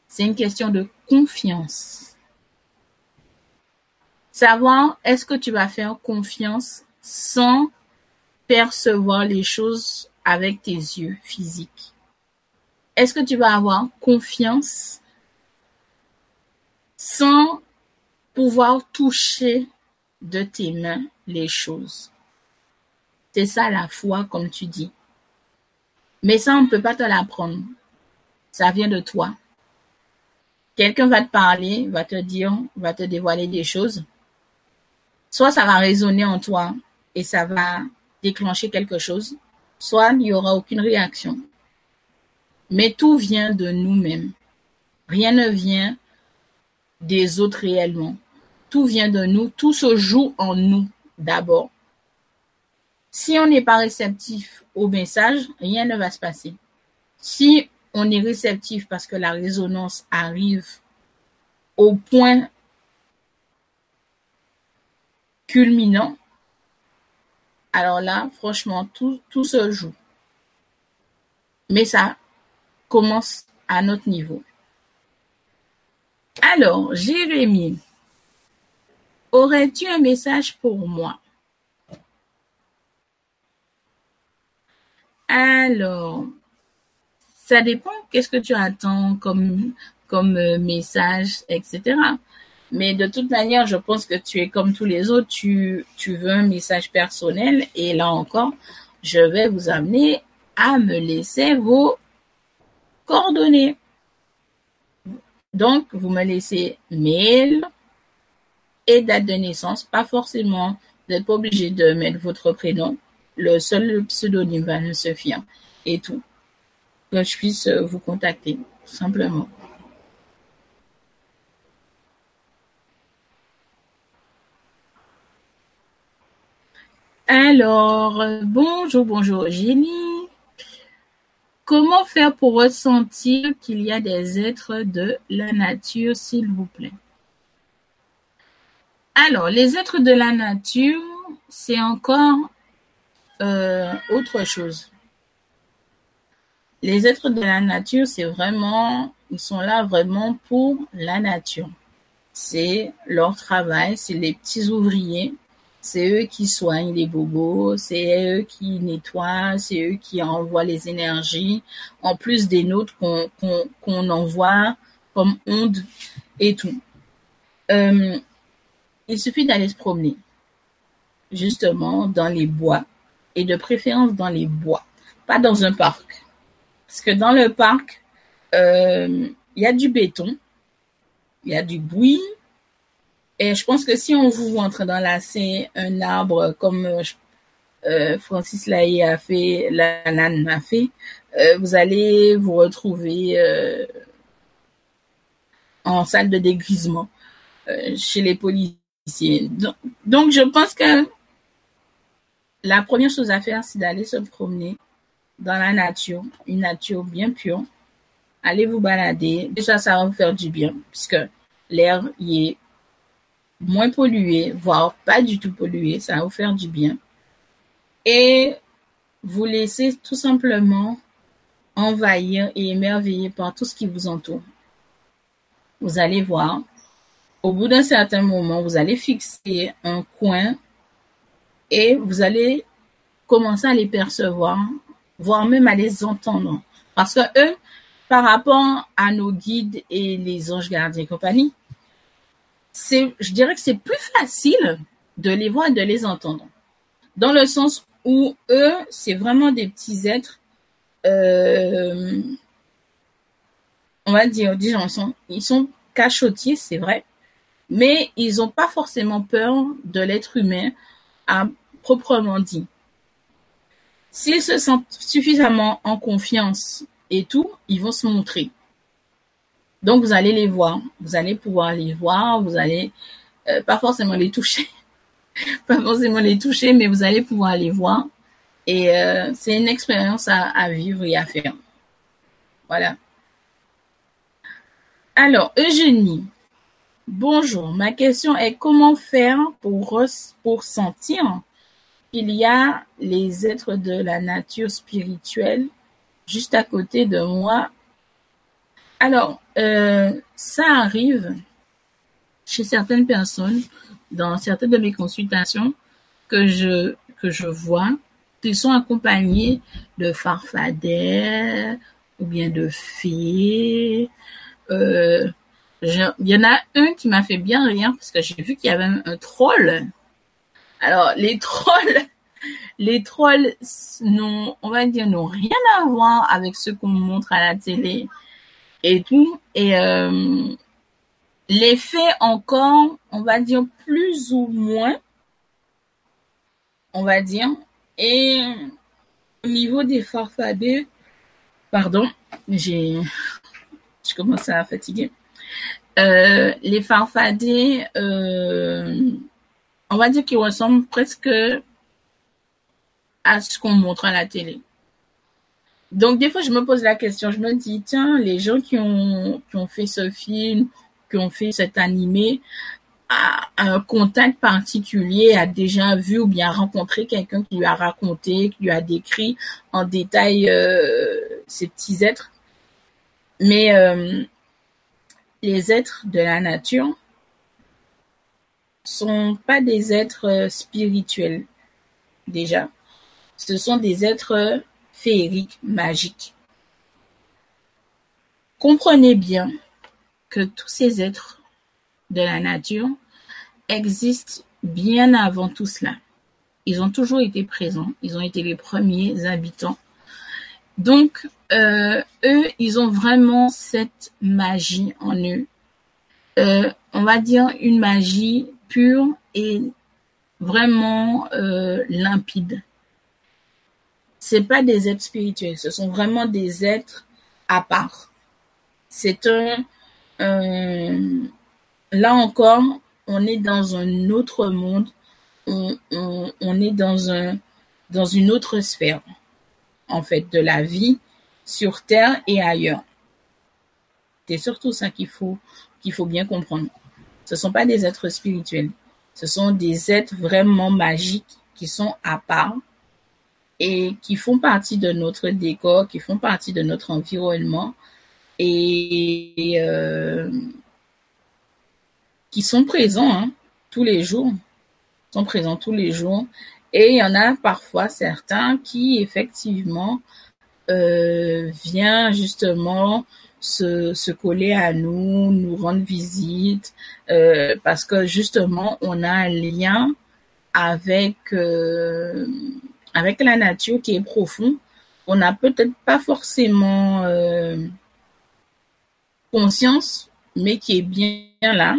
A: c'est une question de confiance. Savoir est-ce que tu vas faire confiance sans percevoir les choses avec tes yeux physiques? Est-ce que tu vas avoir confiance sans pouvoir toucher de tes mains les choses? C'est ça la foi, comme tu dis. Mais ça, on ne peut pas te l'apprendre. Ça vient de toi. Quelqu'un va te parler, va te dire, va te dévoiler des choses. Soit ça va résonner en toi et ça va déclencher quelque chose, soit il n'y aura aucune réaction. Mais tout vient de nous-mêmes. Rien ne vient des autres réellement. Tout vient de nous, tout se joue en nous d'abord. Si on n'est pas réceptif au message, rien ne va se passer. Si on est réceptif parce que la résonance arrive au point culminant, alors là, franchement, tout, se joue. Mais ça commence à notre niveau. Alors, Jérémie, Aurais-tu un message pour moi? Alors, ça dépend qu'est-ce que tu attends comme, comme euh, message, etc. Mais de toute manière, je pense que tu es comme tous les autres, tu, tu veux un message personnel et là encore, je vais vous amener à me laisser vos coordonnées. Donc, vous me laissez mail, et date de naissance. Pas forcément, vous n'êtes pas obligé de mettre votre prénom. Le seul pseudonyme va nous. Et tout. Que je puisse vous contacter, simplement. Alors, bonjour, bonjour Jenny. Comment faire pour ressentir qu'il y a des êtres de la nature, s'il vous plaît? Alors, les êtres de la nature, c'est encore euh, autre chose. Les êtres de la nature, c'est vraiment, ils sont là vraiment pour la nature. C'est leur travail, c'est les petits ouvriers, c'est eux qui soignent les bobos, c'est eux qui nettoient, c'est eux qui envoient les énergies, en plus des nôtres qu'on envoie comme ondes et tout. Euh, il suffit d'aller se promener, justement, dans les bois, et de préférence dans les bois. pas dans un parc. Parce que dans le parc, euh, il y a du béton, il y a du bruit. Et je pense que si on vous voit en train d'enlacer un arbre comme euh, euh, Francis Laïe a fait, Lanan a fait, vous allez vous retrouver en salle de dégrisement chez les policiers. donc, je pense que la première chose à faire, c'est d'aller se promener dans la nature, une nature bien pure. Allez vous balader. Déjà, ça va vous faire du bien, puisque l'air y est moins pollué, voire pas du tout pollué. Ça va vous faire du bien. Et vous laissez tout simplement envahir et émerveiller par tout ce qui vous entoure. Vous allez voir, au bout d'un certain moment, vous allez fixer un coin et vous allez commencer à les percevoir, voire même à les entendre. Parce que eux, par rapport à nos guides et les anges gardiens et compagnie, je dirais que c'est plus facile de les voir et de les entendre. Dans le sens où eux, c'est vraiment des petits êtres, euh, on va dire, disons, ils sont, ils sont cachotiers, c'est vrai, mais ils n'ont pas forcément peur de l'être humain proprement dit. S'ils se sentent suffisamment en confiance et tout, ils vont se montrer. Donc vous allez les voir, vous allez pouvoir les voir, vous allez euh, pas forcément les toucher, *laughs* pas forcément les toucher, mais vous allez pouvoir les voir. Et euh, c'est une expérience à vivre et à faire. Voilà. Alors, Eugénie, Bonjour, ma question est comment faire pour, pour sentir qu'il y a les êtres de la nature spirituelle juste à côté de moi? Alors, euh, ça arrive chez certaines personnes, dans certaines de mes consultations, que je, que je vois, qu'ils sont accompagnés de farfadets ou bien de fées. Euh, il y en a un qui m'a fait bien rire parce que j'ai vu qu'il y avait un troll. Alors, les *laughs* trolls, les trolls n'ont, on va dire, n'ont rien à voir avec ce qu'on montre à la télé et tout. Et euh, les faits encore, on va dire, plus ou moins, on va dire. Et au niveau des farfadets, pardon, j'ai, *laughs* je commence à fatiguer. Euh, les farfadets, euh, on va dire qu'ils ressemblent presque à ce qu'on montre à la télé. Donc des fois, je me pose la question, je me dis, tiens, les gens qui ont, qui ont fait ce film, qui ont fait cet animé, a un contact particulier, a déjà vu ou bien rencontré quelqu'un qui lui a raconté, qui lui a décrit en détail euh, ces petits êtres. Mais les êtres de la nature sont pas des êtres spirituels déjà. Ce sont des êtres féeriques, magiques. Comprenez bien que tous ces êtres de la nature existent bien avant tout cela. Ils ont toujours été présents, ils ont été les premiers habitants donc, euh, eux, ils ont vraiment cette magie en eux. Euh, on va dire une magie pure et vraiment euh, limpide. C'est pas des êtres spirituels, ce sont vraiment des êtres à part. C'est un, là encore, on est dans un autre monde, on, on est dans un dans une autre sphère en fait de la vie sur Terre et ailleurs. C'est surtout ça qu'il faut qu'il faut bien comprendre. Ce sont pas des êtres spirituels, ce sont des êtres vraiment magiques qui sont à part et qui font partie de notre décor, qui font partie de notre environnement et euh, qui sont présents hein, tous les jours, sont présents tous les jours et il y en a parfois certains qui effectivement euh, vient justement se, se coller à nous, nous rendre visite, euh, parce que justement on a un lien avec euh, avec la nature qui est profond on n'a peut-être pas forcément euh, conscience, mais qui est bien là.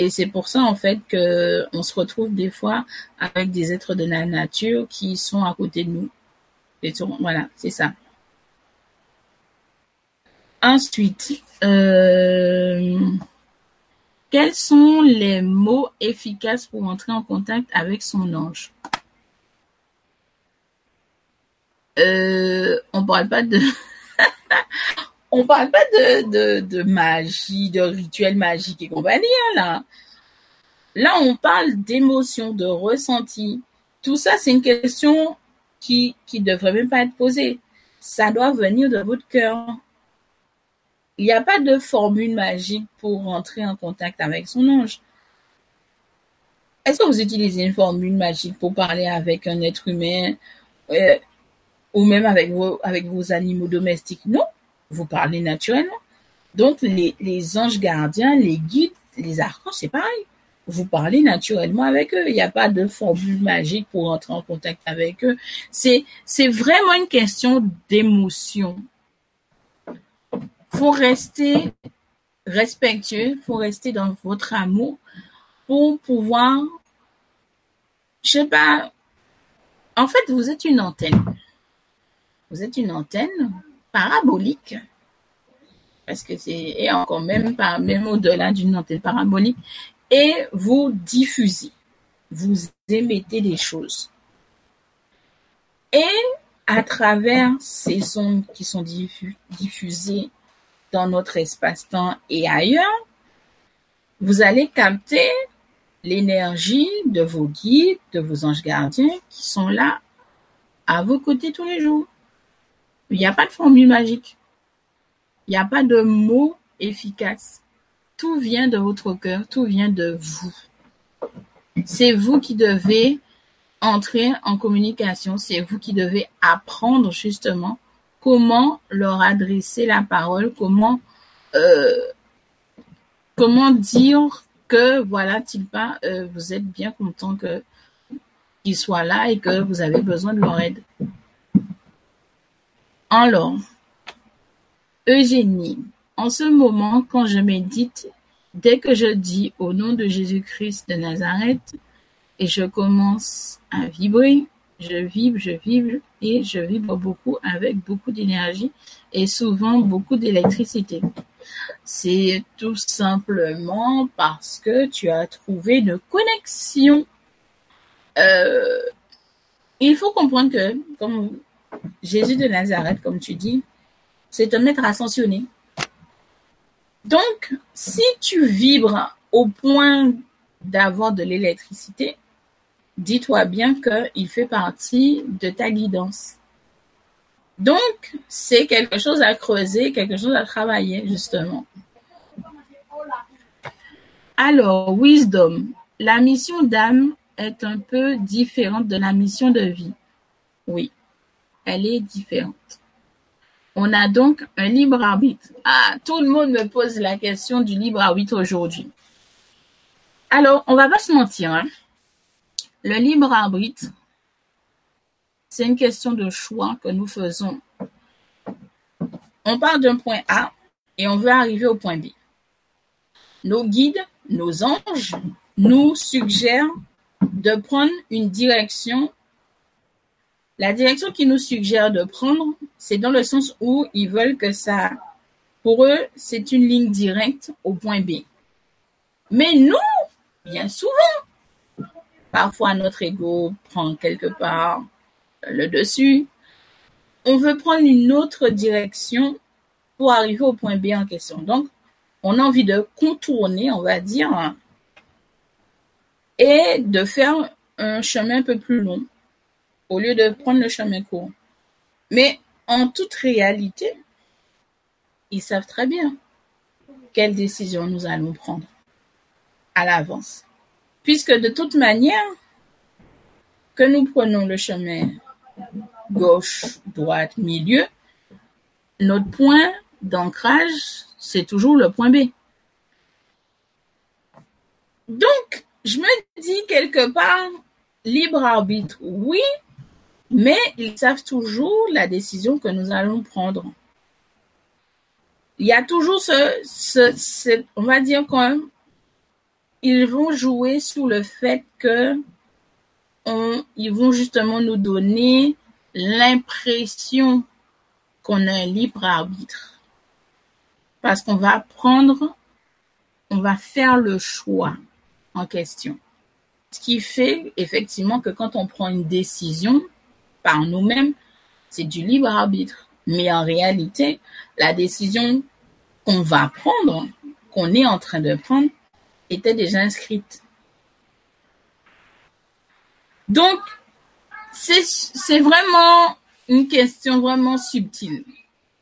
A: Et c'est pour ça, en fait, que on se retrouve des fois avec des êtres de la nature qui sont à côté de nous. Voilà, c'est ça. Ensuite, euh, quels sont les mots efficaces pour entrer en contact avec son ange? Euh, On parle pas de, *laughs* on parle pas de, de, magie, de rituel magique et compagnie hein, là. Là, on parle d'émotion, de ressenti. Tout ça, c'est une question qui qui devrait même pas être posée. Ça doit venir de votre cœur. Il n'y a pas de formule magique pour rentrer en contact avec son ange. Est-ce que vous utilisez une formule magique pour parler avec un être humain euh, ou même avec vos, avec vos animaux domestiques? Non, vous parlez naturellement. Donc les, anges gardiens, les guides, les archanges, c'est pareil. Vous parlez naturellement avec eux. Il n'y a pas de formule magique pour entrer en contact avec eux. C'est, vraiment une question d'émotion faut rester respectueux, faut rester dans votre amour pour pouvoir, je sais pas, en fait, vous êtes une antenne. Vous êtes une antenne parabolique. Parce que c'est, et encore même pas, même au-delà d'une antenne parabolique. Et vous diffusez. Vous émettez des choses. Et à travers ces sons qui sont diffusés dans notre espace-temps et ailleurs, vous allez capter l'énergie de vos guides, de vos anges gardiens qui sont là à vos côtés tous les jours. Il n'y a pas de formule magique. Il n'y a pas de mots efficaces. Tout vient de votre cœur, tout vient de vous. C'est vous qui devez entrer en communication, c'est vous qui devez apprendre justement comment leur adresser la parole, comment euh, dire que voilà Tilpa, euh, vous êtes bien content qu'ils soient là et que vous avez besoin de leur aide. Alors, Eugénie, en ce moment, quand je médite, dès que je dis au nom de Jésus-Christ de Nazareth et je commence à vibrer, je vibre, je vibre et je vibre beaucoup avec beaucoup d'énergie et souvent beaucoup d'électricité. C'est tout simplement parce que tu as trouvé une connexion. Euh, il faut comprendre que, comme Jésus de Nazareth, comme tu dis, c'est un maître ascensionné. Donc, si tu vibres au point d'avoir de l'électricité, dis-toi bien qu'il fait partie de ta guidance. Donc, c'est quelque chose à creuser, quelque chose à travailler, justement. Alors, wisdom. La mission d'âme est un peu différente de la mission de vie. Oui, elle est différente. On a donc un libre arbitre. Ah, tout le monde me pose la question du libre arbitre aujourd'hui. Alors, on va pas se mentir, hein. Le libre arbitre, c'est une question de choix que nous faisons. On part d'un point A et on veut arriver au point B. Nos guides, nos anges, nous suggèrent de prendre une direction. La direction qu'ils nous suggèrent de prendre, c'est dans le sens où ils veulent que ça, pour eux, c'est une ligne directe au point B. Mais nous, bien souvent, Parfois, notre ego prend quelque part le dessus. On veut prendre une autre direction pour arriver au point B en question. Donc, on a envie de contourner, on va dire, et de faire un chemin un peu plus long au lieu de prendre le chemin court. Mais en toute réalité, ils savent très bien quelle décision nous allons prendre à l'avance puisque de toute manière, que nous prenons le chemin gauche, droite, milieu, notre point d'ancrage, c'est toujours le point B. Donc, je me dis quelque part, libre arbitre, oui, Mais ils savent toujours la décision que nous allons prendre. Il y a toujours ce, on va dire quand ils vont jouer sur le fait que ils vont justement nous donner l'impression qu'on a un libre arbitre. Parce qu'on va prendre, on va faire le choix en question. Ce qui fait effectivement que quand on prend une décision par nous-mêmes, c'est du libre arbitre. Mais en réalité, la décision qu'on va prendre, qu'on est en train de prendre, était déjà inscrite. Donc, c'est vraiment une question vraiment subtile,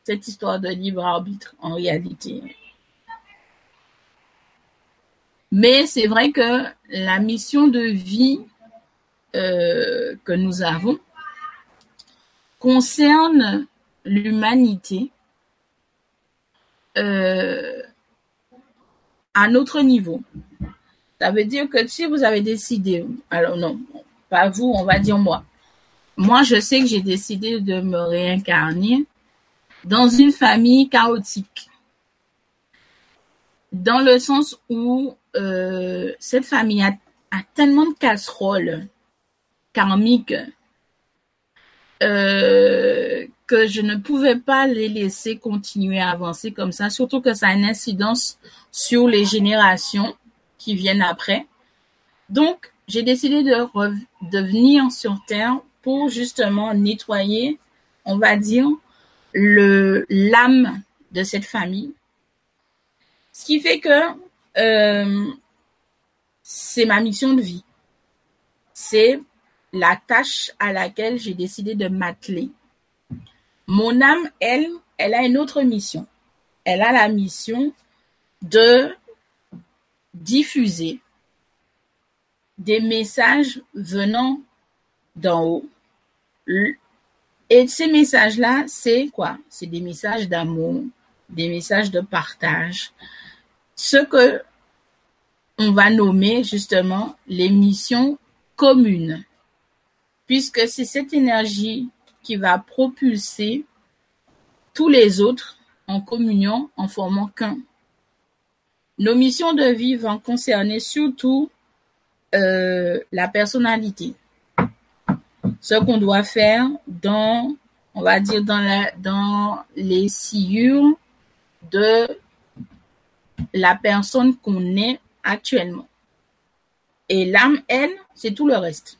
A: cette histoire de libre arbitre en réalité. Mais c'est vrai que la mission de vie euh, que nous avons concerne l'humanité euh, à notre niveau. Ça veut dire que si vous avez décidé, alors non, pas vous, on va dire moi. Moi, je sais que j'ai décidé de me réincarner dans une famille chaotique. Dans le sens où euh, cette famille a, tellement de casseroles karmiques euh, que je ne pouvais pas les laisser continuer à avancer comme ça, surtout que ça a une incidence sur les générations qui viennent après. Donc, j'ai décidé de, de venir sur Terre pour justement nettoyer, on va dire, le l'âme de cette famille. Ce qui fait que euh, c'est ma mission de vie. C'est la tâche à laquelle j'ai décidé de m'atteler. Mon âme, elle, elle a une autre mission. Elle a la mission de diffuser des messages venant d'en haut. Et ces messages-là, c'est quoi? C'est des messages d'amour, des messages de partage. Ce que on va nommer justement les missions communes. Puisque c'est cette énergie qui va propulser tous les autres en communion en formant qu'un. Nos missions de vie vont concerner surtout euh, la personnalité. Ce qu'on doit faire dans, on va dire, dans, dans les sillures de la personne qu'on est actuellement. Et l'âme, elle, c'est tout le reste.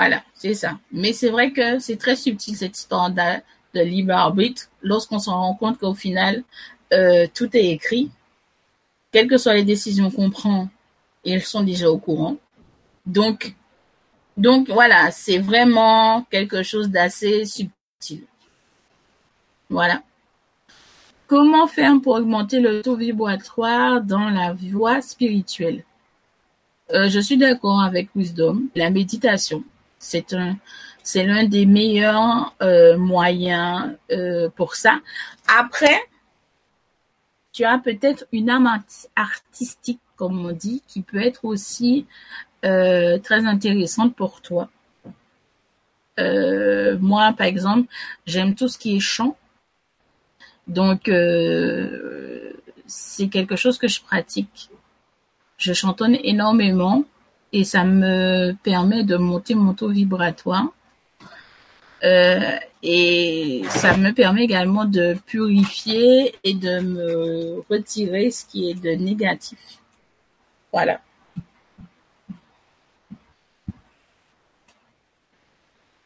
A: Voilà, c'est ça. Mais c'est vrai que c'est très subtil cette histoire de, libre arbitre lorsqu'on s'en rend compte qu'au final, euh, tout est écrit quelles que soient les décisions qu'on prend, ils sont déjà au courant. Donc, donc voilà, c'est vraiment quelque chose d'assez subtil. Voilà. Comment faire pour augmenter le taux vibratoire dans la voie spirituelle? Euh, Je suis d'accord avec Wisdom. La méditation, c'est un, c'est l'un des meilleurs euh, moyens euh, pour ça. Après, tu as peut-être une âme artistique, comme on dit, qui peut être aussi euh, très intéressante pour toi. Moi, par exemple, j'aime tout ce qui est chant. Donc, c'est quelque chose que je pratique. Je chantonne énormément et ça me permet de monter mon taux vibratoire. Euh, et ça me permet également de purifier et de me retirer ce qui est de négatif. Voilà.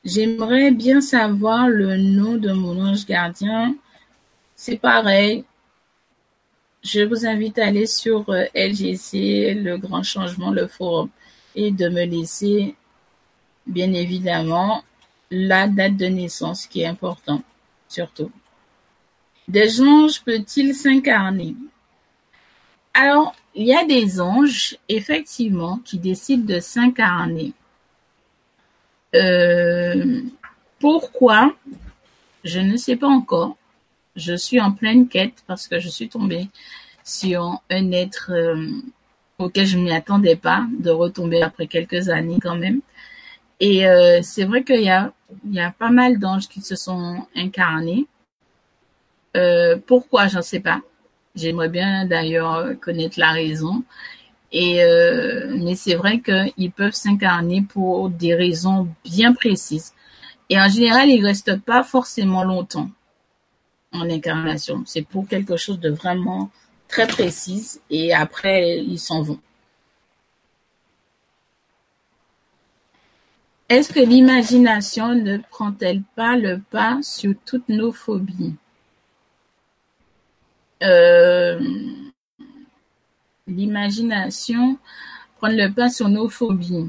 A: J'aimerais bien savoir le nom de mon ange gardien. C'est pareil. Je vous invite à aller sur euh, LGC, le grand changement, le forum, et de me laisser, bien évidemment, la date de naissance qui est important, surtout. Des anges peut-ils s'incarner? Alors, il y a des anges, effectivement, qui décident de s'incarner. Euh, pourquoi? Je ne sais pas encore. Je suis en pleine quête parce que je suis tombée sur un être euh, auquel je ne m'y attendais pas, de retomber après quelques années quand même. Et euh, c'est vrai qu'il y a, il y a pas mal d'anges qui se sont incarnés. Euh, pourquoi, j'en sais pas. J'aimerais bien d'ailleurs connaître la raison. Et euh, mais c'est vrai qu'ils peuvent s'incarner pour des raisons bien précises. Et en général, ils restent pas forcément longtemps en incarnation. C'est pour quelque chose de vraiment très et après ils s'en vont. Est-ce que l'imagination ne prend-elle pas le pas sur toutes nos phobies? Euh, L'imagination prend le pas sur nos phobies.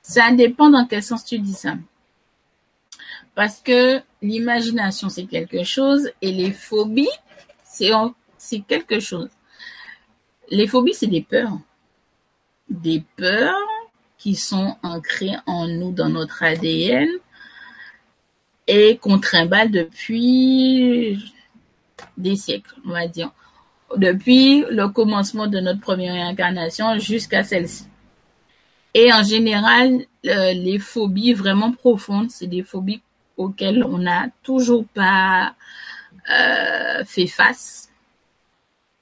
A: Ça dépend dans quel sens tu dis ça. Parce que l'imagination, c'est quelque chose et les phobies, c'est c'est quelque chose. Les phobies, c'est des peurs. Des peurs qui sont ancrées en nous, dans notre ADN et qu'on trimballe depuis des siècles, on va dire. Depuis le commencement de notre première réincarnation jusqu'à celle-ci. Et en général, euh, les phobies vraiment profondes, c'est des phobies auxquelles on n'a toujours pas euh, fait face.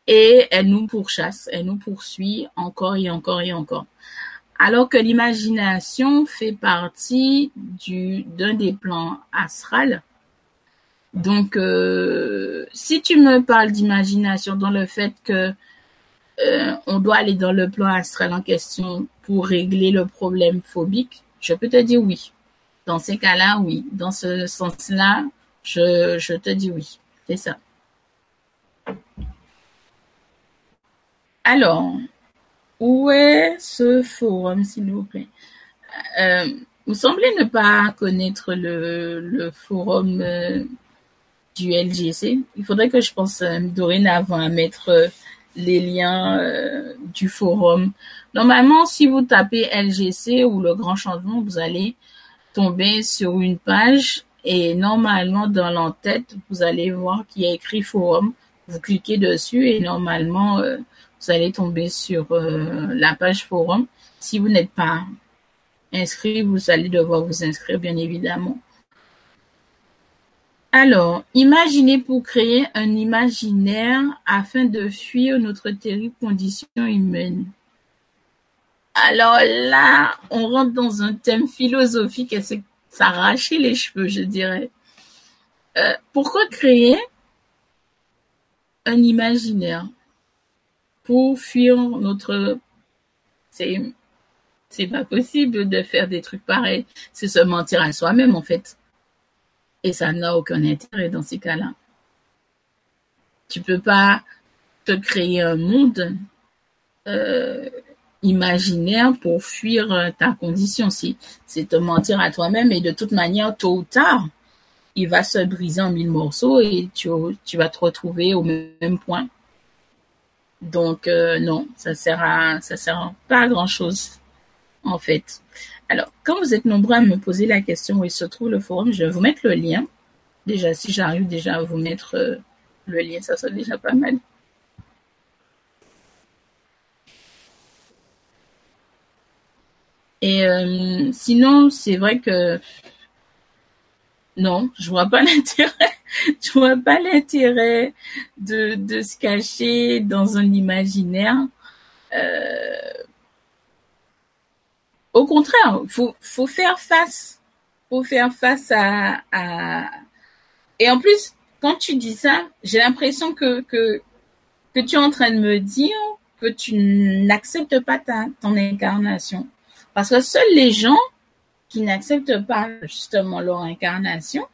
A: Et elles nous pourchassent, elles nous poursuivent encore et encore et encore. Alors que l'imagination fait partie du d'un des plans astrales. Donc, euh, si tu me parles d'imagination dans le fait que euh, on doit aller dans le plan astral en question pour régler le problème phobique, je peux te dire oui. Dans ces cas-là, oui. Dans ce sens-là, je te dis oui. C'est ça. Alors, où est ce forum, s'il vous plaît? Euh, Vous semblez ne pas connaître le, forum euh, du LGC. Il faudrait que je pense euh, dorénavant à mettre euh, les liens du forum. Normalement, si vous tapez LGC ou le grand changement, vous allez tomber sur une page et normalement dans l'entête, vous allez voir qu'il y a écrit forum. Vous cliquez dessus et normalement, vous allez tomber sur euh, la page forum. Si vous n'êtes pas inscrit, vous allez devoir vous inscrire bien évidemment. Alors, imaginez pour créer un imaginaire afin de fuir notre terrible condition humaine. Alors là, on rentre dans un thème philosophique et c'est s'arracher les cheveux, je dirais. Euh, pourquoi créer un imaginaire? Pour fuir notre... C'est, c'est pas possible de faire des trucs pareils. C'est se mentir à soi-même, en fait. Et ça n'a aucun intérêt dans ces cas-là. Tu peux pas te créer un monde euh, imaginaire pour fuir euh, ta condition. Si c'est te mentir à toi-même et de toute manière, tôt ou tard, il va se briser en mille morceaux et tu vas te retrouver au même point. Donc euh, non, ça sert sert pas à grand chose en fait. Alors, quand vous êtes nombreux à me poser la question où il se trouve le forum, je vais vous mettre le lien. Déjà, si j'arrive déjà à vous mettre euh, le lien, ça serait déjà pas mal. Et euh, sinon, c'est vrai que non, je vois pas *laughs* l'intérêt. je vois pas l'intérêt de, se cacher dans un imaginaire. Euh, au contraire, faut faut faire face, faut faire face à, à... et en plus quand tu dis ça, j'ai l'impression que que que tu es en train de me dire que tu n'acceptes pas ta ton incarnation. Parce que seuls les gens qui n'acceptent pas justement leur incarnation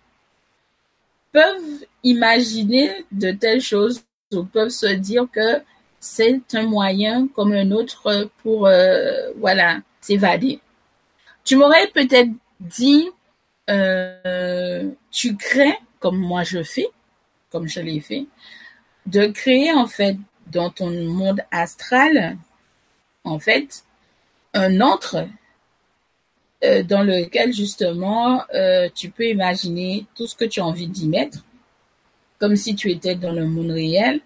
A: peuvent imaginer de telles choses ou peuvent se dire que c'est un moyen comme un autre pour euh, voilà s'évader. Tu m'aurais peut-être dit euh, tu crées comme moi je fais, comme je l'ai fait, de créer en fait dans ton monde astral en fait un autre euh, dans lequel justement euh, tu peux imaginer tout ce que tu as envie d'y mettre, comme si tu étais dans le monde réel,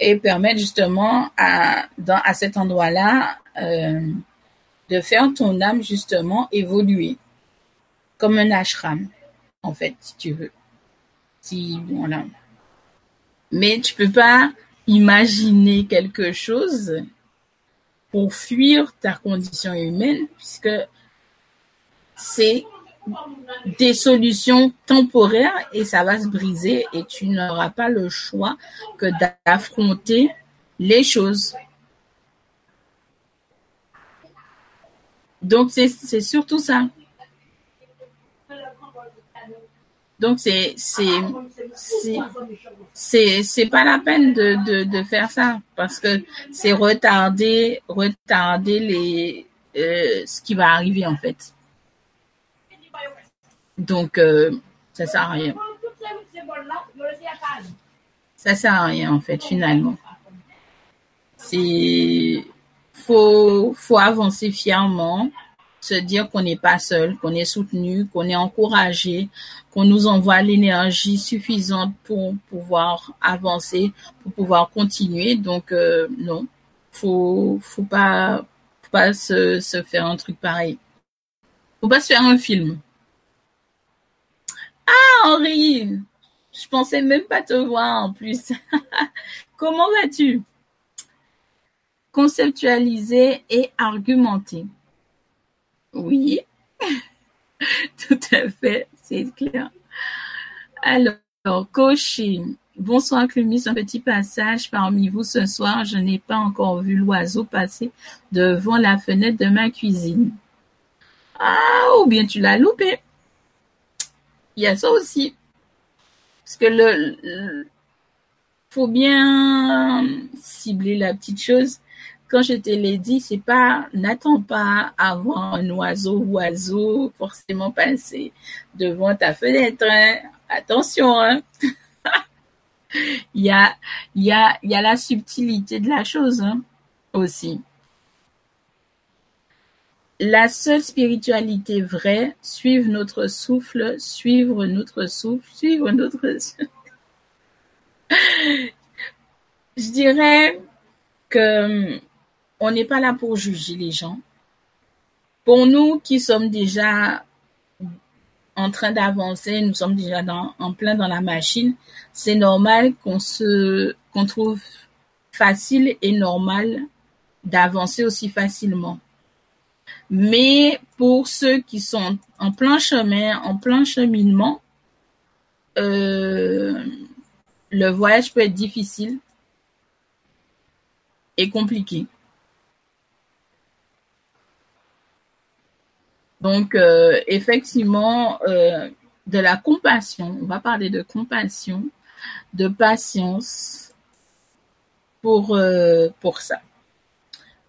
A: et permettre justement à, dans, à cet endroit-là euh, de faire ton âme justement évoluer comme un ashram, en fait, si tu veux. Si, voilà. Mais tu peux pas imaginer quelque chose pour fuir ta condition humaine, puisque c'est des solutions temporaires et ça va se briser et tu n'auras pas le choix que d'affronter les choses. Donc c'est surtout ça. Donc c'est c'est pas la peine de, de, de faire ça parce que c'est retarder retarder les euh, ce qui va arriver en fait. Donc euh, ça sert à rien. Ça sert à rien en fait finalement. C'est faut faut avancer fièrement se dire qu'on n'est pas seul, qu'on est soutenu, qu'on est encouragé, qu'on nous envoie l'énergie suffisante pour pouvoir avancer, pour pouvoir continuer. Donc euh, non, faut faut pas faut pas se, se faire un truc pareil. Faut pas se faire un film. Ah Henri, je pensais même pas te voir en plus. *laughs* Comment vas-tu? Conceptualiser et argumenter. Oui, *laughs* tout à fait, c'est clair. Alors, cocher. Bonsoir Clumis, un petit passage parmi vous ce soir. Je n'ai pas encore vu l'oiseau passer devant la fenêtre de ma cuisine. Ah, ou bien tu l'as loupé. Il y a ça aussi. Parce que le faut bien cibler la petite chose quand je te l'ai dit, c'est pas, n'attends pas voir un oiseau ou oiseau forcément passer devant ta fenêtre. Hein. Attention, hein. *laughs* il y a, il y a, il y a la subtilité de la chose hein, aussi. La seule spiritualité vraie, suivre notre souffle, suivre notre souffle, suivre notre. Je dirais que on n'est pas là pour juger les gens. Pour nous qui sommes déjà en train d'avancer, nous sommes déjà en plein dans la machine, c'est normal qu'on se, qu'on trouve facile et normal d'avancer aussi facilement. Mais pour ceux qui sont en plein chemin, en plein cheminement, euh, le voyage peut être difficile et compliqué. Donc, euh, effectivement, euh, de la compassion, on va parler de compassion, de patience pour, pour ça.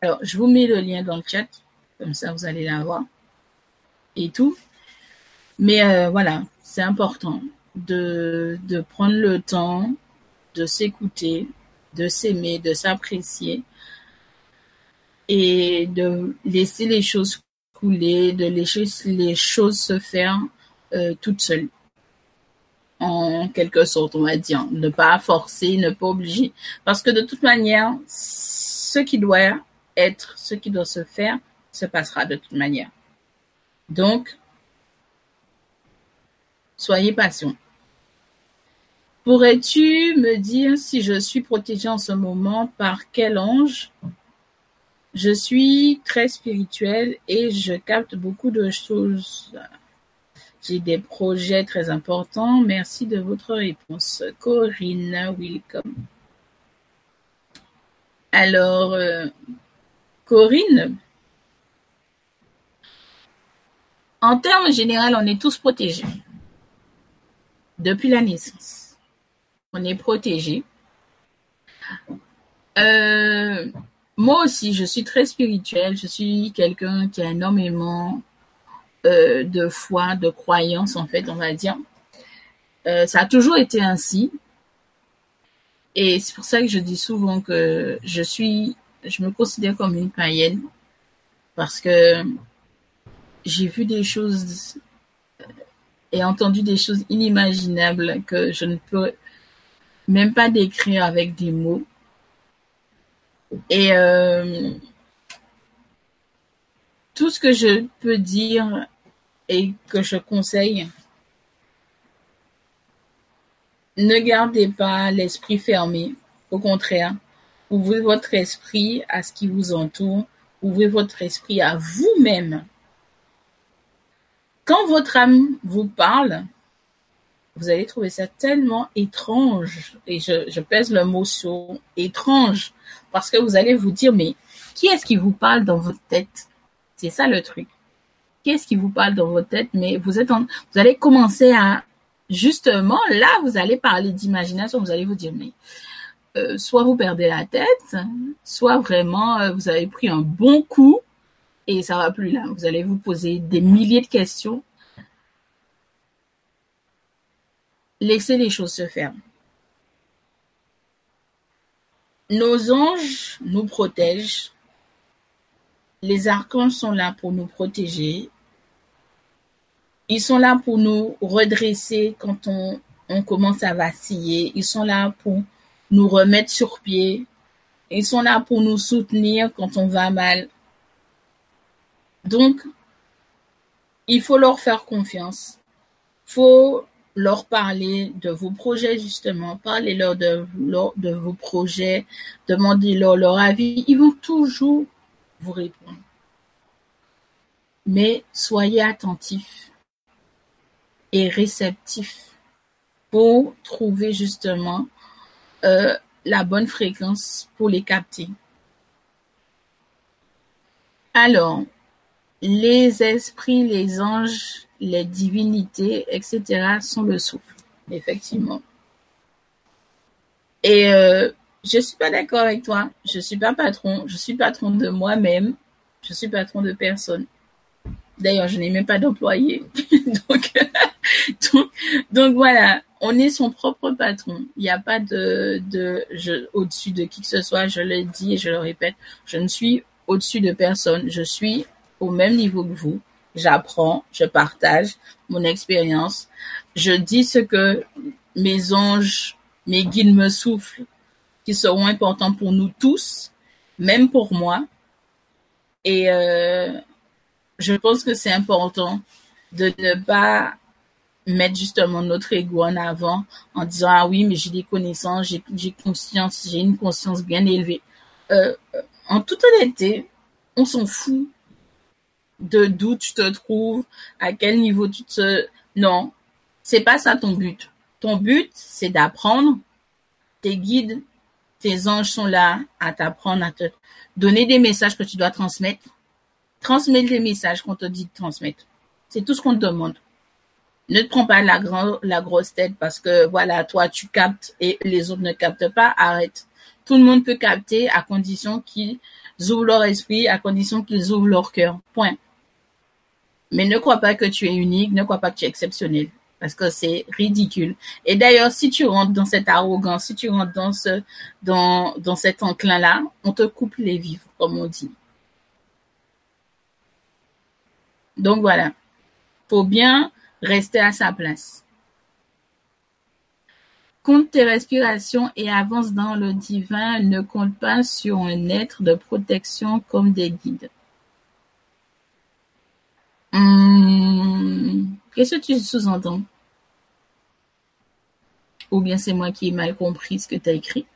A: Alors, je vous mets le lien dans le chat, comme ça vous allez l'avoir et tout. Mais voilà, c'est important de, de prendre le temps de s'écouter, de s'aimer, de s'apprécier et de laisser les choses de laisser les choses se faire euh, toutes seules. En quelque sorte, on va dire. Ne pas forcer, ne pas obliger. Parce que de toute manière, ce qui doit être, ce qui doit se faire, se passera de toute manière. Donc, soyez patient. Pourrais-tu me dire si je suis protégée en ce moment par quel ange? Je suis très spirituelle et je capte beaucoup de choses. J'ai des projets très importants. Merci de votre réponse. Corinne, welcome. Alors, euh, Corinne, en termes généraux, on est tous protégés. Depuis la naissance. On est protégés. Euh, moi aussi, je suis très spirituelle. Je suis quelqu'un qui a énormément euh, de foi, de croyance, en fait, on va dire. Euh, ça a toujours été ainsi. Et c'est pour ça que je dis souvent que je suis, je me considère comme une païenne parce que j'ai vu des choses et entendu des choses inimaginables que je ne peux même pas décrire avec des mots. Et euh, tout ce que je peux dire et que je conseille, ne gardez pas l'esprit fermé. Au contraire, ouvrez votre esprit à ce qui vous entoure, ouvrez votre esprit à vous-même. Quand votre âme vous parle, vous allez trouver ça tellement étrange, et je, pèse le mot sur étrange, parce que vous allez vous dire, mais qui est-ce qui vous parle dans votre tête? C'est ça le truc. Qui est-ce qui vous parle dans votre tête? Mais vous êtes en, vous allez commencer à justement là, vous allez parler d'imagination. Vous allez vous dire, mais euh, soit vous perdez la tête, soit vraiment euh, vous avez pris un bon coup et ça va plus là. Vous allez vous poser des milliers de questions. Laissez les choses se faire. Nos anges nous protègent. Les archanges sont là pour nous protéger. Ils sont là pour nous redresser quand on, on commence à vaciller. Ils sont là pour nous remettre sur pied. Ils sont là pour nous soutenir quand on va mal. Donc, il faut leur faire confiance. faut leur parler de vos projets, justement. Parlez-leur de, de vos projets. Demandez-leur leur avis. Ils vont toujours vous répondre. Mais soyez attentifs et réceptifs pour trouver justement euh, la bonne fréquence pour les capter. Alors, les esprits, les anges, les divinités, etc. sont le souffle, effectivement. Et euh, je suis pas d'accord avec toi. Je suis pas patron. Je suis patron de moi-même. Je suis patron de personne. D'ailleurs, je n'ai même pas d'employé. *laughs* donc, *laughs* donc, donc, voilà, on est son propre patron. Il n'y a pas de, de je, au-dessus de qui que ce soit. Je le dis et je le répète. Je ne suis au-dessus de personne. Je suis au même niveau que vous. J'apprends, je partage mon expérience. Je dis ce que mes anges, mes guides me soufflent, qui seront importants pour nous tous, même pour moi. Et euh, je pense que c'est important de ne pas mettre justement notre ego en avant en disant ah oui mais j'ai des connaissances j'ai conscience j'ai une conscience bien élevée euh, en toute honnêteté on s'en fout de d'où tu te trouves à quel niveau tu te non c'est pas ça ton but ton but c'est d'apprendre tes guides tes anges sont là à t'apprendre à te donner des messages que tu dois transmettre transmettre les messages qu'on te dit de transmettre c'est tout ce qu'on te demande ne te prends pas la, la grosse tête parce que voilà, toi tu captes et les autres ne captent pas, arrête. Tout le monde peut capter à condition qu'ils ouvrent leur esprit, à condition qu'ils ouvrent leur cœur. Point. Mais ne crois pas que tu es unique, ne crois pas que tu es exceptionnel. Parce que c'est ridicule. Et d'ailleurs, si tu rentres dans cette arrogance, si tu rentres dans ce, dans, dans cet enclin-là, on te coupe les vivres, comme on dit. Donc voilà. Faut bien rester à sa place. Compte tes respirations et avance dans le divin. Ne compte pas sur un être de protection comme des guides. Hum, Qu'est-ce que tu sous-entends? Ou bien c'est moi qui ai mal compris ce que tu as écrit?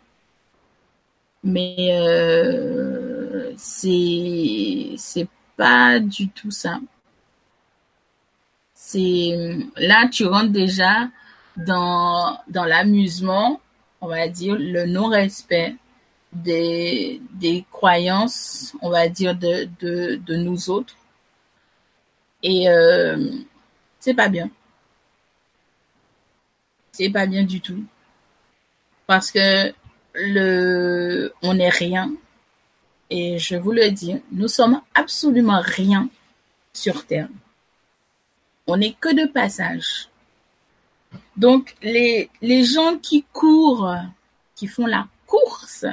A: Mais euh, c'est c'est pas du tout ça c'est là tu rentres déjà dans dans l'amusement, on va dire le non-respect des des croyances, on va dire de de de nous autres. Et euh, c'est pas bien. C'est pas bien du tout. Parce que le on n'est rien. Et je vous le dis, nous sommes absolument rien sur terre. On n'est que de passage. Donc, les, les gens qui courent, qui font la course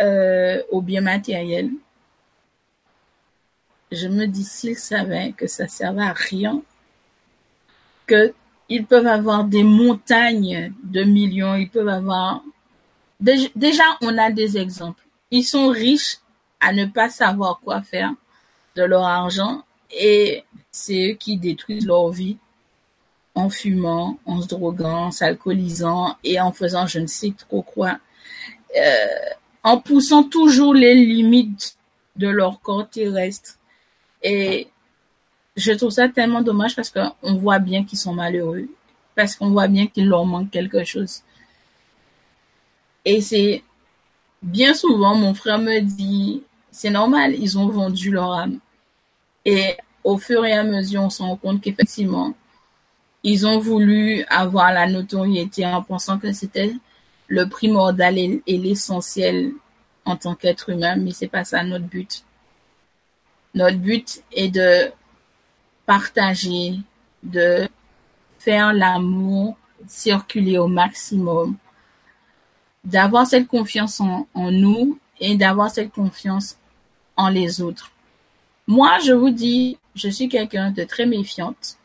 A: euh, au bien matériel, je me dis s'ils savaient que ça servait à rien, que ils peuvent avoir des montagnes de millions, ils peuvent avoir déjà on a des exemples. Ils sont riches à ne pas savoir quoi faire de leur argent et c'est eux qui détruisent leur vie en fumant, en se droguant, en s'alcoolisant et en faisant je ne sais trop quoi, euh, en poussant toujours les limites de leur corps terrestre. Et je trouve ça tellement dommage parce qu'on voit bien qu'ils sont malheureux, parce qu'on voit bien qu'il leur manque quelque chose. Et c'est bien souvent, mon frère me dit, c'est normal, ils ont vendu leur âme. Et au fur et à mesure, on se rend compte qu'effectivement, ils ont voulu avoir la notoriété en pensant que c'était le primordial et, l'essentiel en tant qu'être humain, mais c'est pas ça notre but. Notre but est de partager, de faire l'amour circuler au maximum, d'avoir cette confiance en, nous et d'avoir cette confiance en les autres. Moi, je vous dis, je suis quelqu'un de très méfiante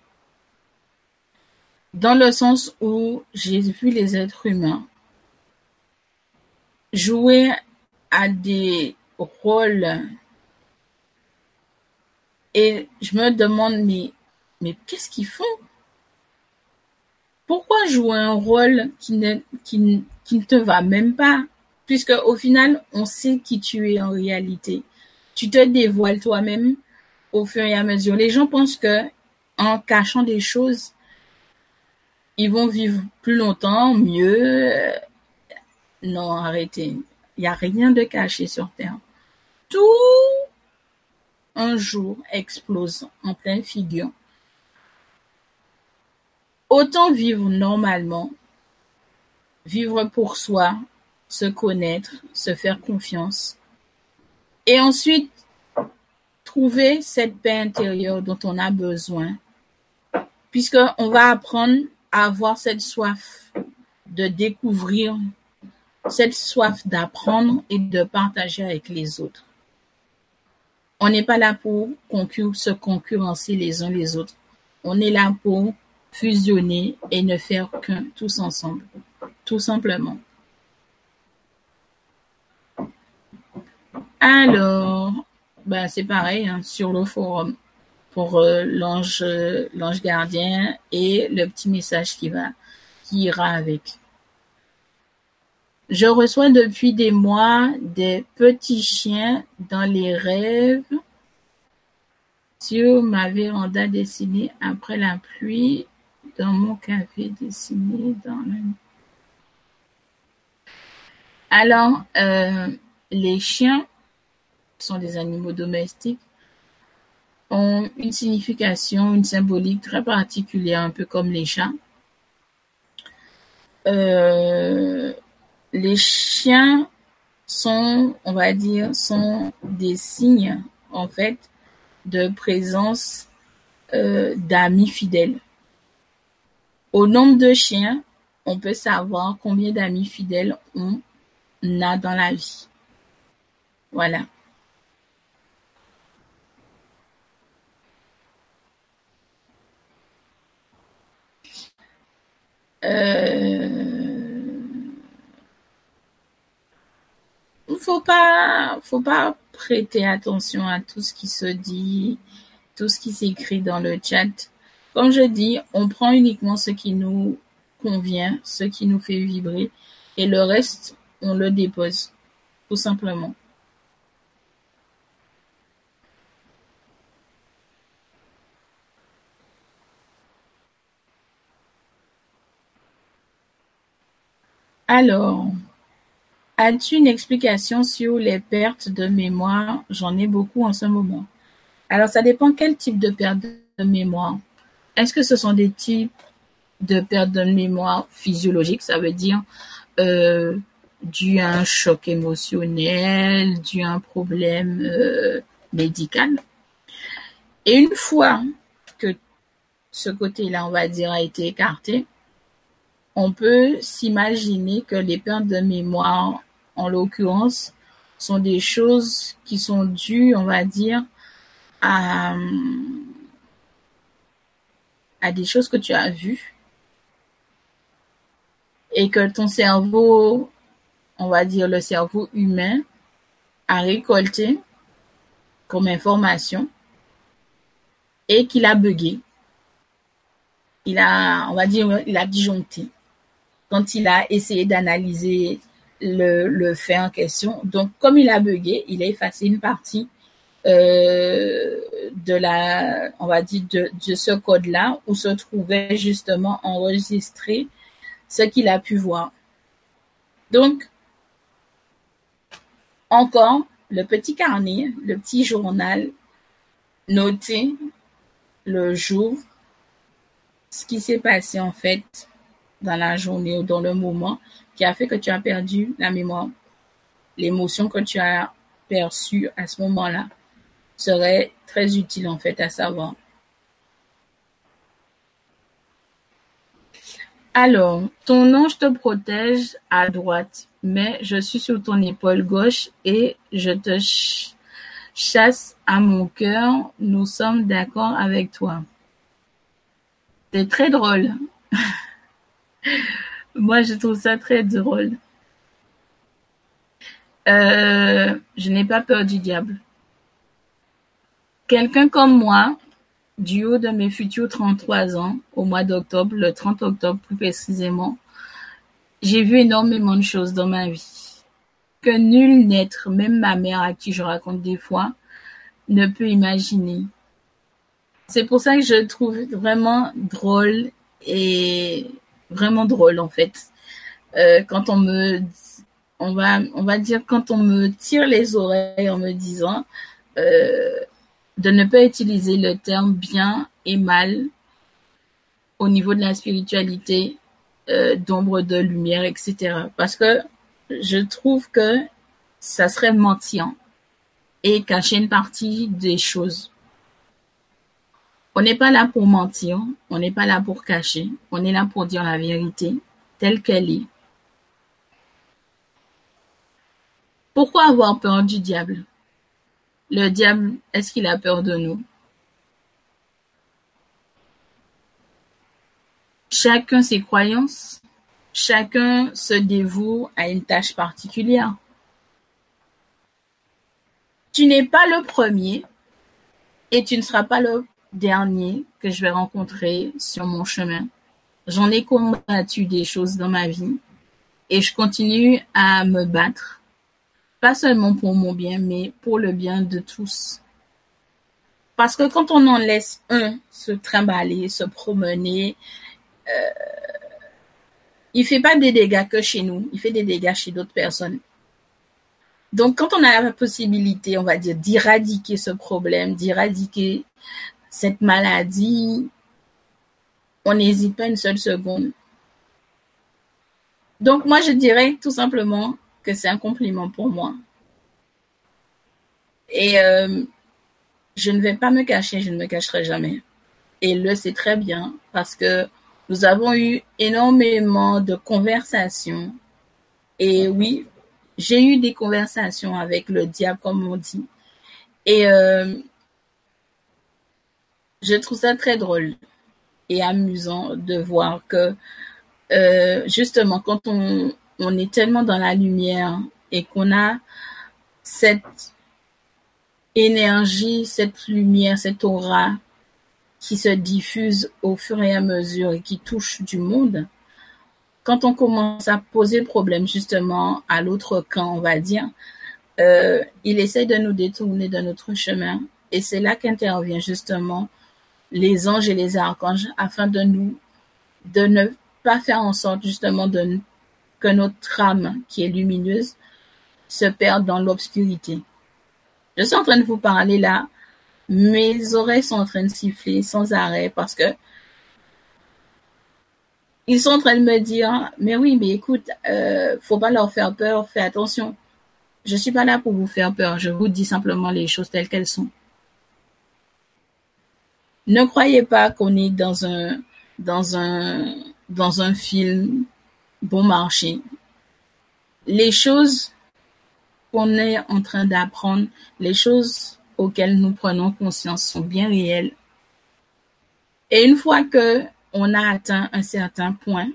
A: dans le sens où j'ai vu les êtres humains jouer à des rôles et je me demande mais mais qu'est-ce qu'ils font? Pourquoi jouer un rôle qui ne, qui, ne te va même pas? Puisque au final, on sait qui tu es en réalité. Tu te dévoiles toi-même au fur et à mesure. Les gens pensent que en cachant des choses, ils vont vivre plus longtemps, mieux. Non, arrêtez. Il n'y a rien de caché sur Terre. Tout un jour explose en pleine figure. Autant vivre normalement, vivre pour soi, se connaître, se faire confiance, et ensuite trouver cette paix intérieure dont on a besoin, puisqu'on va apprendre à avoir cette soif de découvrir, cette soif d'apprendre et de partager avec les autres. On n'est pas là pour se concurrencer les uns les autres. On est là pour fusionner et ne faire qu'un tous ensemble, tout simplement. Alors, ben c'est pareil hein, sur le forum pour euh, l'ange l'ange gardien et le petit message qui va qui ira avec. Je reçois depuis des mois des petits chiens dans les rêves sur ma véranda dessinée après la pluie dans mon café dessiné dans le... Alors, euh, les chiens sont des animaux domestiques, ont une signification, une symbolique très particulière, un peu comme les chats. Euh, les chiens sont, on va dire, sont des signes, en fait, de présence euh, d'amis fidèles. Au nombre de chiens, on peut savoir combien d'amis fidèles on a dans la vie. Voilà. Euh... Faut pas, faut pas prêter attention à tout ce qui se dit, tout ce qui s'écrit dans le chat. Comme je dis, on prend uniquement ce qui nous convient, ce qui nous fait vibrer, et le reste, on le dépose, tout simplement. Alors, as-tu une explication sur les pertes de mémoire? J'en ai beaucoup en ce moment. Alors, ça dépend quel type de perte de mémoire. Est-ce que ce sont des types de perte de mémoire physiologique, ça veut dire euh, dû à un choc émotionnel, dû à un problème euh, médical? Et une fois que ce côté-là, on va dire, a été écarté, on peut s'imaginer que les pertes de mémoire, en l'occurrence, sont des choses qui sont dues, on va dire, à, des choses que tu as vues et que ton cerveau, on va dire le cerveau humain, a récolté comme information et qu'il a bugué. Il a, on va dire, il a disjoncté quand il a essayé d'analyser le, fait en question. Donc, comme il a bugué, il a effacé une partie euh, de la, on va dire, ce code-là où se trouvait justement enregistré ce qu'il a pu voir. Donc, encore, le petit carnet, le petit journal, noter le jour, ce qui s'est passé en fait dans la journée ou dans le moment qui a fait que tu as perdu la mémoire. L'émotion que tu as perçue à ce moment-là serait très utile en fait à savoir. Alors, ton ange te protège à droite, mais je suis sur ton épaule gauche et je te chasse à mon cœur. Nous sommes d'accord avec toi. C'est très drôle. *laughs* *laughs* Moi, je trouve ça très drôle. Euh, je n'ai pas peur du diable. Quelqu'un comme moi, du haut de mes futurs 33 ans, au mois d'octobre, le 30 octobre plus précisément, j'ai vu énormément de choses dans ma vie que nul n'être, même ma mère à qui je raconte des fois, ne peut imaginer. C'est pour ça que je trouve vraiment drôle et vraiment drôle en fait. Euh, quand on me, on va, on va dire quand on me tire les oreilles en me disant euh, de ne pas utiliser le terme bien et mal au niveau de la spiritualité, euh, d'ombre, de lumière, etc. Parce que je trouve que ça serait mentir et cacher une partie des choses. On n'est pas là pour mentir, on n'est pas là pour cacher, on est là pour dire la vérité telle qu'elle est. Pourquoi avoir peur du diable? Le diable, est-ce qu'il a peur de nous? Chacun ses croyances, chacun se dévoue à une tâche particulière. Tu n'es pas le premier et tu ne seras pas le dernier que je vais rencontrer sur mon chemin. J'en ai combattu des choses dans ma vie et je continue à me battre, pas seulement pour mon bien, mais pour le bien de tous. Parce que quand on en laisse un se trimballer, se promener, euh, il fait pas des dégâts que chez nous, il fait des dégâts chez d'autres personnes. Donc, quand on a la possibilité, on va dire, d'éradiquer ce problème, d'éradiquer cette maladie, on n'hésite pas une seule seconde. Donc moi, je dirais tout simplement que c'est un compliment pour moi. Et euh, je ne vais pas me cacher, je ne me cacherai jamais. Et le sait très bien parce que nous avons eu énormément de conversations. Et oui, j'ai eu des conversations avec le diable, comme on dit. Et euh, je trouve ça très drôle et amusant de voir que euh, justement quand on, on est tellement dans la lumière et qu'on a cette énergie, cette lumière, cette aura qui se diffuse au fur et à mesure et qui touche du monde, quand on commence à poser problème justement à l'autre camp, on va dire, euh, il essaie de nous détourner de notre chemin et c'est là qu'intervient justement les anges et les archanges afin de nous, de ne pas faire en sorte justement que notre âme qui est lumineuse se perde dans l'obscurité. Je suis en train de vous parler là, mes oreilles sont en train de siffler sans arrêt parce que ils sont en train de me dire, mais oui, mais écoute, euh, faut pas leur faire peur, fais attention. Je suis pas là pour vous faire peur, je vous dis simplement les choses telles qu'elles sont. Ne croyez pas qu'on est dans un, dans un, dans un film bon marché. Les choses qu'on est en train d'apprendre, les choses auxquelles nous prenons conscience sont bien réelles. Et une fois que on a atteint un certain point,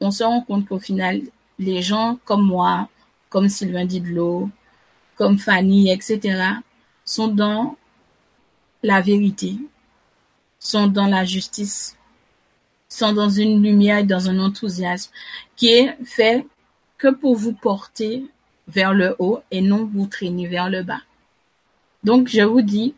A: on se rend compte qu'au final, les gens comme moi, comme Sylvain Didlot, comme Fanny, etc., sont dans la vérité sont dans la justice, sont dans une lumière et dans un enthousiasme qui est fait que pour vous porter vers le haut et non vous traîner vers le bas. Donc, je vous dis,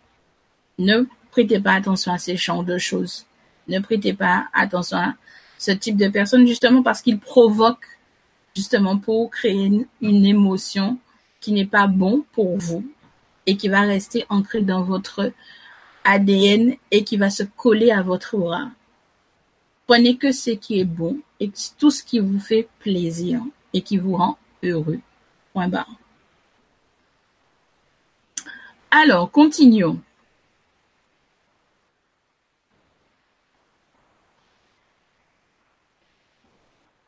A: ne prêtez pas attention à ces champs de choses. Ne prêtez pas attention à ce type de personnes justement parce qu'ils provoquent justement pour créer une, émotion qui n'est pas bon pour vous et qui va rester ancrée dans votre ADN et qui va se coller à votre aura. Prenez que ce qui est bon et tout ce qui vous fait plaisir et qui vous rend heureux. Point barre. Alors, continuons.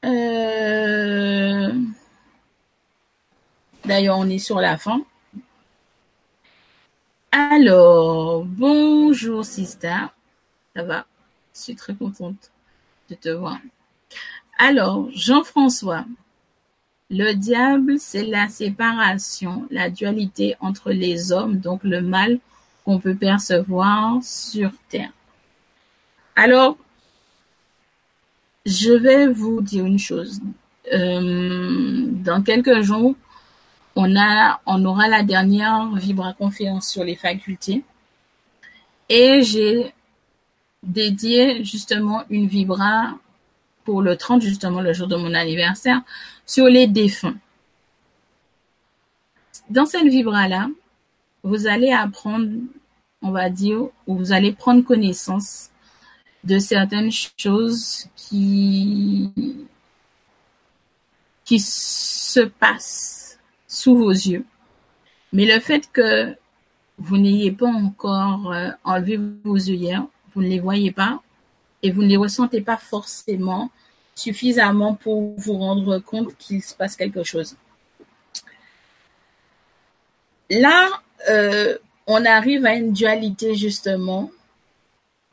A: Euh, d'ailleurs, on est sur la fin. Alors, bonjour Sista. Ça va? Je suis très contente de te voir. Alors, Jean-François. Le diable, c'est la séparation, la dualité entre les hommes, donc le mal qu'on peut percevoir sur terre. Alors, je vais vous dire une chose. Euh, dans quelques jours, on aura la dernière Vibra conférence sur les facultés. Et j'ai dédié justement une Vibra pour le 30, justement le jour de mon anniversaire, sur les défunts. Dans cette Vibra-là, vous allez apprendre, on va dire, ou vous allez prendre connaissance de certaines choses qui se passent sous vos yeux. Mais le fait que vous n'ayez pas encore euh, enlevé vos yeux, vous ne les voyez pas et vous ne les ressentez pas forcément suffisamment pour vous rendre compte qu'il se passe quelque chose. Là, euh, on arrive à une dualité justement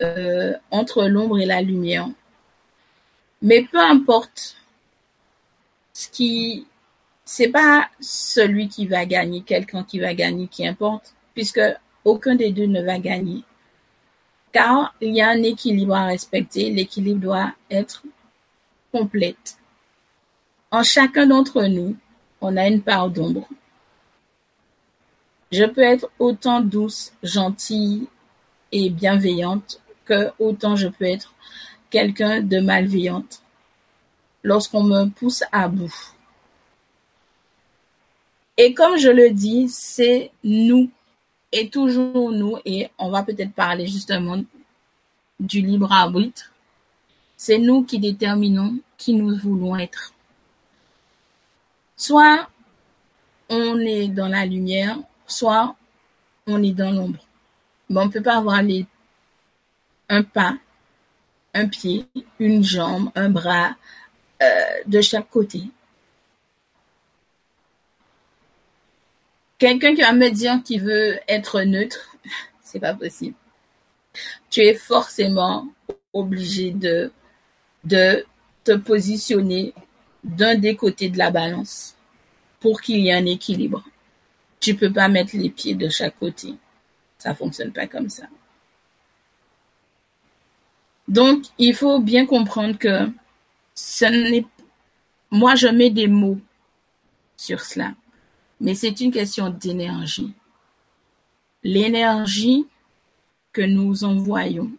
A: euh, entre l'ombre et la lumière. Mais peu importe ce qui, c'est pas celui qui va gagner, quelqu'un qui va gagner qui importe, puisque aucun des deux ne va gagner. Car il y a un équilibre à respecter, l'équilibre doit être complète. En chacun d'entre nous, on a une part d'ombre. Je peux être autant douce, gentille et bienveillante que autant je peux être quelqu'un de malveillante lorsqu'on me pousse à bout. Et comme je le dis, c'est nous et toujours nous, et on va peut-être parler justement du libre arbitre. C'est nous qui déterminons qui nous voulons être. Soit on est dans la lumière, soit on est dans l'ombre. Mais on ne peut pas avoir les un pas, un pied, une jambe, un bras euh, de chaque côté. Quelqu'un qui va me dire qu'il veut être neutre, c'est pas possible. Tu es forcément obligé de, de te positionner d'un des côtés de la balance pour qu'il y ait un équilibre. Tu peux pas mettre les pieds de chaque côté. Ça fonctionne pas comme ça. Donc, il faut bien comprendre que ce n'est, moi, je mets des mots sur cela, mais c'est une question d'énergie. L'énergie que nous envoyons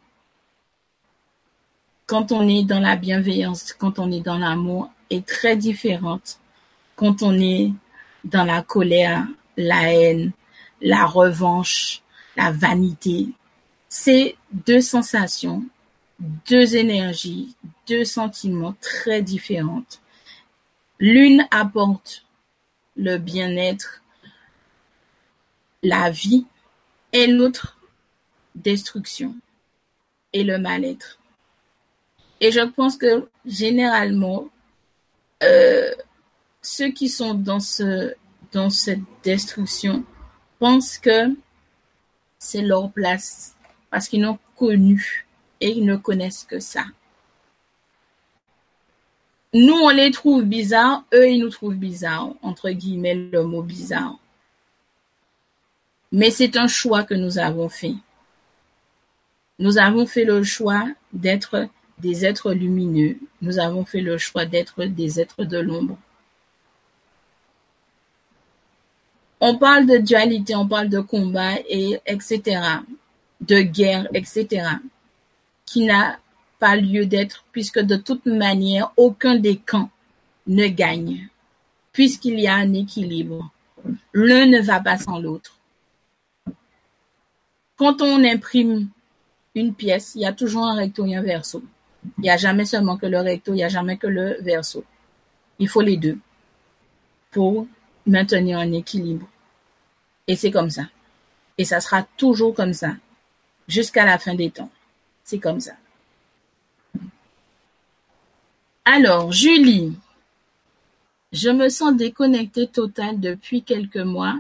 A: quand on est dans la bienveillance, quand on est dans l'amour, est très différente quand on est dans la colère, la haine, la revanche, la vanité. C'est deux sensations deux énergies, deux sentiments très différentes. L'une apporte le bien-être, la vie, et l'autre destruction et le mal-être. Et je pense que généralement, euh, ceux qui sont dans ce dans cette destruction pensent que c'est leur place parce qu'ils n'ont connu et ils ne connaissent que ça. Nous, on les trouve bizarres, eux, ils nous trouvent bizarres, entre guillemets, le mot bizarre. Mais c'est un choix que nous avons fait. Nous avons fait le choix d'être des êtres lumineux. Nous avons fait le choix d'être des êtres de l'ombre. On parle de dualité, on parle de combat et etc. De guerre, etc. Qui pas lieu d'être puisque de toute manière, aucun des camps ne gagne puisqu'il y a un équilibre. L'un ne va pas sans l'autre. Quand on imprime une pièce, il y a toujours un recto et un verso. Il n'y a jamais seulement que le recto, il n'y a jamais que le verso. Il faut les deux pour maintenir un équilibre. Et c'est comme ça. Et ça sera toujours comme ça jusqu'à la fin des temps. C'est comme ça. Alors, Julie, je me sens déconnectée totale depuis quelques mois.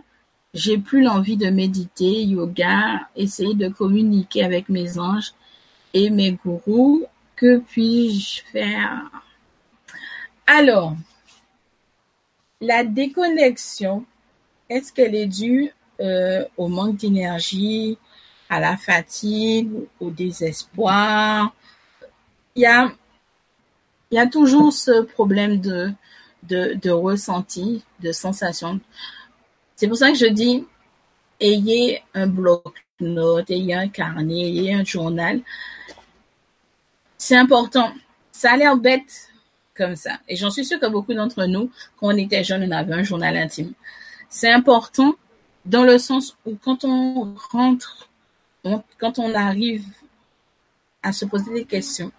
A: J'ai plus l'envie de méditer, yoga, essayer de communiquer avec mes anges et mes gourous. Que puis-je faire? Alors, la déconnexion, est-ce qu'elle est due euh, au manque d'énergie, à la fatigue, au désespoir? Il y a, il y a toujours ce problème de de, de ressenti, de sensation. C'est pour ça que je dis, ayez un bloc-notes, ayez un carnet, ayez un journal. C'est important. Ça a l'air bête comme ça. Et j'en suis sûre que beaucoup d'entre nous, quand on était jeunes, on avait un journal intime. C'est important dans le sens où quand on rentre, quand on arrive à se poser des questions,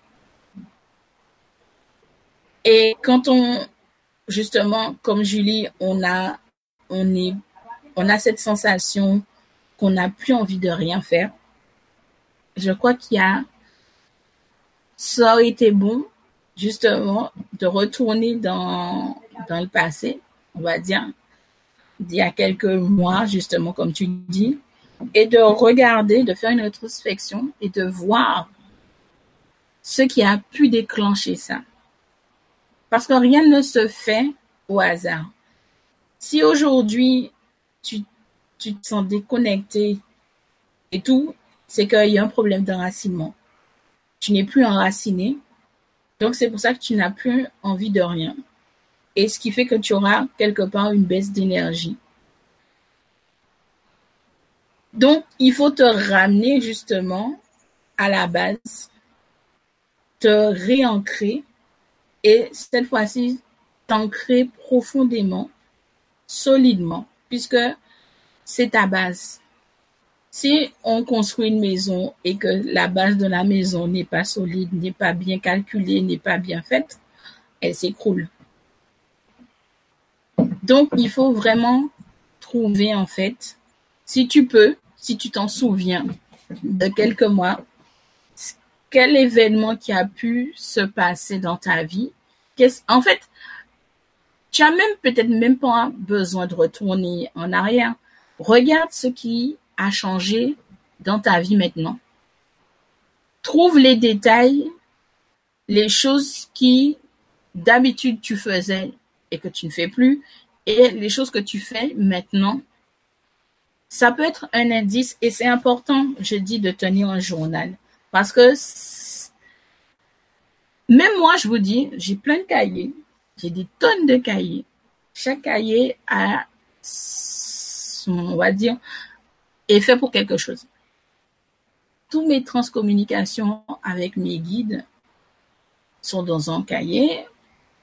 A: et quand on justement, comme Julie, on a, on est, on a cette sensation qu'on n'a plus envie de rien faire. Je crois qu'il y a, ça aurait été bon, justement, de retourner dans, dans le passé, on va dire, d'il y a quelques mois, justement, comme tu dis, et de regarder, de faire une rétrospection et de voir ce qui a pu déclencher ça. Parce que rien ne se fait au hasard. Si aujourd'hui, tu, tu te sens déconnecté et tout, c'est qu'il y a un problème d'enracinement. Tu n'es plus enraciné. Donc, c'est pour ça que tu n'as plus envie de rien. Et ce qui fait que tu auras quelque part une baisse d'énergie. Donc, il faut te ramener justement à la base, te réancrer et cette fois-ci t'ancrer profondément, solidement, puisque c'est ta base. Si on construit une maison et que la base de la maison n'est pas solide, n'est pas bien calculée, n'est pas bien faite, elle s'écroule. Donc, il faut vraiment trouver, en fait, si tu peux, si tu t'en souviens de quelques mois, quel événement qui a pu se passer dans ta vie en fait, tu as même peut-être même pas besoin de retourner en arrière. Regarde ce qui a changé dans ta vie maintenant. Trouve les détails, les choses qui d'habitude tu faisais et que tu ne fais plus, et les choses que tu fais maintenant. Ça peut être un indice et c'est important, je dis, de tenir un journal. Parce que même moi, je vous dis, j'ai plein de cahiers. J'ai des tonnes de cahiers. Chaque cahier a on va dire, est fait pour quelque chose. Tous mes transcommunications avec mes guides sont dans un cahier.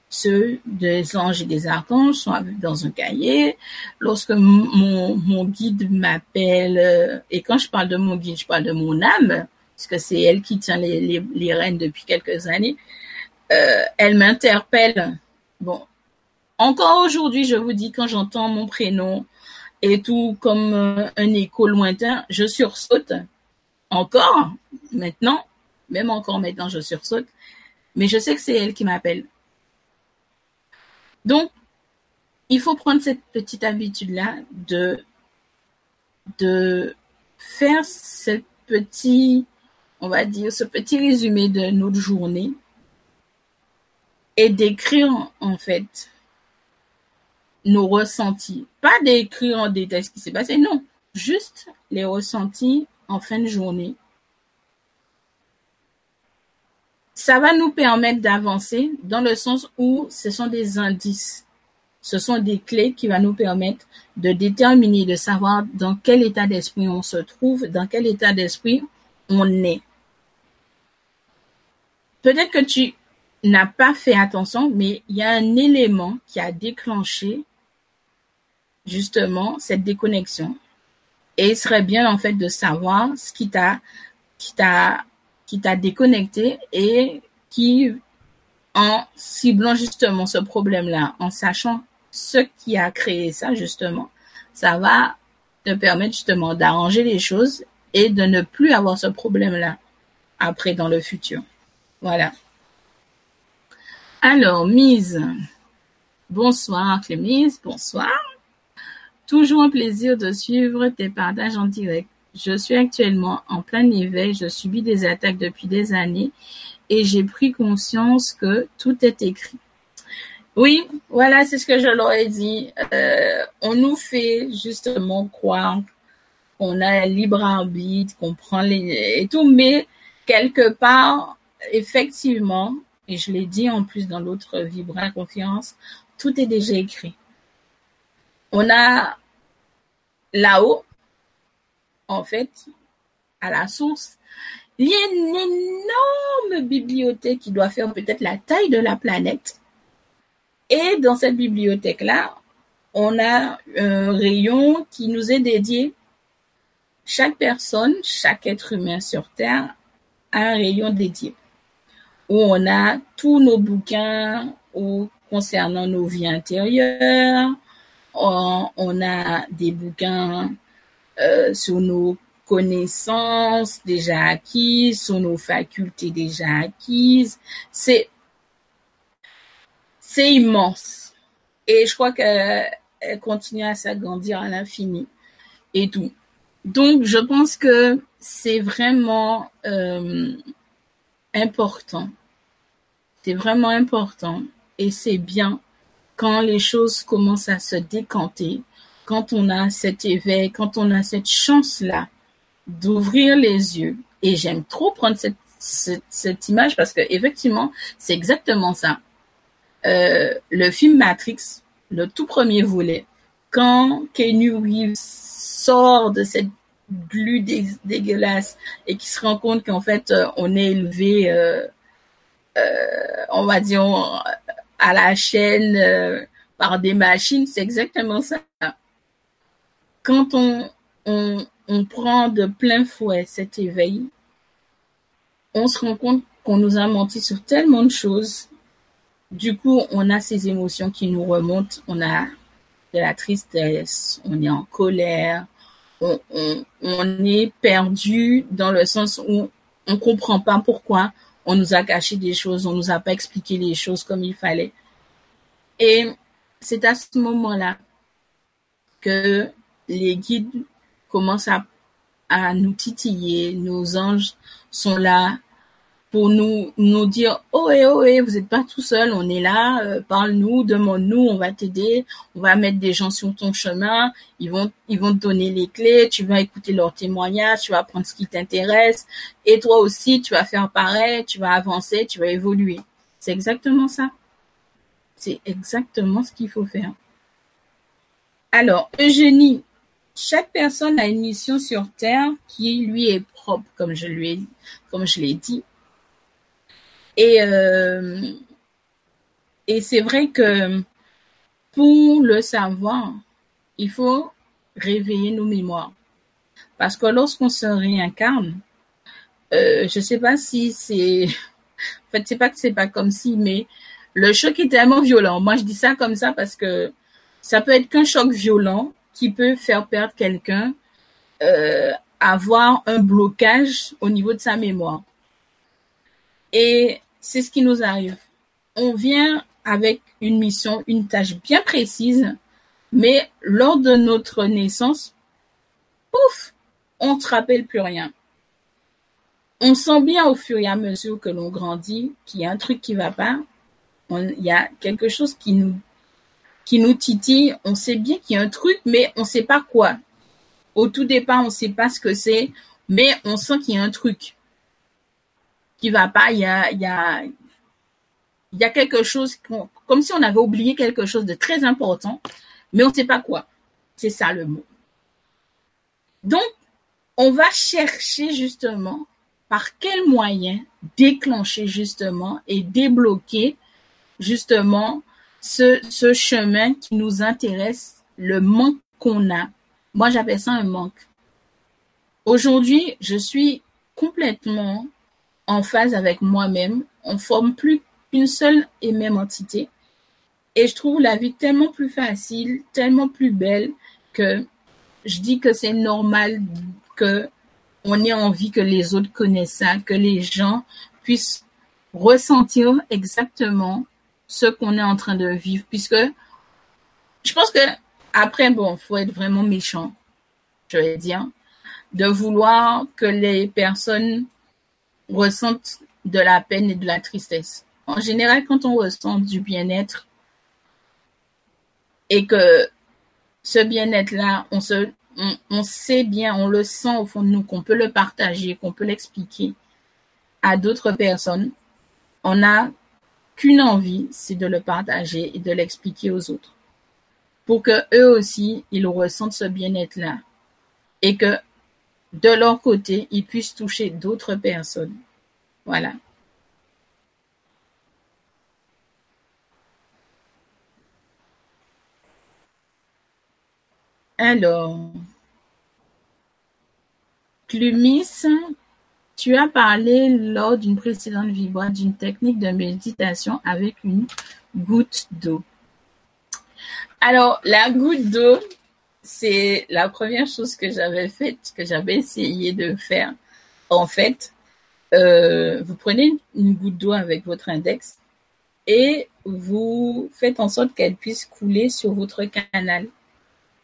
A: Ceux des anges et des archanges sont dans un cahier. Lorsque mon, mon guide m'appelle, et quand je parle de mon guide, je parle de mon âme, parce que c'est elle qui tient les, rênes depuis quelques années, euh, elle m'interpelle. Bon, encore aujourd'hui, je vous dis, quand j'entends mon prénom et tout comme euh, un écho lointain, je sursaute. Encore, maintenant, même encore maintenant, je sursaute. Mais je sais que c'est elle qui m'appelle. Donc, il faut prendre cette petite habitude-là de, de faire ce petit, on va dire, ce petit résumé de notre journée et d'écrire en fait nos ressentis. Pas d'écrire en détail ce qui s'est passé, non. Juste les ressentis en fin de journée. ça va nous permettre d'avancer dans le sens où ce sont des indices. Ce sont des clés qui vont nous permettre de déterminer, de savoir dans quel état d'esprit on se trouve, dans quel état d'esprit on est. Peut-être que tu n'as pas fait attention, mais il y a un élément qui a déclenché justement cette déconnexion. Et il serait bien en fait de savoir ce qui t'a qui t'a qui t'a déconnecté et qui en ciblant justement ce problème-là, en sachant ce qui a créé ça justement, ça va te permettre justement d'arranger les choses et de ne plus avoir ce problème-là après dans le futur. Voilà. Alors, mise. Bonsoir Clémise, bonsoir. Toujours un plaisir de suivre tes partages en direct. Je suis actuellement en plein éveil, je subis des attaques depuis des années et j'ai pris conscience que tout est écrit. Oui, voilà, c'est ce que je leur ai dit. Euh, on nous fait justement croire qu'on a un libre arbitre, qu'on prend les et tout, mais quelque part, effectivement, et je l'ai dit en plus dans l'autre Vibra Confiance, tout est déjà écrit on a là-haut, en fait, à la source, il y a une énorme bibliothèque qui doit faire peut-être la taille de la planète. Et dans cette bibliothèque-là, on a un rayon qui nous est dédié. Chaque personne, chaque être humain sur Terre a un rayon dédié où on a tous nos bouquins concernant nos vies intérieures, on, a des bouquins euh, sur nos connaissances déjà acquises, sur nos facultés déjà acquises. C'est c'est immense. Et je crois qu'elle continue à s'agrandir à l'infini et tout. Donc, je pense que c'est vraiment euh, important. C'est vraiment important et c'est bien quand les choses commencent à se décanter, quand on a cet éveil, quand on a cette chance-là d'ouvrir les yeux. Et j'aime trop prendre cette, image parce que effectivement, c'est exactement ça. Euh, le film Matrix, le tout premier volet, quand Keanu Reeves sort de cette glu dégueulasse et qui se rend compte qu'en fait euh, on est élevé, euh, euh, on va dire, à la chaîne par des machines, c'est exactement ça. Quand on, on prend de plein fouet cet éveil, on se rend compte qu'on nous a menti sur tellement de choses. Du coup, on a ces émotions qui nous remontent. On a de la tristesse, on est en colère, on, on, on est perdu dans le sens où on comprend pas pourquoi on nous a caché des choses, on nous a pas expliqué les choses comme il fallait. Et c'est à ce moment-là que les guides commencent à, à nous titiller, nos anges sont là pour nous nous dire oh et oh et vous n'êtes pas tout seul, on est là, euh, parle-nous, demande-nous, on va t'aider, on va mettre des gens sur ton chemin, ils vont ils vont te donner les clés, tu vas écouter leurs témoignages, tu vas prendre ce qui t'intéresse et toi aussi tu vas faire pareil, tu vas avancer, tu vas évoluer. C'est exactement ça. C'est exactement ce qu'il faut faire. Alors, Eugénie, chaque personne a une mission sur Terre qui lui est propre, comme je lui comme je l'ai dit. Et, euh, et c'est vrai que pour le savoir, il faut réveiller nos mémoires. Parce que lorsqu'on se réincarne, euh, je sais pas si c'est, en fait, c'est pas que c'est pas comme si, mais le choc est tellement violent. Moi, je dis ça comme ça parce que ça peut être qu'un choc violent qui peut faire perdre quelqu'un, euh, avoir un blocage au niveau de sa mémoire. Et c'est ce qui nous arrive. On vient avec une mission, une tâche bien précise, mais lors de notre naissance, pouf, on ne rappelle plus rien. On sent bien au fur et à mesure que l'on grandit qu'il y a un truc qui va pas. Il y a quelque chose qui nous, qui nous titille. On sait bien qu'il y a un truc, mais on ne sait pas quoi. Au tout départ, on ne sait pas ce que c'est, mais on sent qu'il y a un truc va pas, il y a, il y a, il y a quelque chose, comme si on avait oublié quelque chose de très important, mais on ne sait pas quoi. C'est ça le mot. Donc, on va chercher justement par quel moyen déclencher justement et débloquer justement ce, ce chemin qui nous intéresse, le manque qu'on a. Moi, j'appelle ça un manque. Aujourd'hui, je suis complètement en phase avec moi-même. On forme plus qu'une seule et même entité. Et je trouve la vie tellement plus facile, tellement plus belle que je dis que c'est normal que on ait envie que les autres connaissent ça, que les gens puissent ressentir exactement ce qu'on est en train de vivre, puisque je pense que après, bon, faut être vraiment méchant, je vais dire, de vouloir que les personnes ressentent de la peine et de la tristesse. En général, quand on ressent du bien-être et que ce bien-être-là, on se, on, sait bien, on le sent au fond de nous qu'on peut le partager, qu'on peut l'expliquer à d'autres personnes. On n'a qu'une envie, c'est de le partager et de l'expliquer aux autres. Pour que eux aussi, ils ressentent ce bien-être-là. Et que de leur côté, ils puissent toucher d'autres personnes. Voilà. Alors, Clumis, tu as parlé lors d'une précédente vibra d'une technique de méditation avec une goutte d'eau. Alors, la goutte d'eau, c'est la première chose que j'avais faite, que j'avais essayé de faire. En fait, euh, vous prenez une goutte d'eau avec votre index et vous faites en sorte qu'elle puisse couler sur votre canal,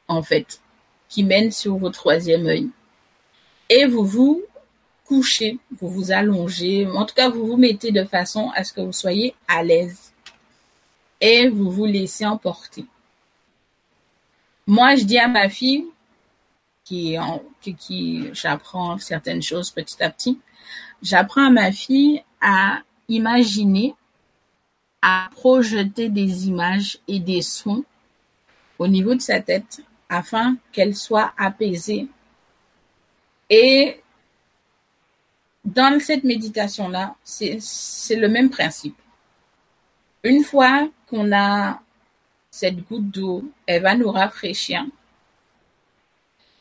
A: en fait, qui mène sur votre troisième œil et vous vous couchez, vous vous allongez, en tout cas vous vous mettez de façon à ce que vous soyez à l'aise et vous vous laissez emporter. Moi, je dis à ma fille, qui, qui, j'apprends certaines choses petit à petit, j'apprends à ma fille à imaginer, à projeter des images et des sons au niveau de sa tête afin qu'elle soit apaisée et dans cette méditation-là, c'est le même principe. Une fois qu'on a cette goutte d'eau, elle va nous rafraîchir.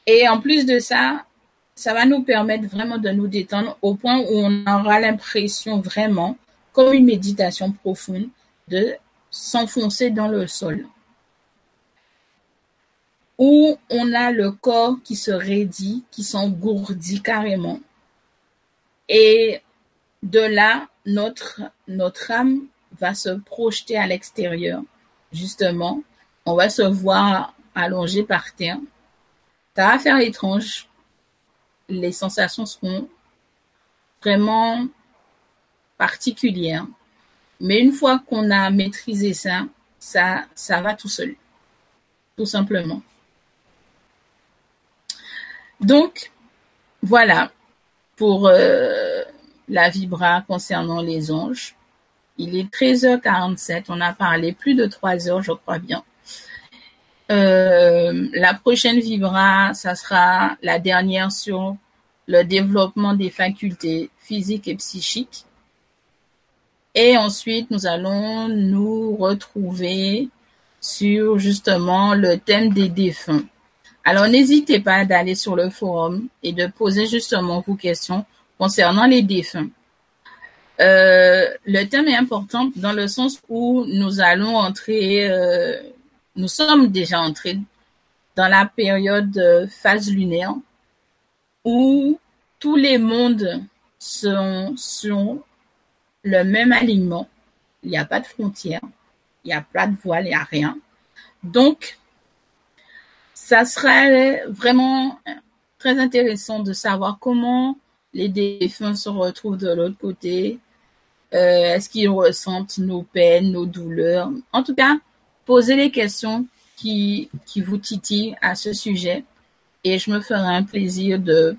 A: Et en plus de ça, ça va nous permettre vraiment de nous détendre au point où on aura l'impression vraiment, comme une méditation profonde, de s'enfoncer dans le sol où on a le corps qui se raidit, qui s'engourdit carrément. Et de là, notre, notre âme va se projeter à l'extérieur. Justement, on va se voir allongé par terre. Ça va faire étrange. Les sensations seront vraiment particulières. Mais une fois qu'on a maîtrisé ça, ça, ça va tout seul. Tout simplement. Donc, voilà pour euh, la vibra concernant les anges. Il est 13h47, on a parlé plus de 3 heures, je crois bien. Euh, la prochaine vibra, ça sera la dernière sur le développement des facultés physiques et psychiques. Et ensuite, nous allons nous retrouver sur justement le thème des défunts. Alors n'hésitez pas d'aller sur le forum et de poser justement vos questions concernant les défunts. Euh, le thème est important dans le sens où nous allons entrer, euh, nous sommes déjà entrés dans la période de phase lunaire où tous les mondes sont sur le même alignement. Il n'y a pas de frontières, il n'y a pas de voile, il n'y a rien. Donc, ça serait vraiment très intéressant de savoir comment les défunts se retrouvent de l'autre côté. Euh, est-ce qu'ils ressentent nos peines, nos douleurs? En tout cas, posez les questions qui, qui vous titillent à ce sujet et je me ferai un plaisir de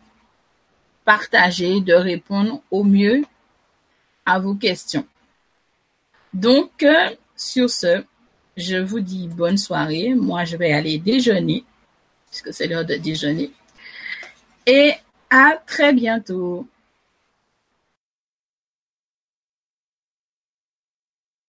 A: partager, de répondre au mieux à vos questions. Donc, euh, sur ce, je vous dis bonne soirée. Moi, je vais aller déjeuner, puisque c'est l'heure de déjeuner. Et à très bientôt.